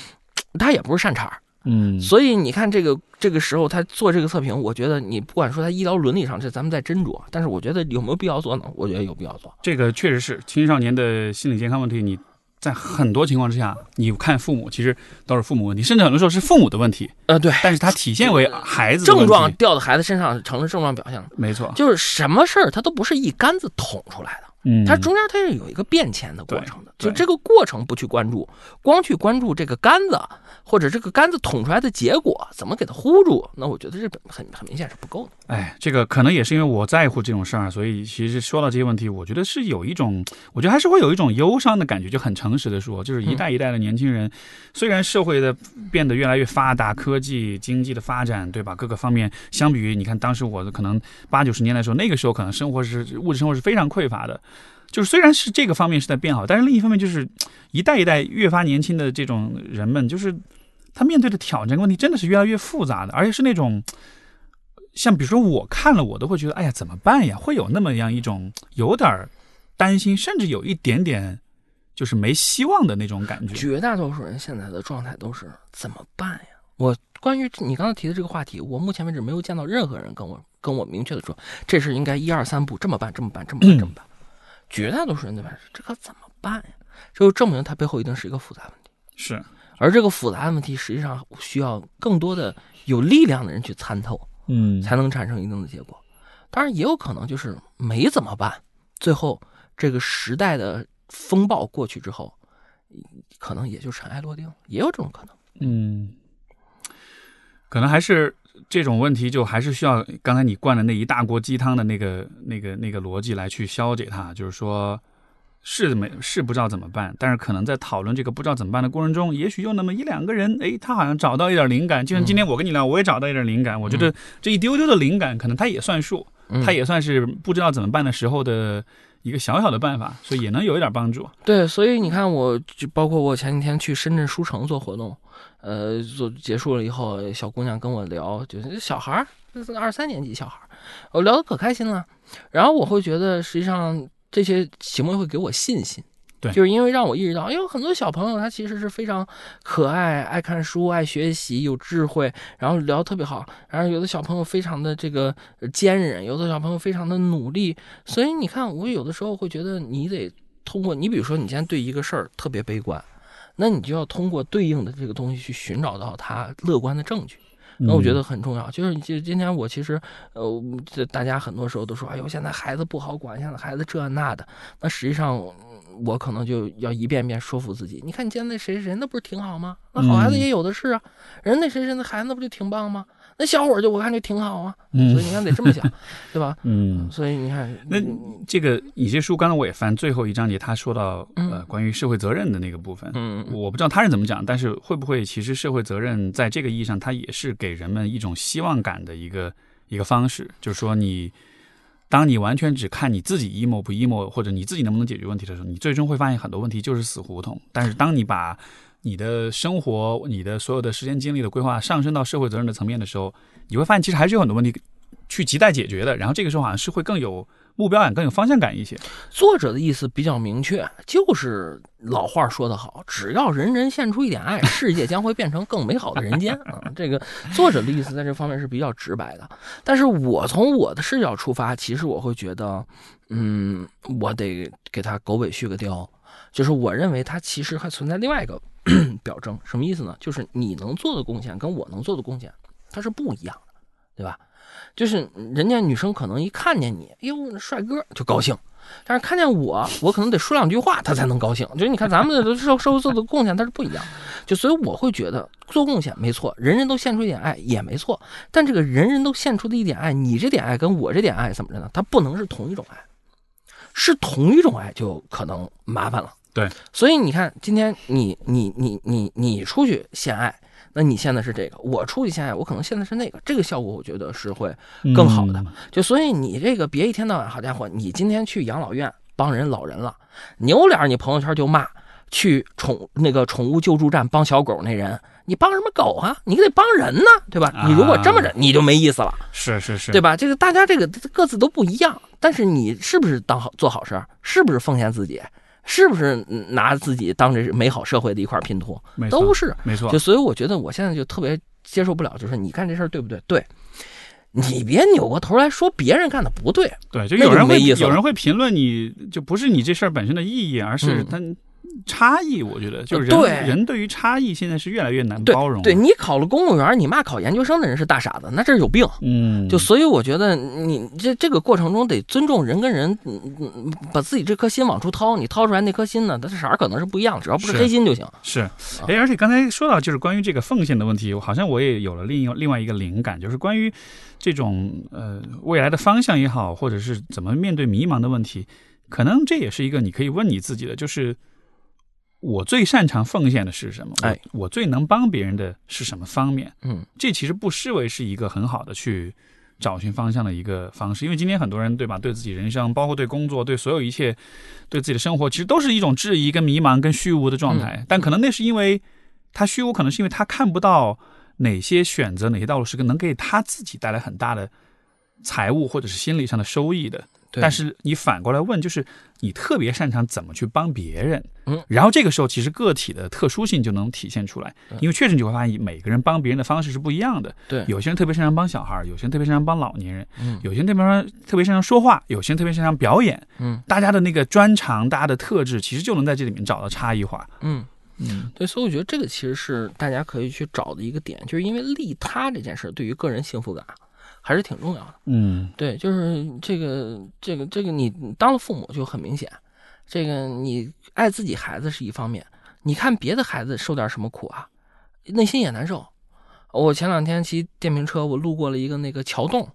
他也不是善茬嗯，所以你看这个这个时候他做这个测评，我觉得你不管说他医疗伦理上这咱们在斟酌，但是我觉得有没有必要做呢？我觉得有必要做。这个确实是青少年的心理健康问题，你。在很多情况之下，你看父母其实都是父母问题，甚至很多时候是父母的问题。呃，对，但是它体现为 孩子症状掉到孩子身上成了症状表现了。没错，就是什么事儿它都不是一竿子捅出来的。嗯，它中间它是有一个变迁的过程的，就这个过程不去关注，光去关注这个杆子或者这个杆子捅出来的结果怎么给它糊住，那我觉得这很很明显是不够的。哎，这个可能也是因为我在乎这种事儿，所以其实说到这些问题，我觉得是有一种，我觉得还是会有一种忧伤的感觉，就很诚实的说，就是一代一代的年轻人，虽然社会的变得越来越发达，科技经济的发展，对吧？各个方面相比于你看当时我的可能八九十年代的时候，那个时候可能生活是物质生活是非常匮乏的。就是虽然是这个方面是在变好，但是另一方面就是一代一代越发年轻的这种人们，就是他面对的挑战问题真的是越来越复杂的，而且是那种像比如说我看了我都会觉得哎呀怎么办呀，会有那么样一种有点担心，甚至有一点点就是没希望的那种感觉。绝大多数人现在的状态都是怎么办呀？我关于你刚才提的这个话题，我目前为止没有见到任何人跟我跟我明确的说这是应该一二三步这么办这么办这么办这么办。绝大多数人都问：“这可怎么办呀？”这就证明它背后一定是一个复杂问题。是，而这个复杂的问题实际上需要更多的有力量的人去参透，嗯，才能产生一定的结果。当然，也有可能就是没怎么办，最后这个时代的风暴过去之后，可能也就尘埃落定，也有这种可能。嗯，可能还是。这种问题就还是需要刚才你灌的那一大锅鸡汤的那个、那个、那个逻辑来去消解它。就是说，是没是不知道怎么办，但是可能在讨论这个不知道怎么办的过程中，也许有那么一两个人，哎，他好像找到一点灵感。就像今天我跟你聊，我也找到一点灵感。我觉得这一丢丢的灵感，可能他也算数，他也算是不知道怎么办的时候的一个小小的办法，所以也能有一点帮助。对，所以你看，我就包括我前几天去深圳书城做活动。呃，做结束了以后，小姑娘跟我聊，就是小孩儿，二三年级小孩儿，我聊得可开心了。然后我会觉得，实际上这些行为会给我信心，对，就是因为让我意识到，哎呦，很多小朋友他其实是非常可爱、爱看书、爱学习、有智慧，然后聊得特别好。然后有的小朋友非常的这个坚韧，有的小朋友非常的努力。所以你看，我有的时候会觉得，你得通过你，比如说你现在对一个事儿特别悲观。那你就要通过对应的这个东西去寻找到他乐观的证据，那我觉得很重要。就是就今天我其实呃，这大家很多时候都说，哎呦，现在孩子不好管，现在孩子这那的。那实际上我可能就要一遍遍说服自己，你看你见那谁谁谁，那不是挺好吗？那好孩子也有的是啊，人那谁谁那孩子那不就挺棒吗？那小伙儿就我看就挺好啊，所以你看得这么想，对吧？嗯，所以你看，那这个有些书，刚才我也翻最后一章节，他说到呃关于社会责任的那个部分，嗯，我不知道他是怎么讲，但是会不会其实社会责任在这个意义上，它也是给人们一种希望感的一个一个方式，就是说你当你完全只看你自己 emo 不 emo，或者你自己能不能解决问题的时候，你最终会发现很多问题就是死胡同。但是当你把你的生活、你的所有的时间精力的规划上升到社会责任的层面的时候，你会发现其实还是有很多问题去亟待解决的。然后这个时候好像是会更有目标感、更有方向感一些。作者的意思比较明确，就是老话说得好，只要人人献出一点爱，世界将会变成更美好的人间 啊！这个作者的意思在这方面是比较直白的。但是我从我的视角出发，其实我会觉得，嗯，我得给他狗尾续个貂，就是我认为他其实还存在另外一个。表征什么意思呢？就是你能做的贡献跟我能做的贡献，它是不一样的，对吧？就是人家女生可能一看见你，哎呦，帅哥就高兴，但是看见我，我可能得说两句话，她才能高兴。就是你看咱们的社社会做的贡献，它是不一样。就所以我会觉得做贡献没错，人人都献出一点爱也没错。但这个人人都献出的一点爱，你这点爱跟我这点爱怎么着呢？它不能是同一种爱，是同一种爱就可能麻烦了。对，所以你看，今天你你你你你出去献爱，那你现在是这个；我出去献爱，我可能现在是那个。这个效果我觉得是会更好的。就所以你这个别一天到晚，好家伙，你今天去养老院帮人老人了，扭脸你朋友圈就骂去宠那个宠物救助站帮小狗那人，你帮什么狗啊？你得帮人呢，对吧？你如果这么着，你就没意思了。是是是，对吧？这个大家这个各自都不一样，但是你是不是当好做好事是不是奉献自己？是不是拿自己当这美好社会的一块拼图？都是没错。就所以我觉得我现在就特别接受不了，就是你干这事儿对不对？对，你别扭过头来说别人干的不对。对，就有人会有人会评论你，就不是你这事儿本身的意义，而是他差异，我觉得就是人人对于差异现在是越来越难包容。对你考了公务员，你骂考研究生的人是大傻子，那这是有病。嗯，就所以我觉得你这这个过程中得尊重人跟人，把自己这颗心往出掏，你掏出来那颗心呢，它的色可能是不一样，只要不是黑心就行。是，哎，而且刚才说到就是关于这个奉献的问题，好像我也有了另一另外一个灵感，就是关于这种呃未来的方向也好，或者是怎么面对迷茫的问题，可能这也是一个你可以问你自己的，就是。我最擅长奉献的是什么？哎，我最能帮别人的是什么方面？嗯，这其实不失为是一个很好的去找寻方向的一个方式。因为今天很多人对吧，对自己人生，包括对工作，对所有一切，对自己的生活，其实都是一种质疑、跟迷茫、跟虚无的状态。但可能那是因为他虚无，可能是因为他看不到哪些选择、哪些道路是能给他自己带来很大的财务或者是心理上的收益的。但是你反过来问，就是你特别擅长怎么去帮别人，嗯，然后这个时候其实个体的特殊性就能体现出来，因为确实你会发现每个人帮别人的方式是不一样的，对，有些人特别擅长帮小孩，有些人特别擅长帮老年人，嗯，有些人特别特别擅长说话，有些人特别擅长表演，嗯，大家的那个专长，大家的特质，其实就能在这里面找到差异化，嗯。嗯，对，所以我觉得这个其实是大家可以去找的一个点，就是因为利他这件事对于个人幸福感。还是挺重要的，嗯，对，就是这个，这个，这个，你当了父母就很明显，这个你爱自己孩子是一方面，你看别的孩子受点什么苦啊，内心也难受。我前两天骑电瓶车，我路过了一个那个桥洞，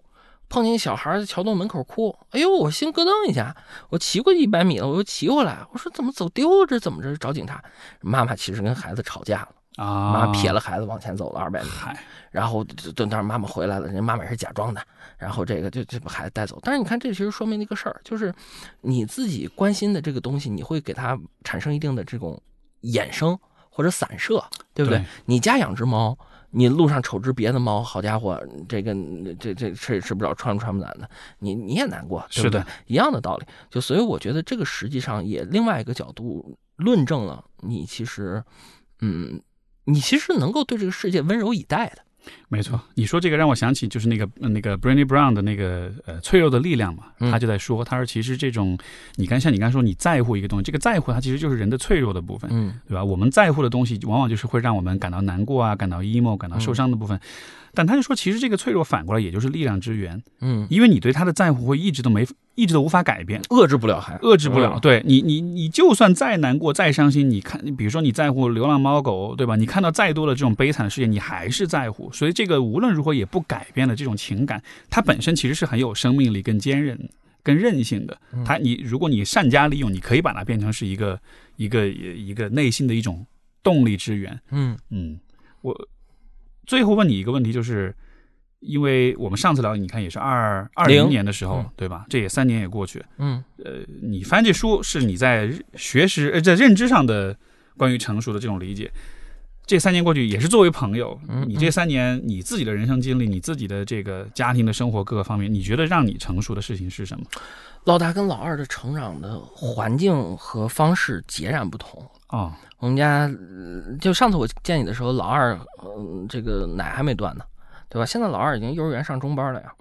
碰见小孩在桥洞门口哭，哎呦，我心咯噔一下，我骑过一百米了，我又骑回来，我说怎么走丢了？这怎么着？找警察？妈妈其实跟孩子吵架了。啊！妈撇了孩子往前走了二百米，嗨，然后等到妈妈回来了，人家妈妈也是假装的，然后这个就就把孩子带走。但是你看，这其实说明一个事儿，就是你自己关心的这个东西，你会给它产生一定的这种衍生或者散射，对不对？你家养只猫，你路上瞅只别的猫，好家伙，这个这这吃也吃不着，穿穿不暖的，你你也难过，是的，一样的道理。就所以我觉得这个实际上也另外一个角度论证了你其实，嗯。你其实能够对这个世界温柔以待的，没错。你说这个让我想起就是那个那个 b r a n d y Brown 的那个呃脆弱的力量嘛，他就在说，他说其实这种你刚像你刚才说你在乎一个东西，这个在乎它其实就是人的脆弱的部分，嗯，对吧？我们在乎的东西往往就是会让我们感到难过啊，感到 emo，感到受伤的部分。但他就说，其实这个脆弱反过来也就是力量之源，嗯，因为你对他的在乎会一直都没，一直都无法改变，遏制不了，还遏制不了。对你，你，你就算再难过、再伤心，你看，比如说你在乎流浪猫狗，对吧？你看到再多的这种悲惨的事件，你还是在乎。所以这个无论如何也不改变的这种情感，它本身其实是很有生命力、跟坚韧、跟韧性的。它，你如果你善加利用，你可以把它变成是一个一个一个内心的一种动力之源。嗯嗯，我最后问你一个问题，就是。因为我们上次聊，你看也是二二零年的时候，对吧？这也三年也过去。嗯，呃，你翻这书是你在学识呃在认知上的关于成熟的这种理解。这三年过去也是作为朋友，你这三年你自己的人生经历，你自己的这个家庭的生活各个方面，你觉得让你成熟的事情是什么？老大跟老二的成长的环境和方式截然不同啊。我们家就上次我见你的时候，老二嗯这个奶还没断呢。对吧？现在老二已经幼儿园上中班了呀。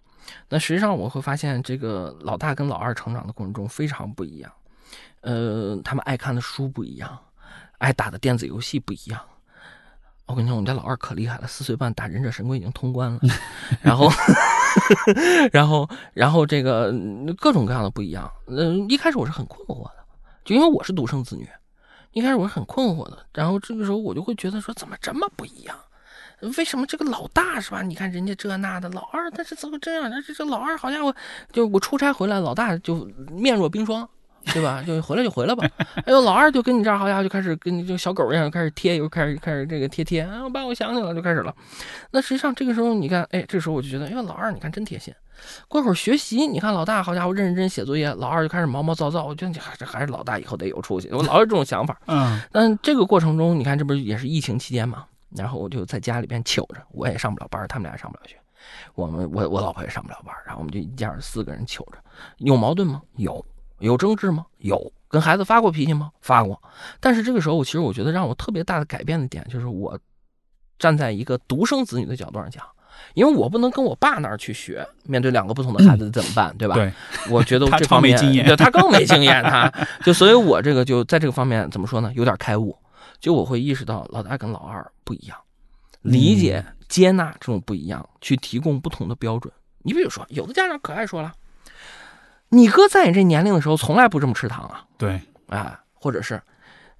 那实际上我会发现，这个老大跟老二成长的过程中非常不一样。呃，他们爱看的书不一样，爱打的电子游戏不一样。我跟你说，我们家老二可厉害了，四岁半打忍者神龟已经通关了。然后，然后，然后这个各种各样的不一样。嗯，一开始我是很困惑的，就因为我是独生子女，一开始我是很困惑的。然后这个时候我就会觉得说，怎么这么不一样？为什么这个老大是吧？你看人家这那的，老二他是怎么这样？这这老二好家伙，就我出差回来，老大就面若冰霜，对吧？就回来就回来吧。哎呦，老二就跟你这好家伙就开始跟你就小狗一样，开始贴，又开始开始这个贴贴啊，把我想起来了，就开始了。那实际上这个时候你看，哎，这时候我就觉得，哎呦，老二你看真贴心。过会儿学习，你看老大好家伙认认真写作业，老二就开始毛毛躁躁。我觉得这还是老大以后得有出息。我老有这种想法。嗯。但这个过程中，你看这不是也是疫情期间嘛？然后我就在家里边糗着，我也上不了班，他们俩也上不了学，我们我我老婆也上不了班，然后我们就一家四个人糗着，有矛盾吗？有，有争执吗？有，跟孩子发过脾气吗？发过。但是这个时候，我其实我觉得让我特别大的改变的点，就是我站在一个独生子女的角度上讲，因为我不能跟我爸那儿去学，面对两个不同的孩子怎么办，对吧？对，我觉得 这方面，对他更没经验，他就所以，我这个就在这个方面怎么说呢？有点开悟，就我会意识到老大跟老二不一样，理解接纳这种不一样，去提供不同的标准。你比如说，有的家长可爱说了，你哥在你这年龄的时候从来不这么吃糖啊，对，哎，或者是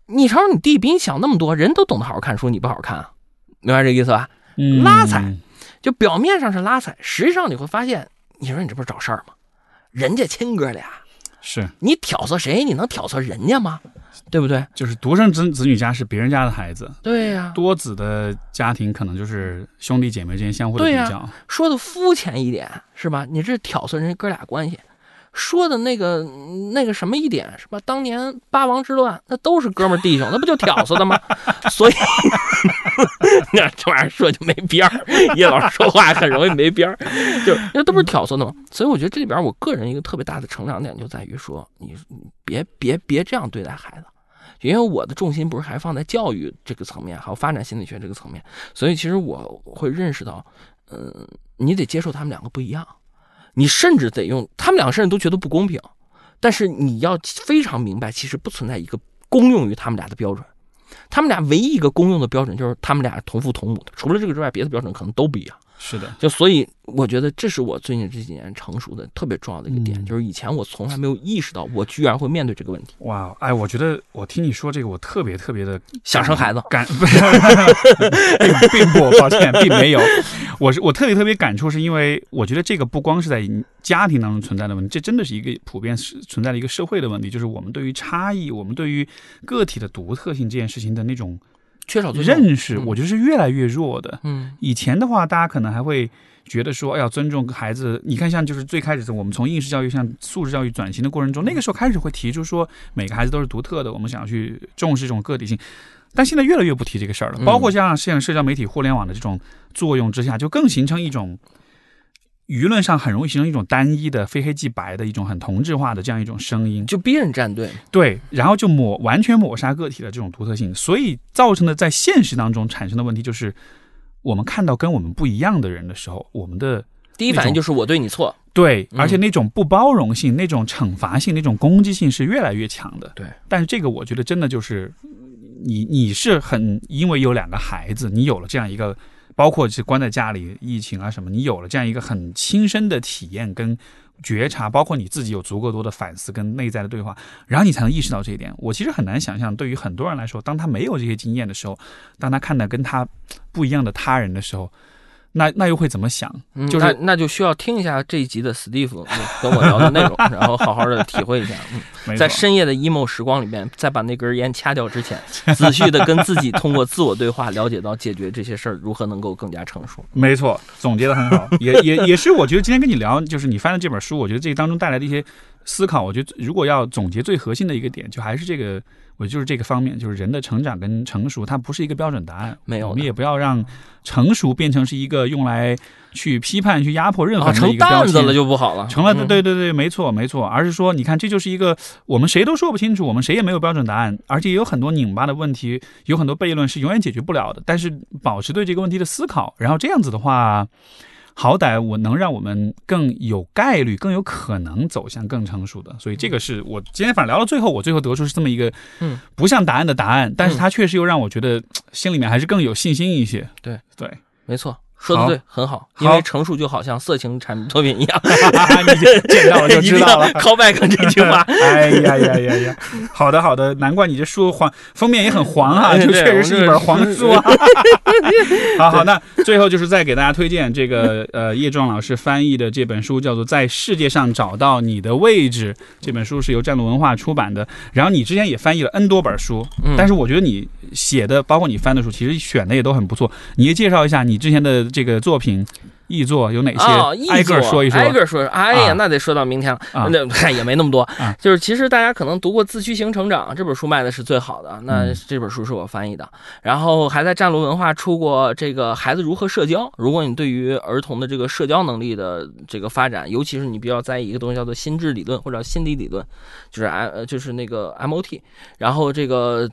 你瞅瞅你弟比你小那么多，人都懂得好好看书，你不好好看啊？明白这意思吧？拉踩。就表面上是拉踩，实际上你会发现，你说你这不是找事儿吗？人家亲哥俩，是你挑唆谁？你能挑唆人家吗？对不对？就是独生子子女家是别人家的孩子，对呀。多子的家庭可能就是兄弟姐妹之间相互的比较。说的肤浅一点是吧？你这挑唆人家哥俩关系。说的那个那个什么一点是吧？当年八王之乱，那都是哥们弟兄，那不就挑唆的吗？所以 那这玩意儿说就没边儿。叶老师说话很容易没边儿，就那都不是挑唆的吗？所以我觉得这里边我个人一个特别大的成长点就在于说，你别别别这样对待孩子，因为我的重心不是还放在教育这个层面，还有发展心理学这个层面，所以其实我会认识到，嗯，你得接受他们两个不一样。你甚至得用他们两个甚至都觉得不公平，但是你要非常明白，其实不存在一个公用于他们俩的标准，他们俩唯一一个公用的标准就是他们俩同父同母的，除了这个之外，别的标准可能都不一样。是的，就所以我觉得这是我最近这几年成熟的特别重要的一个点，就是以前我从来没有意识到，我居然会面对这个问题。哇，哎，我觉得我听你说这个，我特别特别的想生孩子，感 不是，并不，抱歉，并没有。我是我特别特别感触，是因为我觉得这个不光是在家庭当中存在的问题，这真的是一个普遍是存在的一个社会的问题，就是我们对于差异，我们对于个体的独特性这件事情的那种。缺少认识，我觉得是越来越弱的。嗯，以前的话，大家可能还会觉得说，哎呀，尊重孩子。你看，像就是最开始的，我们从应试教育向素质教育转型的过程中，那个时候开始会提出说，每个孩子都是独特的，我们想要去重视这种个体性。但现在越来越不提这个事儿了。包括像现在社交媒体、互联网的这种作用之下，就更形成一种。舆论上很容易形成一种单一的、非黑即白的一种很同质化的这样一种声音，就逼人站队，对，然后就抹完全抹杀个体的这种独特性，所以造成的在现实当中产生的问题就是，我们看到跟我们不一样的人的时候，我们的第一反应就是我对你错，对，而且那种不包容性、那种惩罚性、那种攻击性是越来越强的，对。但是这个我觉得真的就是你，你是很因为有两个孩子，你有了这样一个。包括是关在家里，疫情啊什么，你有了这样一个很亲身的体验跟觉察，包括你自己有足够多的反思跟内在的对话，然后你才能意识到这一点。我其实很难想象，对于很多人来说，当他没有这些经验的时候，当他看到跟他不一样的他人的时候。那那又会怎么想？就是那就需要听一下这一集的史蒂夫跟我聊的内容，然后好好的体会一下。嗯，在深夜的 emo 时光里面，在把那根烟掐掉之前，仔细的跟自己通过自我对话，了解到解决这些事儿如何能够更加成熟。没错，总结的很好，也也也是我觉得今天跟你聊，就是你翻的这本书，我觉得这当中带来的一些思考，我觉得如果要总结最核心的一个点，就还是这个。我就是这个方面，就是人的成长跟成熟，它不是一个标准答案。没有，我们也不要让成熟变成是一个用来去批判、去压迫任何人的一个标签了就不好了。成了，对对对，没错没错。而是说，你看，这就是一个我们谁都说不清楚，我们谁也没有标准答案，而且也有很多拧巴的问题，有很多悖论是永远解决不了的。但是保持对这个问题的思考，然后这样子的话。好歹我能让我们更有概率、更有可能走向更成熟的，所以这个是我今天反正聊到最后，我最后得出是这么一个，嗯，不像答案的答案，但是它确实又让我觉得心里面还是更有信心一些。对。对，没错。说的对，很好，因为成熟就好像色情产品作品一样，你见到了就知道了。callback 这句话，哎呀呀呀呀！好的好的，难怪你这书黄封面也很黄啊，就确实是一本黄书啊。好好，那最后就是再给大家推荐这个呃叶壮老师翻译的这本书，叫做《在世界上找到你的位置》。这本书是由战路文化出版的。然后你之前也翻译了 N 多本书，但是我觉得你写的，包括你翻的书，其实选的也都很不错。你也介绍一下你之前的。这个作品译作有哪些？挨个说一说。挨个说说。哎呀，那得说到明天了。那 也没那么多。就是其实大家可能读过《自驱型成长》这本书卖的是最好的。那这本书是我翻译的，然后还在战路文化出过这个《孩子如何社交》。如果你对于儿童的这个社交能力的这个发展，尤其是你比较在意一个东西叫做心智理论或者心理理论，就是 M 就是那个 MOT。然后这个。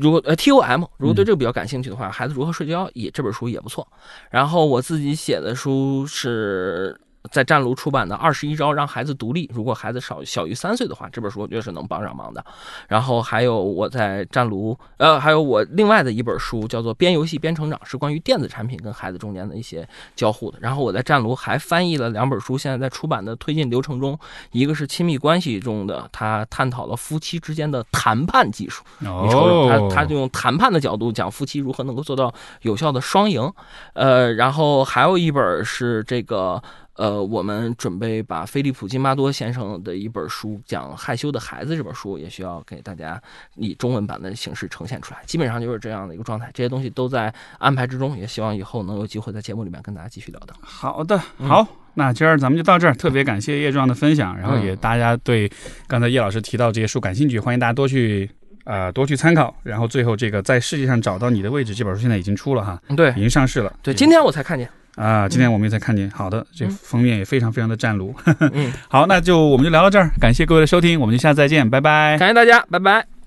如果呃 T O M，如果对这个比较感兴趣的话，孩子如何睡觉也这本书也不错。然后我自己写的书是。在湛卢出版的《二十一招让孩子独立》，如果孩子少小于三岁的话，这本书我觉得是能帮上忙的。然后还有我在湛卢，呃，还有我另外的一本书叫做《边游戏边成长》，是关于电子产品跟孩子中间的一些交互的。然后我在湛卢还翻译了两本书，现在在出版的推进流程中，一个是亲密关系中的，他探讨了夫妻之间的谈判技术。你瞅瞅，他他就用谈判的角度讲夫妻如何能够做到有效的双赢。呃，然后还有一本是这个。呃，我们准备把菲利普·金巴多先生的一本书讲害羞的孩子这本书，也需要给大家以中文版的形式呈现出来。基本上就是这样的一个状态，这些东西都在安排之中，也希望以后能有机会在节目里面跟大家继续聊的。好的，好，那今儿咱们就到这儿。特别感谢叶壮的分享，然后也大家对刚才叶老师提到这些书感兴趣，欢迎大家多去呃多去参考。然后最后这个在世界上找到你的位置这本书现在已经出了哈，对，已经上市了。对，今天我才看见。啊，今天我们也才看见，好的，这封面也非常非常的湛卢。好，那就我们就聊到这儿，感谢各位的收听，我们就下次再见，拜拜。感谢大家，拜拜。